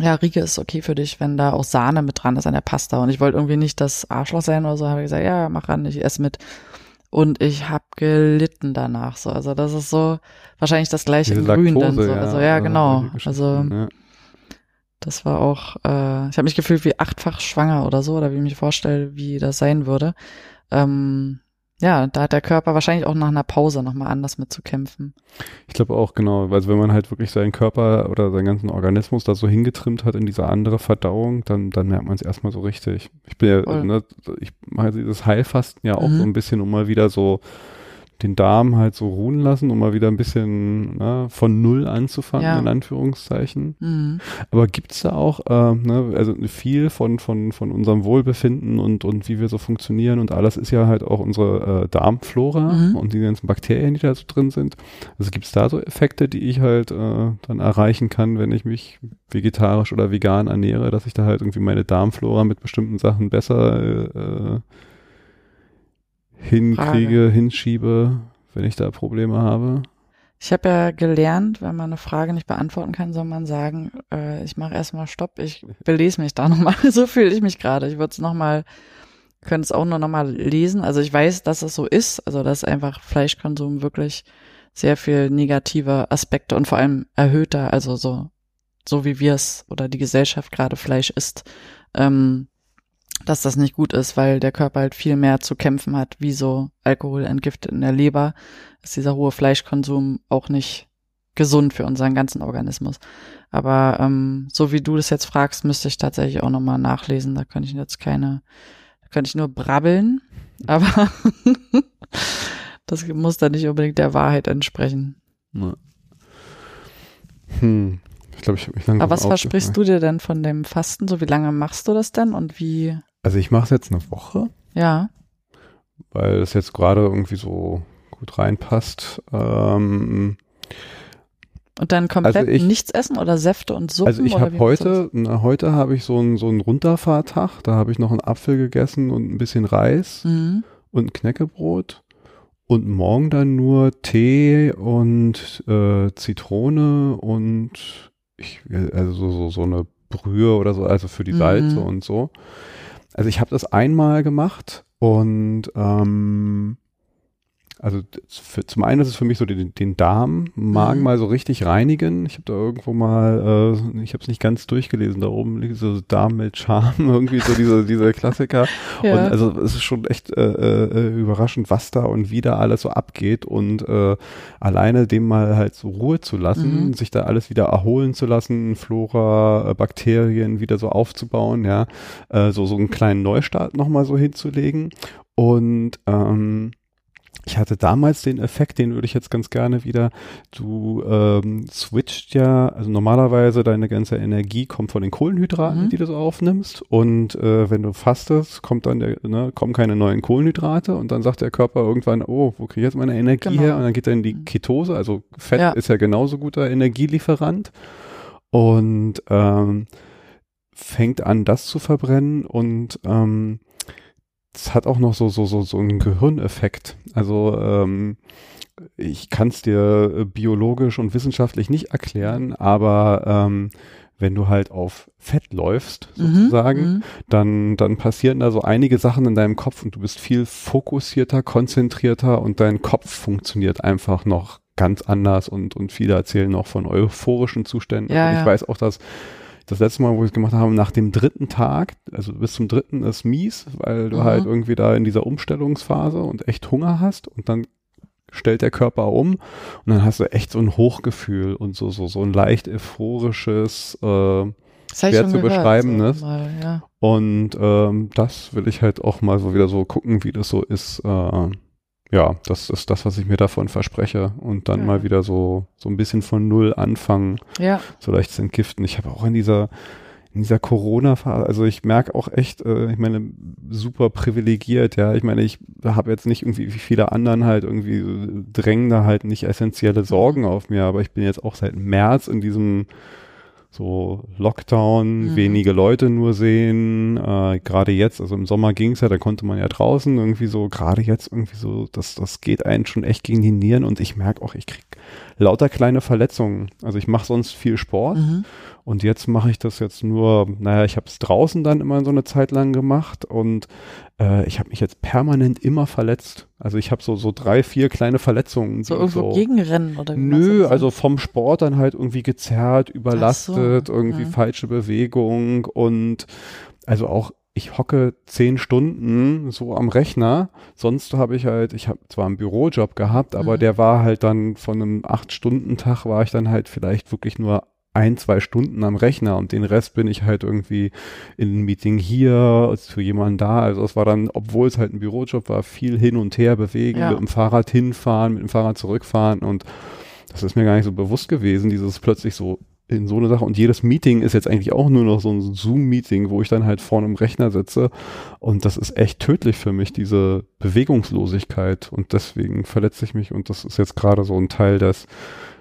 ja, Rieke ist okay für dich, wenn da auch Sahne mit dran ist an der Pasta. Und ich wollte irgendwie nicht das Arschloch sein oder so, habe ich gesagt, ja, mach ran, ich esse mit. Und ich habe gelitten danach so. Also das ist so wahrscheinlich das gleiche Diese in Grün dann so. Ja, also ja, genau. Also ja Das war auch, äh, ich habe mich gefühlt wie achtfach schwanger oder so, oder wie ich mich vorstelle, wie das sein würde. Ähm, ja, da hat der Körper wahrscheinlich auch nach einer Pause nochmal anders mit zu kämpfen. Ich glaube auch, genau. Also wenn man halt wirklich seinen Körper oder seinen ganzen Organismus da so hingetrimmt hat in diese andere Verdauung, dann, dann merkt man es erstmal so richtig. Ich bin ja, ne, ich mache dieses Heilfasten ja auch mhm. so ein bisschen, um mal wieder so den Darm halt so ruhen lassen, um mal wieder ein bisschen ne, von Null anzufangen, ja. in Anführungszeichen. Mhm. Aber gibt's da auch, äh, ne, also viel von, von, von unserem Wohlbefinden und, und wie wir so funktionieren und alles ist ja halt auch unsere äh, Darmflora mhm. und die ganzen Bakterien, die da so drin sind. Also gibt's da so Effekte, die ich halt äh, dann erreichen kann, wenn ich mich vegetarisch oder vegan ernähre, dass ich da halt irgendwie meine Darmflora mit bestimmten Sachen besser äh, hinkriege, Frage. hinschiebe, wenn ich da Probleme habe? Ich habe ja gelernt, wenn man eine Frage nicht beantworten kann, soll man sagen, äh, ich mache erstmal Stopp, ich belese mich da nochmal. so fühle ich mich gerade. Ich würde es nochmal, könnte es auch nur nochmal lesen. Also ich weiß, dass es so ist, also dass einfach Fleischkonsum wirklich sehr viel negative Aspekte und vor allem erhöhter, also so, so wie wir es oder die Gesellschaft gerade Fleisch isst, ähm, dass das nicht gut ist, weil der Körper halt viel mehr zu kämpfen hat, wie so Alkohol entgiftet in der Leber, ist dieser hohe Fleischkonsum auch nicht gesund für unseren ganzen Organismus. Aber ähm, so wie du das jetzt fragst, müsste ich tatsächlich auch nochmal nachlesen. Da könnte ich jetzt keine, da könnte ich nur brabbeln, aber das muss dann nicht unbedingt der Wahrheit entsprechen. Hm. Ich glaube, ich habe mich lange Aber was versprichst du dir denn von dem Fasten? So wie lange machst du das denn und wie also ich mache es jetzt eine Woche. Ja. Weil es jetzt gerade irgendwie so gut reinpasst. Ähm, und dann komplett also ich, nichts essen oder Säfte und Suppen? Also ich habe heute, na, heute habe ich so einen so einen Runterfahrtag. Da habe ich noch einen Apfel gegessen und ein bisschen Reis mhm. und ein Knäckebrot. Und morgen dann nur Tee und äh, Zitrone und ich, also so, so, so eine Brühe oder so, also für die Salze mhm. und so. Also ich habe das einmal gemacht und ähm, also für, zum einen ist es für mich so den, den Darm, Magen mhm. mal so richtig reinigen. Ich habe da irgendwo mal, äh, ich habe es nicht ganz durchgelesen, da oben liegt so Darm mit Charme, irgendwie so diese, diese Klassiker. ja. Und also es ist schon echt äh, äh, überraschend, was da und wie da alles so abgeht und äh, alleine dem mal halt so Ruhe zu lassen, mhm. sich da alles wieder erholen zu lassen, Flora, äh, Bakterien wieder so aufzubauen, ja, äh, so, so einen kleinen Neustart nochmal so hinzulegen. Und ähm, ich hatte damals den Effekt, den würde ich jetzt ganz gerne wieder, du ähm, switcht ja, also normalerweise deine ganze Energie kommt von den Kohlenhydraten, mhm. die du so aufnimmst und äh, wenn du fastest, kommt dann der, ne, kommen keine neuen Kohlenhydrate und dann sagt der Körper irgendwann, oh, wo kriege ich jetzt meine Energie genau. her? Und dann geht er in die mhm. Ketose, also Fett ja. ist ja genauso guter Energielieferant und ähm, fängt an, das zu verbrennen und ähm, es hat auch noch so, so, so, so einen Gehirneffekt. Also ähm, ich kann es dir äh, biologisch und wissenschaftlich nicht erklären, aber ähm, wenn du halt auf Fett läufst, mhm, sozusagen, mhm, dann, dann passieren da so einige Sachen in deinem Kopf und du bist viel fokussierter, konzentrierter und dein Kopf funktioniert einfach noch ganz anders und, und viele erzählen noch von euphorischen Zuständen. Ja, ich ja. weiß auch, dass das letzte Mal, wo wir es gemacht haben, nach dem dritten Tag, also bis zum dritten ist mies, weil du mhm. halt irgendwie da in dieser Umstellungsphase und echt Hunger hast und dann stellt der Körper um und dann hast du echt so ein Hochgefühl und so, so, so ein leicht euphorisches, äh, schwer zu beschreiben, so? Mal, ja. Und ähm, das will ich halt auch mal so wieder so gucken, wie das so ist, äh, ja, das ist das, was ich mir davon verspreche. Und dann ja. mal wieder so, so ein bisschen von Null anfangen. Ja. So leicht zu entgiften. Ich habe auch in dieser, in dieser Corona-Phase, also ich merke auch echt, äh, ich meine, super privilegiert, ja. Ich meine, ich habe jetzt nicht irgendwie wie viele anderen halt irgendwie drängen da halt nicht essentielle Sorgen auf mir, aber ich bin jetzt auch seit März in diesem so Lockdown, mhm. wenige Leute nur sehen. Äh, gerade jetzt, also im Sommer ging's ja, da konnte man ja draußen irgendwie so, gerade jetzt irgendwie so, das, das geht einen schon echt gegen die Nieren und ich merke auch, ich krieg lauter kleine Verletzungen. Also ich mache sonst viel Sport mhm. Und jetzt mache ich das jetzt nur, naja, ich habe es draußen dann immer so eine Zeit lang gemacht und äh, ich habe mich jetzt permanent immer verletzt. Also ich habe so so drei, vier kleine Verletzungen. So irgendwo so, gegenrennen oder wie Nö, also vom Sport dann halt irgendwie gezerrt, überlastet, so, irgendwie ja. falsche Bewegung und also auch ich hocke zehn Stunden so am Rechner. Sonst habe ich halt, ich habe zwar einen Bürojob gehabt, aber mhm. der war halt dann von einem acht-Stunden-Tag war ich dann halt vielleicht wirklich nur ein, zwei Stunden am Rechner und den Rest bin ich halt irgendwie in einem Meeting hier, für jemanden da. Also es war dann, obwohl es halt ein Bürojob war, viel hin und her bewegen, ja. mit dem Fahrrad hinfahren, mit dem Fahrrad zurückfahren und das ist mir gar nicht so bewusst gewesen, dieses plötzlich so in so eine Sache. Und jedes Meeting ist jetzt eigentlich auch nur noch so ein Zoom-Meeting, wo ich dann halt vorne im Rechner sitze. Und das ist echt tödlich für mich, diese Bewegungslosigkeit. Und deswegen verletze ich mich. Und das ist jetzt gerade so ein Teil, dass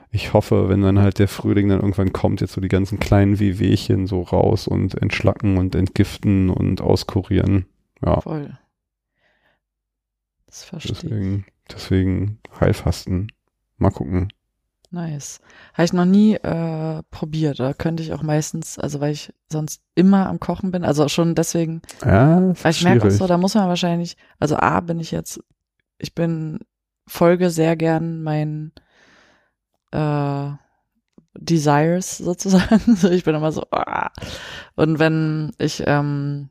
ich hoffe, wenn dann halt der Frühling dann irgendwann kommt, jetzt so die ganzen kleinen Wehwehchen so raus und entschlacken und entgiften und auskurieren. Ja. Voll. Das verstehe deswegen, deswegen Heilfasten. Mal gucken. Nice. Habe ich noch nie äh, probiert. Da könnte ich auch meistens, also weil ich sonst immer am Kochen bin, also schon deswegen. Ja, weil ich merke auch so, da muss man wahrscheinlich, also A bin ich jetzt, ich bin, folge sehr gern mein äh, Desires sozusagen. so, ich bin immer so, ah. und wenn ich ähm,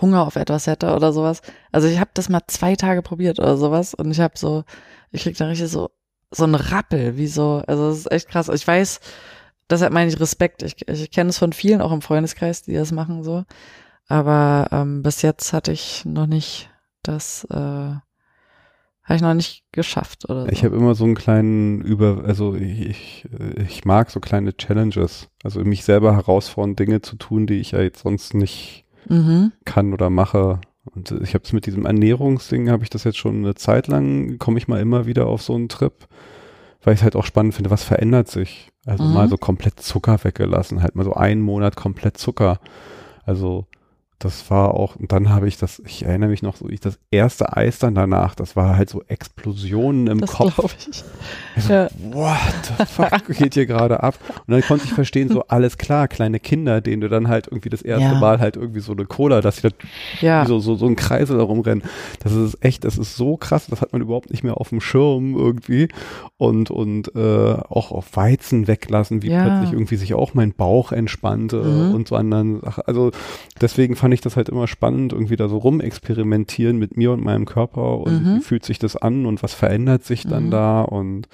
Hunger auf etwas hätte oder sowas, also ich habe das mal zwei Tage probiert oder sowas und ich habe so, ich krieg da richtig so so ein Rappel, wie so, also das ist echt krass. Ich weiß, deshalb meine ich Respekt. Ich, ich kenne es von vielen, auch im Freundeskreis, die das machen so. Aber ähm, bis jetzt hatte ich noch nicht das, äh, habe ich noch nicht geschafft oder so. Ich habe immer so einen kleinen über, also ich, ich, ich mag so kleine Challenges, also mich selber herausfordern, Dinge zu tun, die ich ja jetzt sonst nicht mhm. kann oder mache. Und ich habe es mit diesem Ernährungsding, habe ich das jetzt schon eine Zeit lang, komme ich mal immer wieder auf so einen Trip, weil ich es halt auch spannend finde, was verändert sich. Also mhm. mal so komplett Zucker weggelassen, halt mal so einen Monat komplett Zucker. Also das war auch, und dann habe ich das, ich erinnere mich noch so, ich das erste Eis dann danach, das war halt so Explosionen im das Kopf. Ich. Also, ja. What the fuck geht hier gerade ab? Und dann konnte ich verstehen, so alles klar, kleine Kinder, denen du dann halt irgendwie das erste ja. Mal halt irgendwie so eine Cola, dass sie da ja. so, so, so ein Kreisel darum rennen. Das ist echt, das ist so krass, das hat man überhaupt nicht mehr auf dem Schirm irgendwie. Und, und äh, auch auf Weizen weglassen, wie plötzlich irgendwie sich auch mein Bauch entspannte mhm. und so anderen Sachen. Also deswegen fand fand ich das halt immer spannend, irgendwie da so rumexperimentieren mit mir und meinem Körper und mhm. wie fühlt sich das an und was verändert sich dann mhm. da und,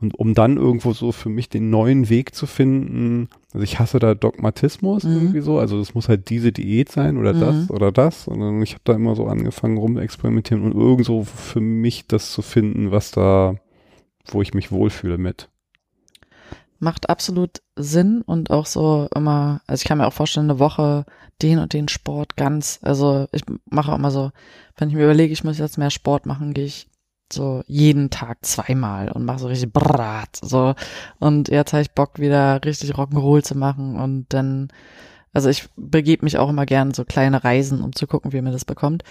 und um dann irgendwo so für mich den neuen Weg zu finden, also ich hasse da Dogmatismus mhm. irgendwie so, also es muss halt diese Diät sein oder das mhm. oder das und dann, ich habe da immer so angefangen rumexperimentieren und irgendwo für mich das zu finden, was da, wo ich mich wohlfühle mit macht absolut Sinn und auch so immer, also ich kann mir auch vorstellen, eine Woche den und den Sport ganz, also ich mache auch immer so, wenn ich mir überlege, ich muss jetzt mehr Sport machen, gehe ich so jeden Tag zweimal und mache so richtig brat, so und jetzt habe ich Bock wieder richtig Rock'n'Roll zu machen und dann, also ich begebe mich auch immer gern so kleine Reisen, um zu gucken, wie mir das bekommt.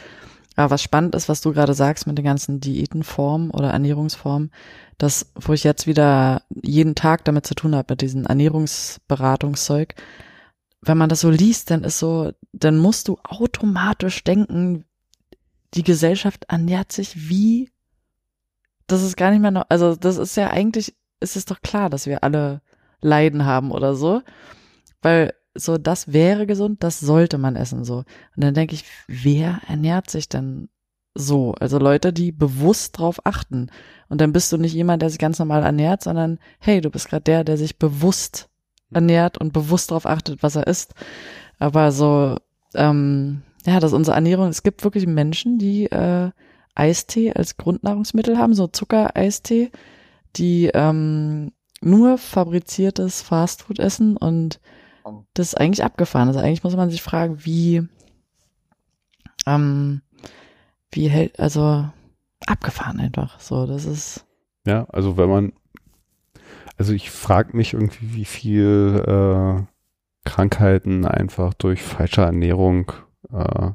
Aber was spannend ist, was du gerade sagst mit den ganzen Diätenformen oder Ernährungsformen, das, wo ich jetzt wieder jeden Tag damit zu tun habe, mit diesem Ernährungsberatungszeug, wenn man das so liest, dann ist so, dann musst du automatisch denken, die Gesellschaft ernährt sich wie, das ist gar nicht mehr, noch, also das ist ja eigentlich, ist es doch klar, dass wir alle Leiden haben oder so, weil so, das wäre gesund, das sollte man essen, so. Und dann denke ich, wer ernährt sich denn so? Also Leute, die bewusst drauf achten. Und dann bist du nicht jemand, der sich ganz normal ernährt, sondern hey, du bist gerade der, der sich bewusst ernährt und bewusst darauf achtet, was er isst. Aber so, ähm, ja, das ist unsere Ernährung. Es gibt wirklich Menschen, die äh, Eistee als Grundnahrungsmittel haben, so Zucker-Eistee, die ähm, nur fabriziertes Fastfood essen und das ist eigentlich abgefahren. Also eigentlich muss man sich fragen, wie, ähm, wie hält, also abgefahren einfach. So, das ist. Ja, also wenn man, also ich frage mich irgendwie, wie viel äh, Krankheiten einfach durch falsche Ernährung äh,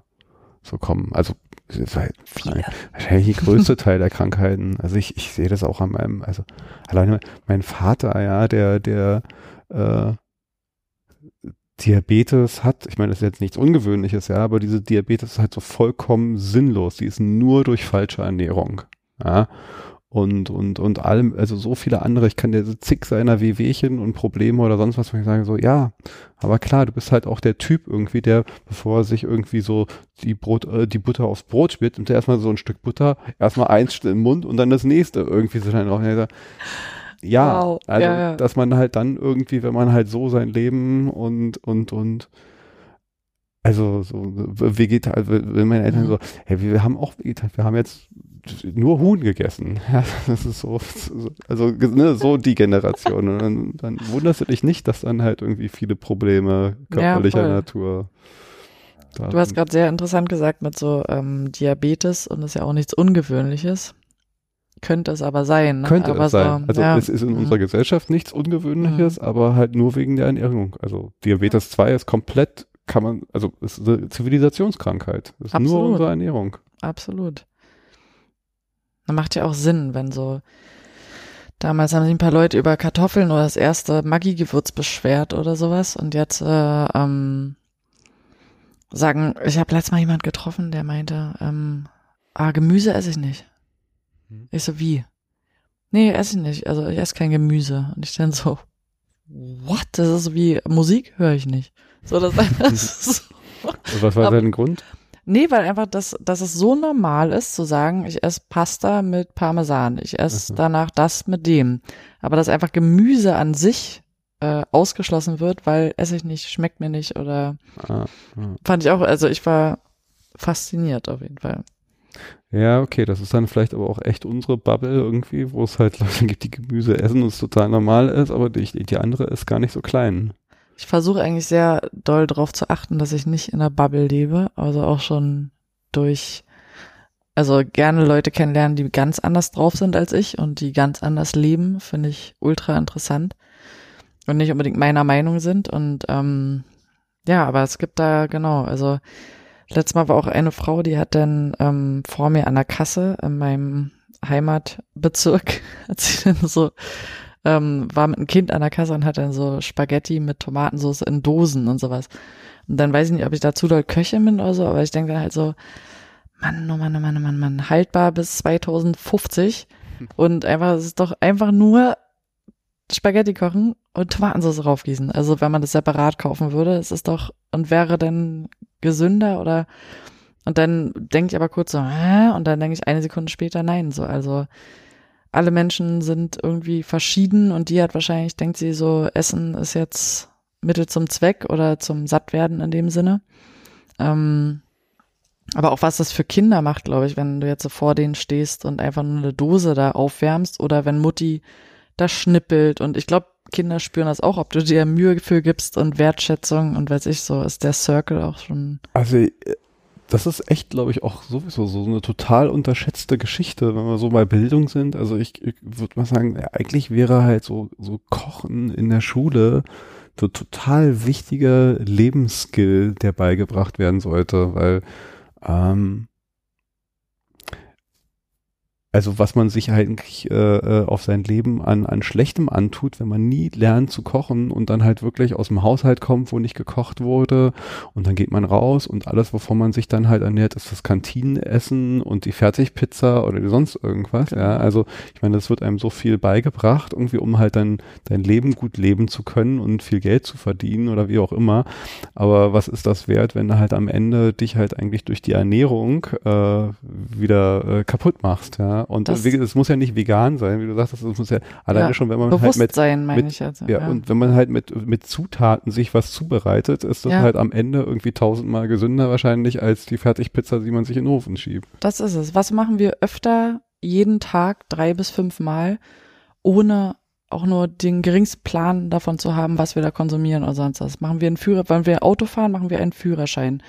so kommen. Also wahrscheinlich die größte Teil der Krankheiten. Also ich, ich sehe das auch an meinem, also alleine mein Vater, ja, der, der äh, Diabetes hat, ich meine, das ist jetzt nichts Ungewöhnliches, ja, aber diese Diabetes ist halt so vollkommen sinnlos. Die ist nur durch falsche Ernährung. Ja. Und, und, und allem, also so viele andere, ich kann dir so zig seiner Wehwehchen und Probleme oder sonst was, wo ich sage so, ja, aber klar, du bist halt auch der Typ irgendwie, der, bevor er sich irgendwie so die Brot, äh, die Butter aufs Brot spielt, nimmt er erstmal so ein Stück Butter, erstmal eins im Mund und dann das nächste irgendwie so schnell drauf. Ja, wow. also ja, ja. dass man halt dann irgendwie, wenn man halt so sein Leben und und und also so vegetal, also wenn meine Eltern mhm. so, hey, wir haben auch vegetal, wir haben jetzt nur Huhn gegessen. Ja, das ist so, also ne, so die Generation. Und dann, dann wunderst du dich nicht, dass dann halt irgendwie viele Probleme körperlicher ja, Natur Du hast gerade sehr interessant gesagt mit so ähm, Diabetes und das ist ja auch nichts Ungewöhnliches. Könnte es aber sein. Ne? Könnte aber es sein. So, also ja. es ist in mhm. unserer Gesellschaft nichts Ungewöhnliches, mhm. aber halt nur wegen der Ernährung. Also Diabetes 2 ist komplett, kann man, also ist eine Zivilisationskrankheit. Das ist Absolut. nur unsere Ernährung. Absolut. Das macht ja auch Sinn, wenn so Damals haben sich ein paar Leute über Kartoffeln oder das erste Maggi-Gewürz beschwert oder sowas. Und jetzt äh, ähm, sagen, ich habe letztes Mal jemand getroffen, der meinte, ähm, ah, Gemüse esse ich nicht. Hm. Ich so, wie? Nee, esse ich nicht. Also ich esse kein Gemüse. Und ich dann so, what? Das ist wie Musik höre ich nicht. So, das ist so. Was war dein Grund? Nee, weil einfach, das, dass es so normal ist, zu sagen, ich esse Pasta mit Parmesan, ich esse mhm. danach das mit dem. Aber dass einfach Gemüse an sich äh, ausgeschlossen wird, weil esse ich nicht, schmeckt mir nicht oder ah, ah. fand ich auch, also ich war fasziniert auf jeden Fall. Ja, okay, das ist dann vielleicht aber auch echt unsere Bubble irgendwie, wo es halt Leute gibt, die Gemüse essen und es total normal ist, aber die, die andere ist gar nicht so klein. Ich versuche eigentlich sehr doll darauf zu achten, dass ich nicht in einer Bubble lebe, also auch schon durch, also gerne Leute kennenlernen, die ganz anders drauf sind als ich und die ganz anders leben, finde ich ultra interessant und nicht unbedingt meiner Meinung sind und ähm, ja, aber es gibt da genau, also letztes Mal war auch eine Frau, die hat dann ähm, vor mir an der Kasse in meinem Heimatbezirk, hat sie dann so ähm, war mit einem Kind an der Kasse und hat dann so Spaghetti mit Tomatensauce in Dosen und sowas. Und dann weiß ich nicht, ob ich dazu doll Köche bin oder so, aber ich denke dann halt so, Mann, oh Mann, oh Mann, oh Mann, Mann, haltbar bis 2050 und einfach, es ist doch einfach nur Spaghetti kochen und Tomatensauce raufgießen. Also wenn man das separat kaufen würde, es ist doch und wäre dann gesünder oder und dann denke ich aber kurz so, hä? und dann denke ich eine Sekunde später nein, so also alle Menschen sind irgendwie verschieden und die hat wahrscheinlich, denkt sie so, Essen ist jetzt Mittel zum Zweck oder zum Sattwerden in dem Sinne. Ähm, aber auch was das für Kinder macht, glaube ich, wenn du jetzt so vor denen stehst und einfach nur eine Dose da aufwärmst oder wenn Mutti da schnippelt und ich glaube, Kinder spüren das auch, ob du dir Mühe für gibst und Wertschätzung und weiß ich so, ist der Circle auch schon. Also das ist echt, glaube ich, auch sowieso so eine total unterschätzte Geschichte, wenn wir so bei Bildung sind. Also ich, ich würde mal sagen, ja, eigentlich wäre halt so, so Kochen in der Schule so total wichtiger Lebensskill, der beigebracht werden sollte, weil ähm, also was man sich eigentlich äh, äh, auf sein Leben an, an Schlechtem antut, wenn man nie lernt zu kochen und dann halt wirklich aus dem Haushalt kommt, wo nicht gekocht wurde und dann geht man raus und alles, wovon man sich dann halt ernährt, ist das Kantinenessen und die Fertigpizza oder sonst irgendwas. Genau. Ja, also ich meine, es wird einem so viel beigebracht, irgendwie, um halt dann dein Leben gut leben zu können und viel Geld zu verdienen oder wie auch immer. Aber was ist das wert, wenn du halt am Ende dich halt eigentlich durch die Ernährung äh, wieder äh, kaputt machst, ja? Und es muss ja nicht vegan sein, wie du sagst, es muss ja alleine ja, schon, wenn man halt mit, meine ich also, ja, ja, und wenn man halt mit, mit Zutaten sich was zubereitet, ist das ja. halt am Ende irgendwie tausendmal gesünder wahrscheinlich als die Fertigpizza, die man sich in den Ofen schiebt. Das ist es. Was machen wir öfter jeden Tag drei bis fünf Mal, ohne auch nur den geringsten Plan davon zu haben, was wir da konsumieren oder sonst was. Machen wir einen Führer, wollen wir Auto fahren, machen wir einen Führerschein.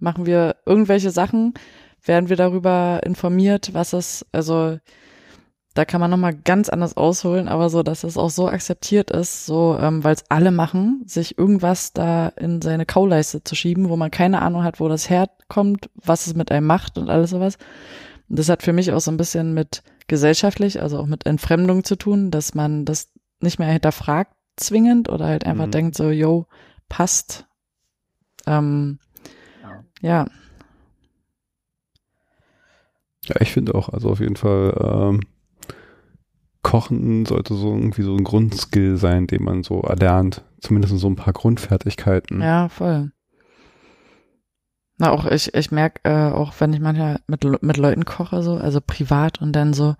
Machen wir irgendwelche Sachen, werden wir darüber informiert, was es, also da kann man nochmal ganz anders ausholen, aber so, dass es auch so akzeptiert ist, so, ähm, weil es alle machen, sich irgendwas da in seine Kauleiste zu schieben, wo man keine Ahnung hat, wo das herkommt, was es mit einem macht und alles sowas. Und das hat für mich auch so ein bisschen mit gesellschaftlich, also auch mit Entfremdung zu tun, dass man das nicht mehr hinterfragt zwingend oder halt einfach mhm. denkt so, yo, passt. Ähm, ja. Ja, ich finde auch, also auf jeden Fall, ähm, Kochen sollte so irgendwie so ein Grundskill sein, den man so erlernt. Zumindest so ein paar Grundfertigkeiten. Ja, voll. Na, auch ich, ich merke äh, auch, wenn ich manchmal mit, mit Leuten koche, so, also privat und dann so,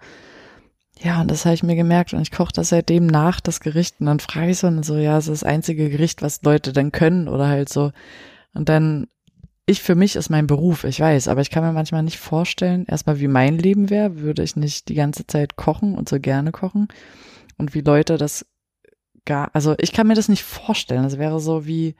ja, und das habe ich mir gemerkt und ich koche das seitdem nach, das Gericht. Und dann frage ich so und so, ja, es ist das einzige Gericht, was Leute dann können oder halt so. Und dann, ich für mich ist mein Beruf, ich weiß, aber ich kann mir manchmal nicht vorstellen, erstmal wie mein Leben wäre, würde ich nicht die ganze Zeit kochen und so gerne kochen. Und wie Leute das gar, also ich kann mir das nicht vorstellen. Das wäre so wie,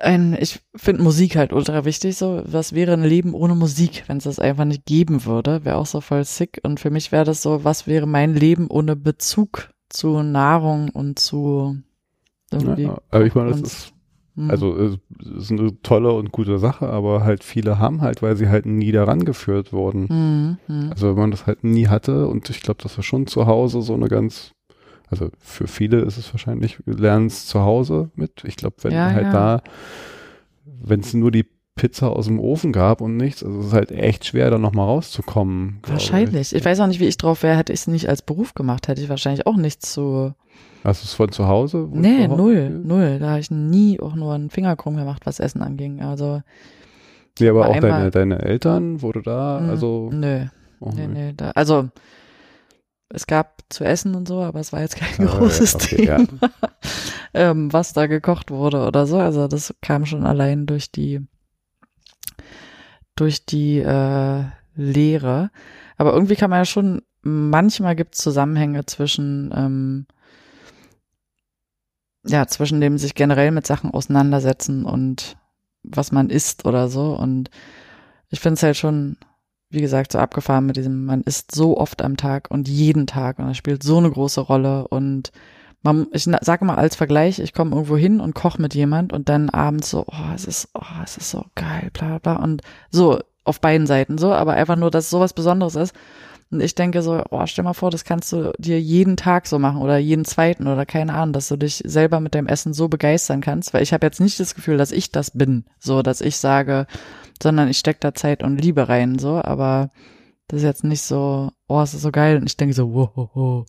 ein, ich finde Musik halt ultra wichtig, so, was wäre ein Leben ohne Musik, wenn es das einfach nicht geben würde, wäre auch so voll sick und für mich wäre das so, was wäre mein Leben ohne Bezug zu Nahrung und zu irgendwie. Ja, aber ich meine, das ist, hm. also, es ist eine tolle und gute Sache, aber halt viele haben halt, weil sie halt nie daran geführt wurden. Mhm. Also wenn man das halt nie hatte und ich glaube, das war schon zu Hause so eine ganz also für viele ist es wahrscheinlich, lernen es zu Hause mit. Ich glaube, wenn ja, halt ja. da, wenn es nur die Pizza aus dem Ofen gab und nichts, also es ist halt echt schwer, da nochmal rauszukommen. Wahrscheinlich. Ich. ich. weiß auch nicht, wie ich drauf wäre, hätte ich es nicht als Beruf gemacht, hätte ich wahrscheinlich auch nichts zu. Hast du es von zu Hause? Nee, null, null. Da habe ich nie auch nur einen Finger krumm gemacht, was Essen anging. Also. Nee, aber auch deine, deine Eltern, wurde da, hm, also. Nö. Oh, nee, nee, da, also es gab zu essen und so, aber es war jetzt kein oh, großes okay, Thema, ja. ähm, was da gekocht wurde oder so. Also das kam schon allein durch die durch die äh, Lehre. Aber irgendwie kann man ja schon, manchmal gibt es Zusammenhänge zwischen ähm, ja, zwischen dem sich generell mit Sachen auseinandersetzen und was man isst oder so. Und ich finde es halt schon wie gesagt, so abgefahren mit diesem, man isst so oft am Tag und jeden Tag und das spielt so eine große Rolle und man, ich sage mal als Vergleich, ich komme irgendwo hin und koche mit jemand und dann abends so, oh, es ist, oh, es ist so geil, bla bla und so auf beiden Seiten so, aber einfach nur, dass sowas Besonderes ist. Und ich denke so, oh, stell mal vor, das kannst du dir jeden Tag so machen oder jeden zweiten oder keine Ahnung, dass du dich selber mit dem Essen so begeistern kannst, weil ich habe jetzt nicht das Gefühl, dass ich das bin, so dass ich sage, sondern ich stecke da Zeit und Liebe rein, so, aber das ist jetzt nicht so, oh, es ist so geil. Und ich denke so, wow, wow, wow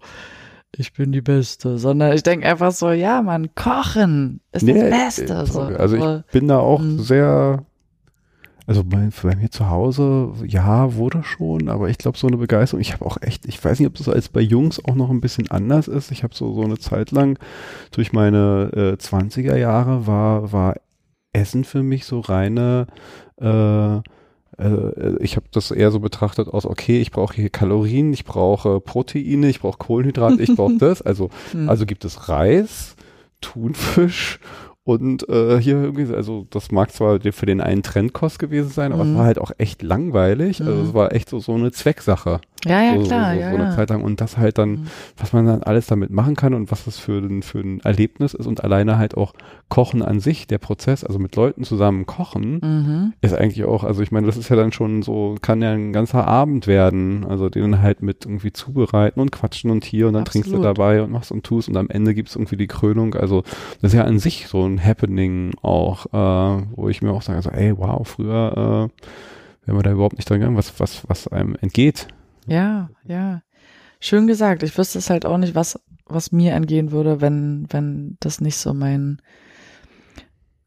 ich bin die Beste, sondern ich denke einfach so, ja, man, kochen ist nee, das Beste. Äh, so. Also ich bin da auch mhm. sehr, also bei, bei, mir zu Hause, ja, wurde schon, aber ich glaube so eine Begeisterung, ich habe auch echt, ich weiß nicht, ob das als bei Jungs auch noch ein bisschen anders ist. Ich habe so, so eine Zeit lang durch meine äh, 20er Jahre war, war Essen für mich so reine äh, äh, ich habe das eher so betrachtet aus, okay, ich brauche hier Kalorien, ich brauche Proteine, ich brauche Kohlenhydrate, ich brauche das. Also, hm. also gibt es Reis, Thunfisch und äh, hier irgendwie, also das mag zwar für den einen Trendkost gewesen sein, aber mhm. es war halt auch echt langweilig. Also mhm. es war echt so, so eine Zwecksache. Ja, ja, so, klar. So, so, ja, so eine ja. Zeit lang. Und das halt dann, mhm. was man dann alles damit machen kann und was das für ein, für ein Erlebnis ist und alleine halt auch Kochen an sich, der Prozess, also mit Leuten zusammen kochen, mhm. ist eigentlich auch, also ich meine, das ist ja dann schon so, kann ja ein ganzer Abend werden, also den halt mit irgendwie zubereiten und quatschen und hier und dann Absolut. trinkst du dabei und machst und tust und am Ende gibt's irgendwie die Krönung. Also das ist ja an sich so ein Happening auch, äh, wo ich mir auch sage, so, ey, wow, früher äh, wären wir da überhaupt nicht dran gegangen, was, was, was einem entgeht. Ja, ja. Schön gesagt. Ich wüsste es halt auch nicht, was, was mir entgehen würde, wenn, wenn das nicht so mein,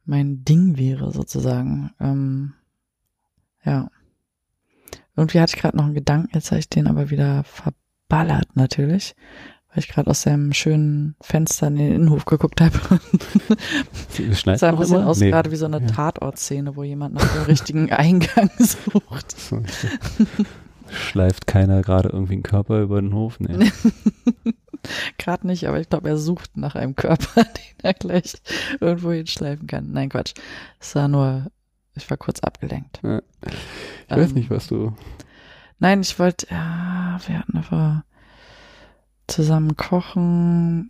mein Ding wäre, sozusagen. Ähm, ja. Irgendwie hatte ich gerade noch einen Gedanken, jetzt habe ich den aber wieder verballert, natürlich, weil ich gerade aus seinem schönen Fenster in den Innenhof geguckt habe. Das sah ein bisschen aus nee. gerade wie so eine ja. Tatortszene, wo jemand nach dem richtigen Eingang sucht. Schleift keiner gerade irgendwie einen Körper über den Hof? Nee. Gerade nicht, aber ich glaube, er sucht nach einem Körper, den er gleich irgendwo hinschleifen kann. Nein, Quatsch. Es war nur, ich war kurz abgelenkt. Ja. Ich ähm, weiß nicht, was du. Nein, ich wollte, ja, wir hatten einfach zusammen kochen,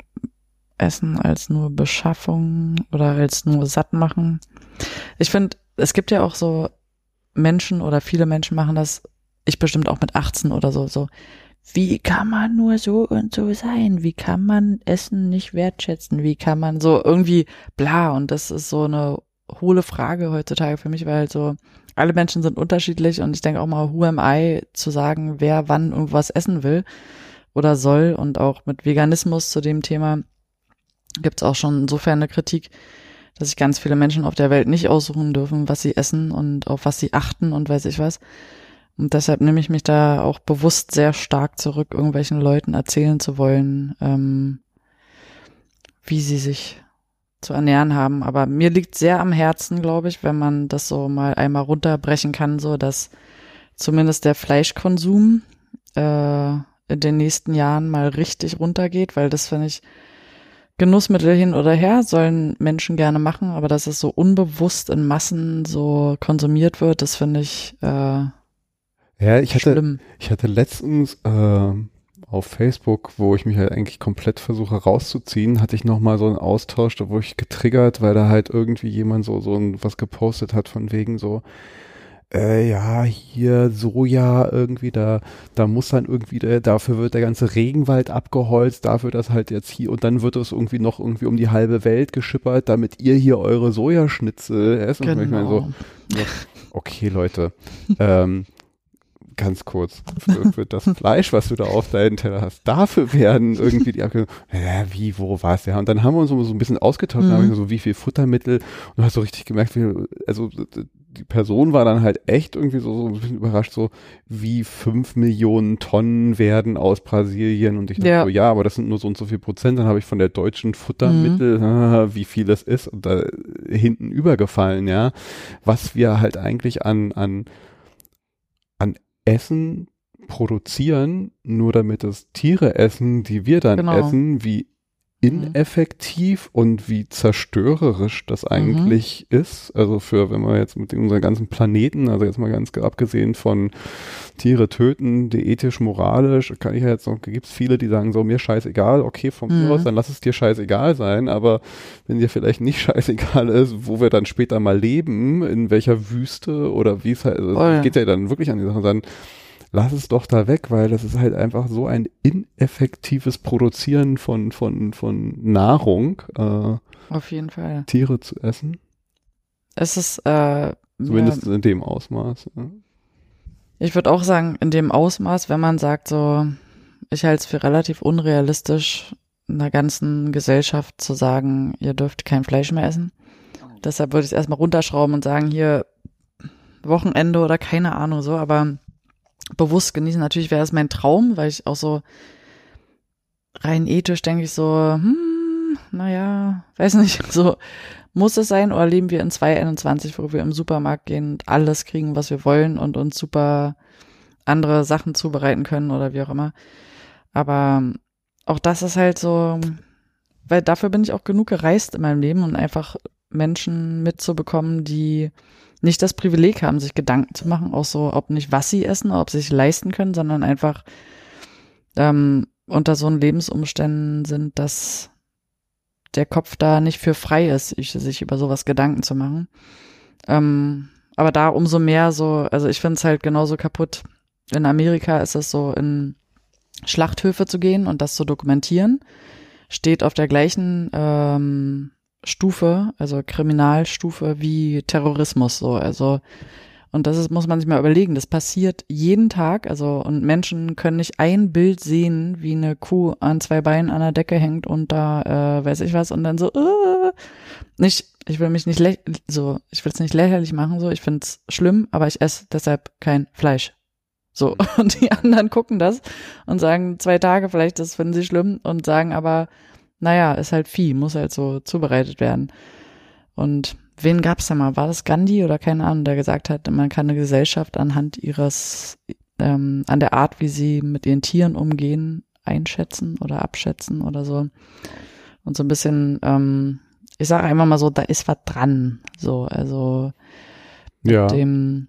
essen als nur Beschaffung oder als nur satt machen. Ich finde, es gibt ja auch so Menschen oder viele Menschen machen das, ich bestimmt auch mit 18 oder so, so wie kann man nur so und so sein? Wie kann man Essen nicht wertschätzen? Wie kann man so irgendwie bla? Und das ist so eine hohle Frage heutzutage für mich, weil so alle Menschen sind unterschiedlich und ich denke auch mal, who am I zu sagen, wer wann irgendwas essen will oder soll und auch mit Veganismus zu dem Thema gibt es auch schon insofern eine Kritik, dass sich ganz viele Menschen auf der Welt nicht aussuchen dürfen, was sie essen und auf was sie achten und weiß ich was. Und deshalb nehme ich mich da auch bewusst sehr stark zurück, irgendwelchen Leuten erzählen zu wollen, ähm, wie sie sich zu ernähren haben. Aber mir liegt sehr am Herzen, glaube ich, wenn man das so mal einmal runterbrechen kann, so dass zumindest der Fleischkonsum äh, in den nächsten Jahren mal richtig runtergeht, weil das finde ich Genussmittel hin oder her sollen Menschen gerne machen, aber dass es so unbewusst in Massen so konsumiert wird, das finde ich äh, ja, ich hatte, schlimm. Ich hatte letztens äh, auf Facebook, wo ich mich halt eigentlich komplett versuche rauszuziehen, hatte ich nochmal so einen Austausch, da wurde ich getriggert, weil da halt irgendwie jemand so, so ein, was gepostet hat von wegen so, äh, ja, hier Soja irgendwie, da, da muss dann irgendwie, der, dafür wird der ganze Regenwald abgeholzt, dafür das halt jetzt hier und dann wird es irgendwie noch irgendwie um die halbe Welt geschippert, damit ihr hier eure Sojaschnitzel esst. Genau. Und ich meine so, genau. okay Leute, ähm, ganz kurz, für, für, das Fleisch, was du da auf deinen Teller hast, dafür werden irgendwie die Abkürzung, ja, wie, wo, was, ja. Und dann haben wir uns so, so ein bisschen ausgetauscht, mhm. haben so, wie viel Futtermittel, und du hast so richtig gemerkt, wie, also die Person war dann halt echt irgendwie so, so ein bisschen überrascht, so wie fünf Millionen Tonnen werden aus Brasilien. Und ich dachte ja. so, ja, aber das sind nur so und so viel Prozent. Dann habe ich von der deutschen Futtermittel, mhm. wie viel das ist, und da hinten übergefallen, ja. Was wir halt eigentlich an, an Essen produzieren, nur damit es Tiere essen, die wir dann genau. essen, wie ineffektiv und wie zerstörerisch das eigentlich mhm. ist. Also für, wenn wir jetzt mit unserem ganzen Planeten, also jetzt mal ganz abgesehen von Tiere töten, die ethisch, moralisch, kann ich ja jetzt noch, gibt es viele, die sagen so, mir scheißegal, okay, von mhm. mir aus, dann lass es dir scheißegal sein, aber wenn dir vielleicht nicht scheißegal ist, wo wir dann später mal leben, in welcher Wüste oder wie es halt, also oh ja. geht ja dann wirklich an die Sache, dann lass es doch da weg, weil das ist halt einfach so ein ineffektives Produzieren von, von, von Nahrung. Äh, Auf jeden Fall. Tiere zu essen. Es ist, äh, Zumindest ja, in dem Ausmaß. Ja. Ich würde auch sagen, in dem Ausmaß, wenn man sagt, so, ich halte es für relativ unrealistisch, in der ganzen Gesellschaft zu sagen, ihr dürft kein Fleisch mehr essen. Deshalb würde ich es erstmal runterschrauben und sagen, hier Wochenende oder keine Ahnung so, aber bewusst genießen. Natürlich wäre das mein Traum, weil ich auch so rein ethisch denke ich so, hm, naja, weiß nicht, so muss es sein oder leben wir in 2021, wo wir im Supermarkt gehen und alles kriegen, was wir wollen und uns super andere Sachen zubereiten können oder wie auch immer. Aber auch das ist halt so, weil dafür bin ich auch genug gereist in meinem Leben und einfach Menschen mitzubekommen, die nicht das Privileg haben, sich Gedanken zu machen, auch so, ob nicht was sie essen, ob sie sich leisten können, sondern einfach ähm, unter so Lebensumständen sind, dass der Kopf da nicht für frei ist, sich über sowas Gedanken zu machen. Ähm, aber da umso mehr so, also ich finde es halt genauso kaputt. In Amerika ist es so, in Schlachthöfe zu gehen und das zu dokumentieren, steht auf der gleichen ähm, Stufe, also Kriminalstufe wie Terrorismus so. Also und das ist, muss man sich mal überlegen. Das passiert jeden Tag. Also, und Menschen können nicht ein Bild sehen, wie eine Kuh an zwei Beinen an der Decke hängt und da, äh, weiß ich was, und dann so, äh, nicht, ich will mich nicht so, ich will es nicht lächerlich machen, so, ich finde es schlimm, aber ich esse deshalb kein Fleisch. So, und die anderen gucken das und sagen zwei Tage vielleicht, das finden sie schlimm und sagen aber, naja, ist halt Vieh, muss halt so zubereitet werden. Und wen gab's da mal? War das Gandhi oder keine Ahnung, der gesagt hat, man kann eine Gesellschaft anhand ihres, ähm, an der Art, wie sie mit ihren Tieren umgehen, einschätzen oder abschätzen oder so. Und so ein bisschen, ähm, ich sage einmal mal so, da ist was dran. So, also ja. dem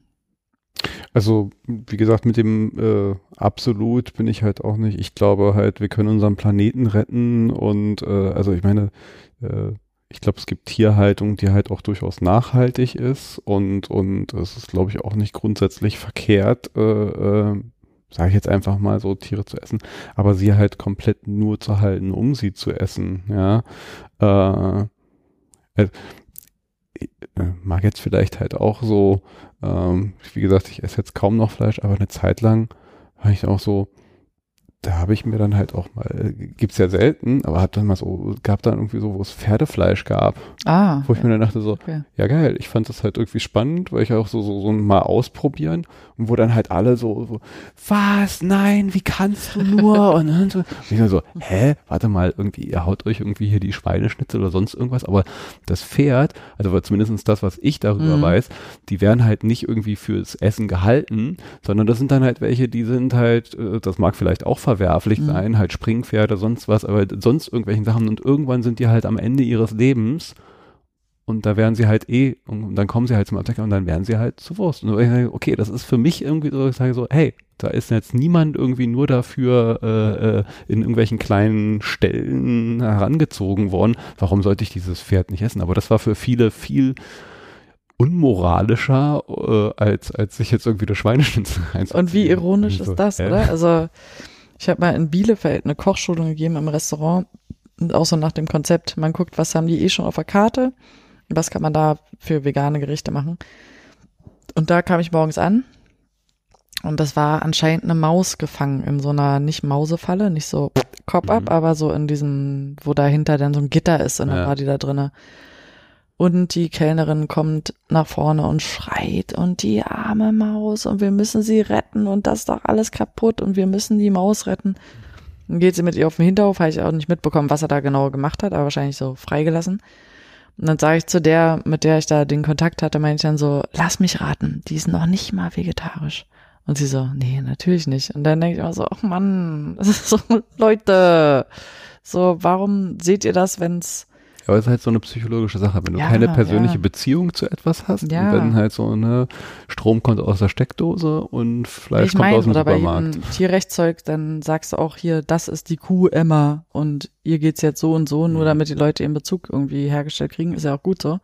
also, wie gesagt, mit dem äh, absolut bin ich halt auch nicht. Ich glaube halt, wir können unseren Planeten retten und äh, also ich meine, äh, ich glaube, es gibt Tierhaltung, die halt auch durchaus nachhaltig ist und und es ist, glaube ich, auch nicht grundsätzlich verkehrt, äh, äh, sage ich jetzt einfach mal so, Tiere zu essen, aber sie halt komplett nur zu halten, um sie zu essen, ja. Äh, äh, mag jetzt vielleicht halt auch so, ähm, wie gesagt, ich esse jetzt kaum noch Fleisch, aber eine Zeit lang war ich auch so, da habe ich mir dann halt auch mal, äh, gibt's ja selten, aber hat dann mal so, gab dann irgendwie so, wo es Pferdefleisch gab. Ah. Wo ich mir dann dachte so, okay. ja geil, ich fand das halt irgendwie spannend, weil ich auch so, so, so mal ausprobieren und wo dann halt alle so, so was, nein, wie kannst du nur? und dann so, und ich dann so, hä, warte mal, irgendwie, ihr haut euch irgendwie hier die Schweineschnitzel oder sonst irgendwas, aber das Pferd, also zumindest das, was ich darüber Mhm. weiß, die werden halt nicht irgendwie fürs Essen gehalten, sondern das sind dann halt welche, die sind halt, äh, das mag vielleicht auch verwerflich Mhm. sein, halt Springpferde, sonst was, aber sonst irgendwelchen Sachen und irgendwann sind die halt am Ende ihres Lebens und da werden sie halt eh, und dann kommen sie halt zum Attacker und dann werden sie halt zu Wurst. Und ich sage, okay, das ist für mich irgendwie so, ich sage so, hey, da ist jetzt niemand irgendwie nur dafür äh, äh, in irgendwelchen kleinen Stellen herangezogen worden. Warum sollte ich dieses Pferd nicht essen? Aber das war für viele viel unmoralischer, äh, als, als sich jetzt irgendwie das Schweineschnitzel reinzuziehen. Und wie ironisch Und so, ist das, oder? Also, ich habe mal in Bielefeld eine Kochschulung gegeben im Restaurant, und auch so nach dem Konzept, man guckt, was haben die eh schon auf der Karte, was kann man da für vegane Gerichte machen. Und da kam ich morgens an und das war anscheinend eine Maus gefangen in so einer, nicht Mausefalle, nicht so Cop-up, Mhm. aber so in diesem, wo dahinter dann so ein Gitter ist, und dann Ja. war die da drinne. Und die Kellnerin kommt nach vorne und schreit und die arme Maus und wir müssen sie retten und das ist doch alles kaputt und wir müssen die Maus retten. Dann geht sie mit ihr auf den Hinterhof, habe ich auch nicht mitbekommen, was er da genau gemacht hat, aber wahrscheinlich so freigelassen. Und dann sage ich zu der, mit der ich da den Kontakt hatte, meine ich dann so, lass mich raten, die ist noch nicht mal vegetarisch. Und sie so, nee, natürlich nicht. Und dann denke ich immer so, ach Mann, das ist so, Leute, so, warum seht ihr das, wenn's Aber es ist halt so eine psychologische Sache. Wenn du Ja, keine persönliche ja. Beziehung zu etwas hast, Ja. und dann halt so eine Strom kommt aus der Steckdose und Fleisch ich kommt meine, aus dem oder bei Supermarkt. jedem Tierrechtszeug, dann sagst du auch hier, das ist die Kuh Emma und ihr geht's jetzt so und so, nur Mhm. damit die Leute ihren Bezug irgendwie hergestellt kriegen, ist ja auch gut so.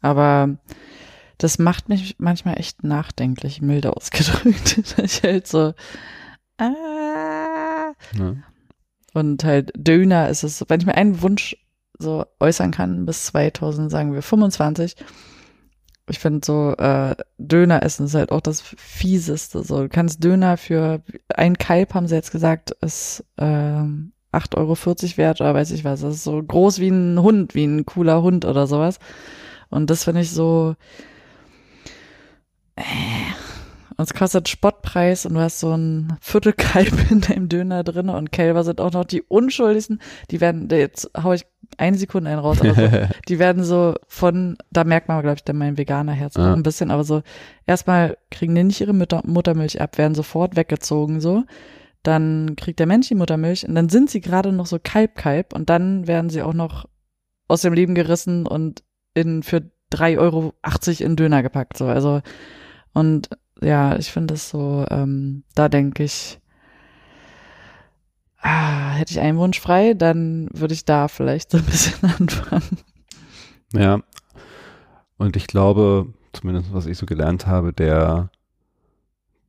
Aber das macht mich manchmal echt nachdenklich, milde ausgedrückt. ich halt so, ah. Und halt Döner ist es, wenn ich mir einen Wunsch so äußern kann, bis 2000, sagen wir 25, ich finde so, äh, Döner essen ist halt auch das Fieseste. So, du kannst Döner für ein Kalb, haben sie jetzt gesagt, ist ähm, 8,40 Euro wert oder weiß ich was. Das ist so groß wie ein Hund, wie ein cooler Hund oder sowas. Und das finde ich so. Äh, und es kostet Spottpreis und du hast so ein Viertelkalb in deinem Döner drin und Kälber sind auch noch die unschuldigsten. Die werden, jetzt hau ich eine Sekunde einen raus, aber so, die werden so von, da merkt man, glaube ich, dann mein veganer Herz Ja. ein bisschen, aber so, erstmal kriegen die nicht ihre Mütter, Muttermilch ab, werden sofort weggezogen, so. Dann kriegt der Mensch die Muttermilch und dann sind sie gerade noch so Kalb-Kalb und dann werden sie auch noch aus dem Leben gerissen und in, für 3,80 Euro in Döner gepackt, so. Also, und ja, ich finde es so, ähm, da denke ich, ah, hätte ich einen Wunsch frei, dann würde ich da vielleicht so ein bisschen anfangen. Ja. Und ich glaube, zumindest was ich so gelernt habe, der,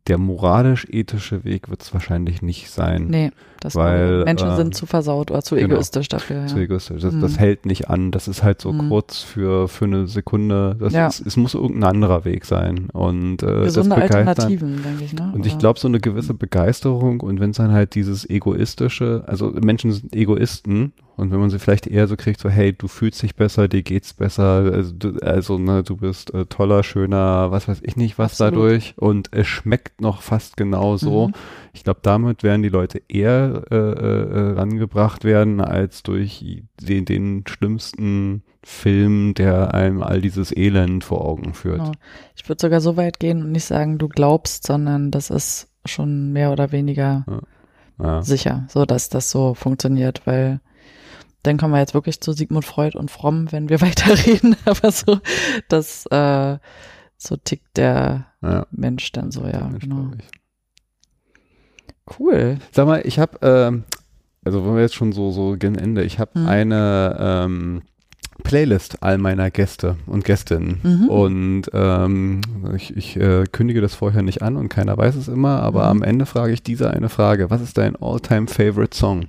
der moralisch-ethische Weg wird es wahrscheinlich nicht sein. Nee, das Weil, Menschen äh, sind zu versaut oder zu genau. egoistisch dafür. Zu Ja. egoistisch. Das, Mhm. das hält nicht an. Das ist halt so Mhm. kurz für, für eine Sekunde. Das Ja. ist, es muss irgendein anderer Weg sein. Und äh, Gesunde das. Alternativen, denke ich. Ne? Und ich glaube, so eine gewisse Begeisterung und wenn es dann halt dieses egoistische, also Menschen sind Egoisten und wenn man sie vielleicht eher so kriegt, so hey, du fühlst dich besser, dir geht's besser, also, du, also ne, du bist äh, toller, schöner, was weiß ich nicht, was Absolut. dadurch und es schmeckt noch fast genauso. Mhm. Ich glaube, damit werden die Leute eher äh, äh, rangebracht werden, als durch den, den schlimmsten Film, der einem all dieses Elend vor Augen führt. Genau. Ich würde sogar so weit gehen und nicht sagen, du glaubst, sondern das ist schon mehr oder weniger Ja. sicher, so dass das so funktioniert, weil dann kommen wir jetzt wirklich zu Sigmund Freud und Fromm, wenn wir weiterreden, aber so, das äh, so tickt der Ja. Mensch dann so, ja, Mensch, genau. Cool. Sag mal, ich habe, ähm, also wenn wir jetzt schon so so gegen Ende, ich habe Hm. eine ähm, Playlist all meiner Gäste und Gästinnen. Mhm. Und ähm, ich, ich äh, kündige das vorher nicht an und keiner weiß es immer, aber Mhm. am Ende frage ich diese eine Frage. Was ist dein all-time favorite Song?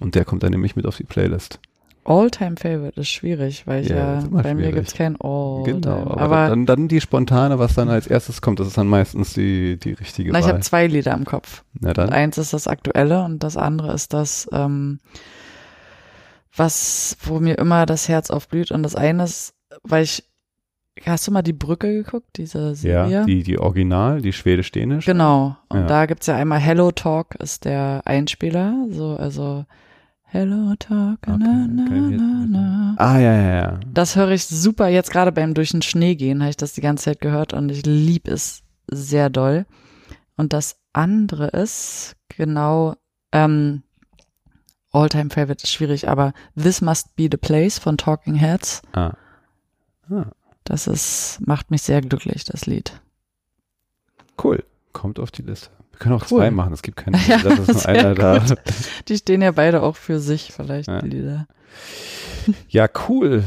Und der kommt dann nämlich mit auf die Playlist. All-Time Favorite ist schwierig, weil ich Ja, ja, bei mir schwierig. gibt's kein All-Time. Genau, aber, aber dann, dann die spontane, was dann als erstes kommt, das ist dann meistens die, die richtige na, ich Wahl. habe zwei Lieder im Kopf. Na dann. Eins ist das aktuelle und das andere ist das, ähm, was, wo mir immer das Herz aufblüht. Und das eine ist, weil ich, hast du mal die Brücke geguckt, diese Serie? Ja, die, die Original, die schwedisch-dänisch. Genau. Und Ja. da gibt's ja einmal Hello Talk ist der Einspieler, so, also Hello Talk, Okay, na, na, na, na. Ah, ja, ja, ja. Das höre ich super, jetzt gerade beim durch den Schnee gehen, habe ich das die ganze Zeit gehört und ich lieb es sehr doll. Und das andere ist genau, ähm, All-Time Favorite ist schwierig, aber This Must Be the Place von Talking Heads, Ah. ah. das ist, macht mich sehr glücklich, das Lied. Cool. Kommt auf die Liste. Wir können auch Cool. zwei machen. Es gibt keine, Ja, das ist nur einer da. gut. Die stehen ja beide auch für sich, vielleicht, Ja. die Lieder. Ja, cool.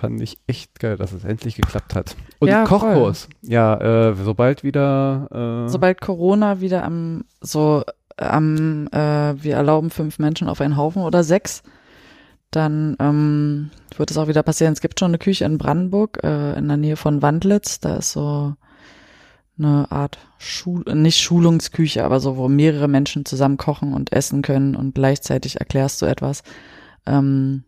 Fand ich echt geil, dass es endlich geklappt hat. Und Ja, Kochkurs. Ja, äh, sobald wieder. Äh, Sobald Corona wieder am, so, am, äh, wir erlauben fünf Menschen auf einen Haufen oder sechs, dann ähm, wird es auch wieder passieren. Es gibt schon eine Küche in Brandenburg, äh, in der Nähe von Wandlitz. Da ist so eine Art Schul nicht Schulungsküche, aber so, wo mehrere Menschen zusammen kochen und essen können und gleichzeitig erklärst du etwas. Ähm,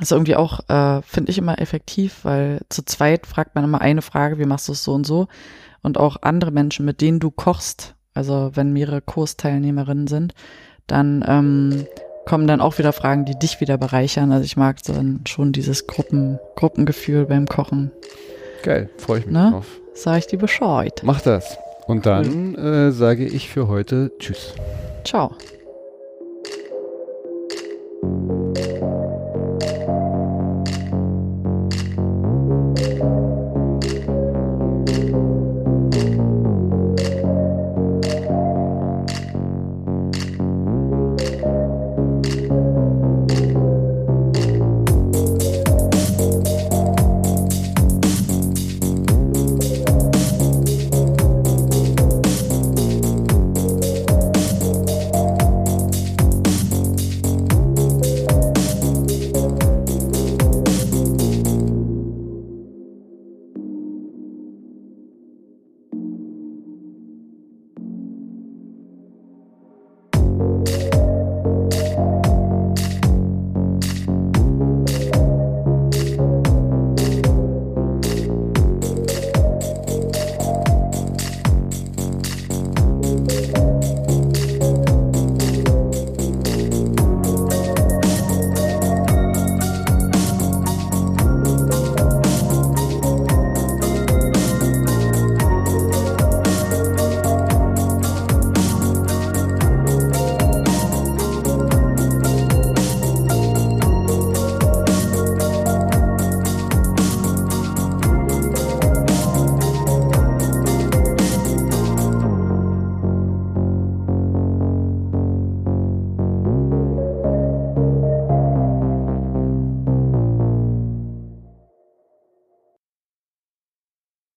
ist irgendwie auch, äh, finde ich immer effektiv, weil zu zweit fragt man immer eine Frage, wie machst du es so und so? Und auch andere Menschen, mit denen du kochst, also wenn mehrere Kursteilnehmerinnen sind, dann ähm, kommen dann auch wieder Fragen, die dich wieder bereichern. Also ich mag dann schon dieses Gruppen, Gruppengefühl beim Kochen. geil, freue ich mich Ne? drauf. Sag ich dir Bescheid. Mach das. Und dann äh, sage ich für heute Tschüss. Ciao.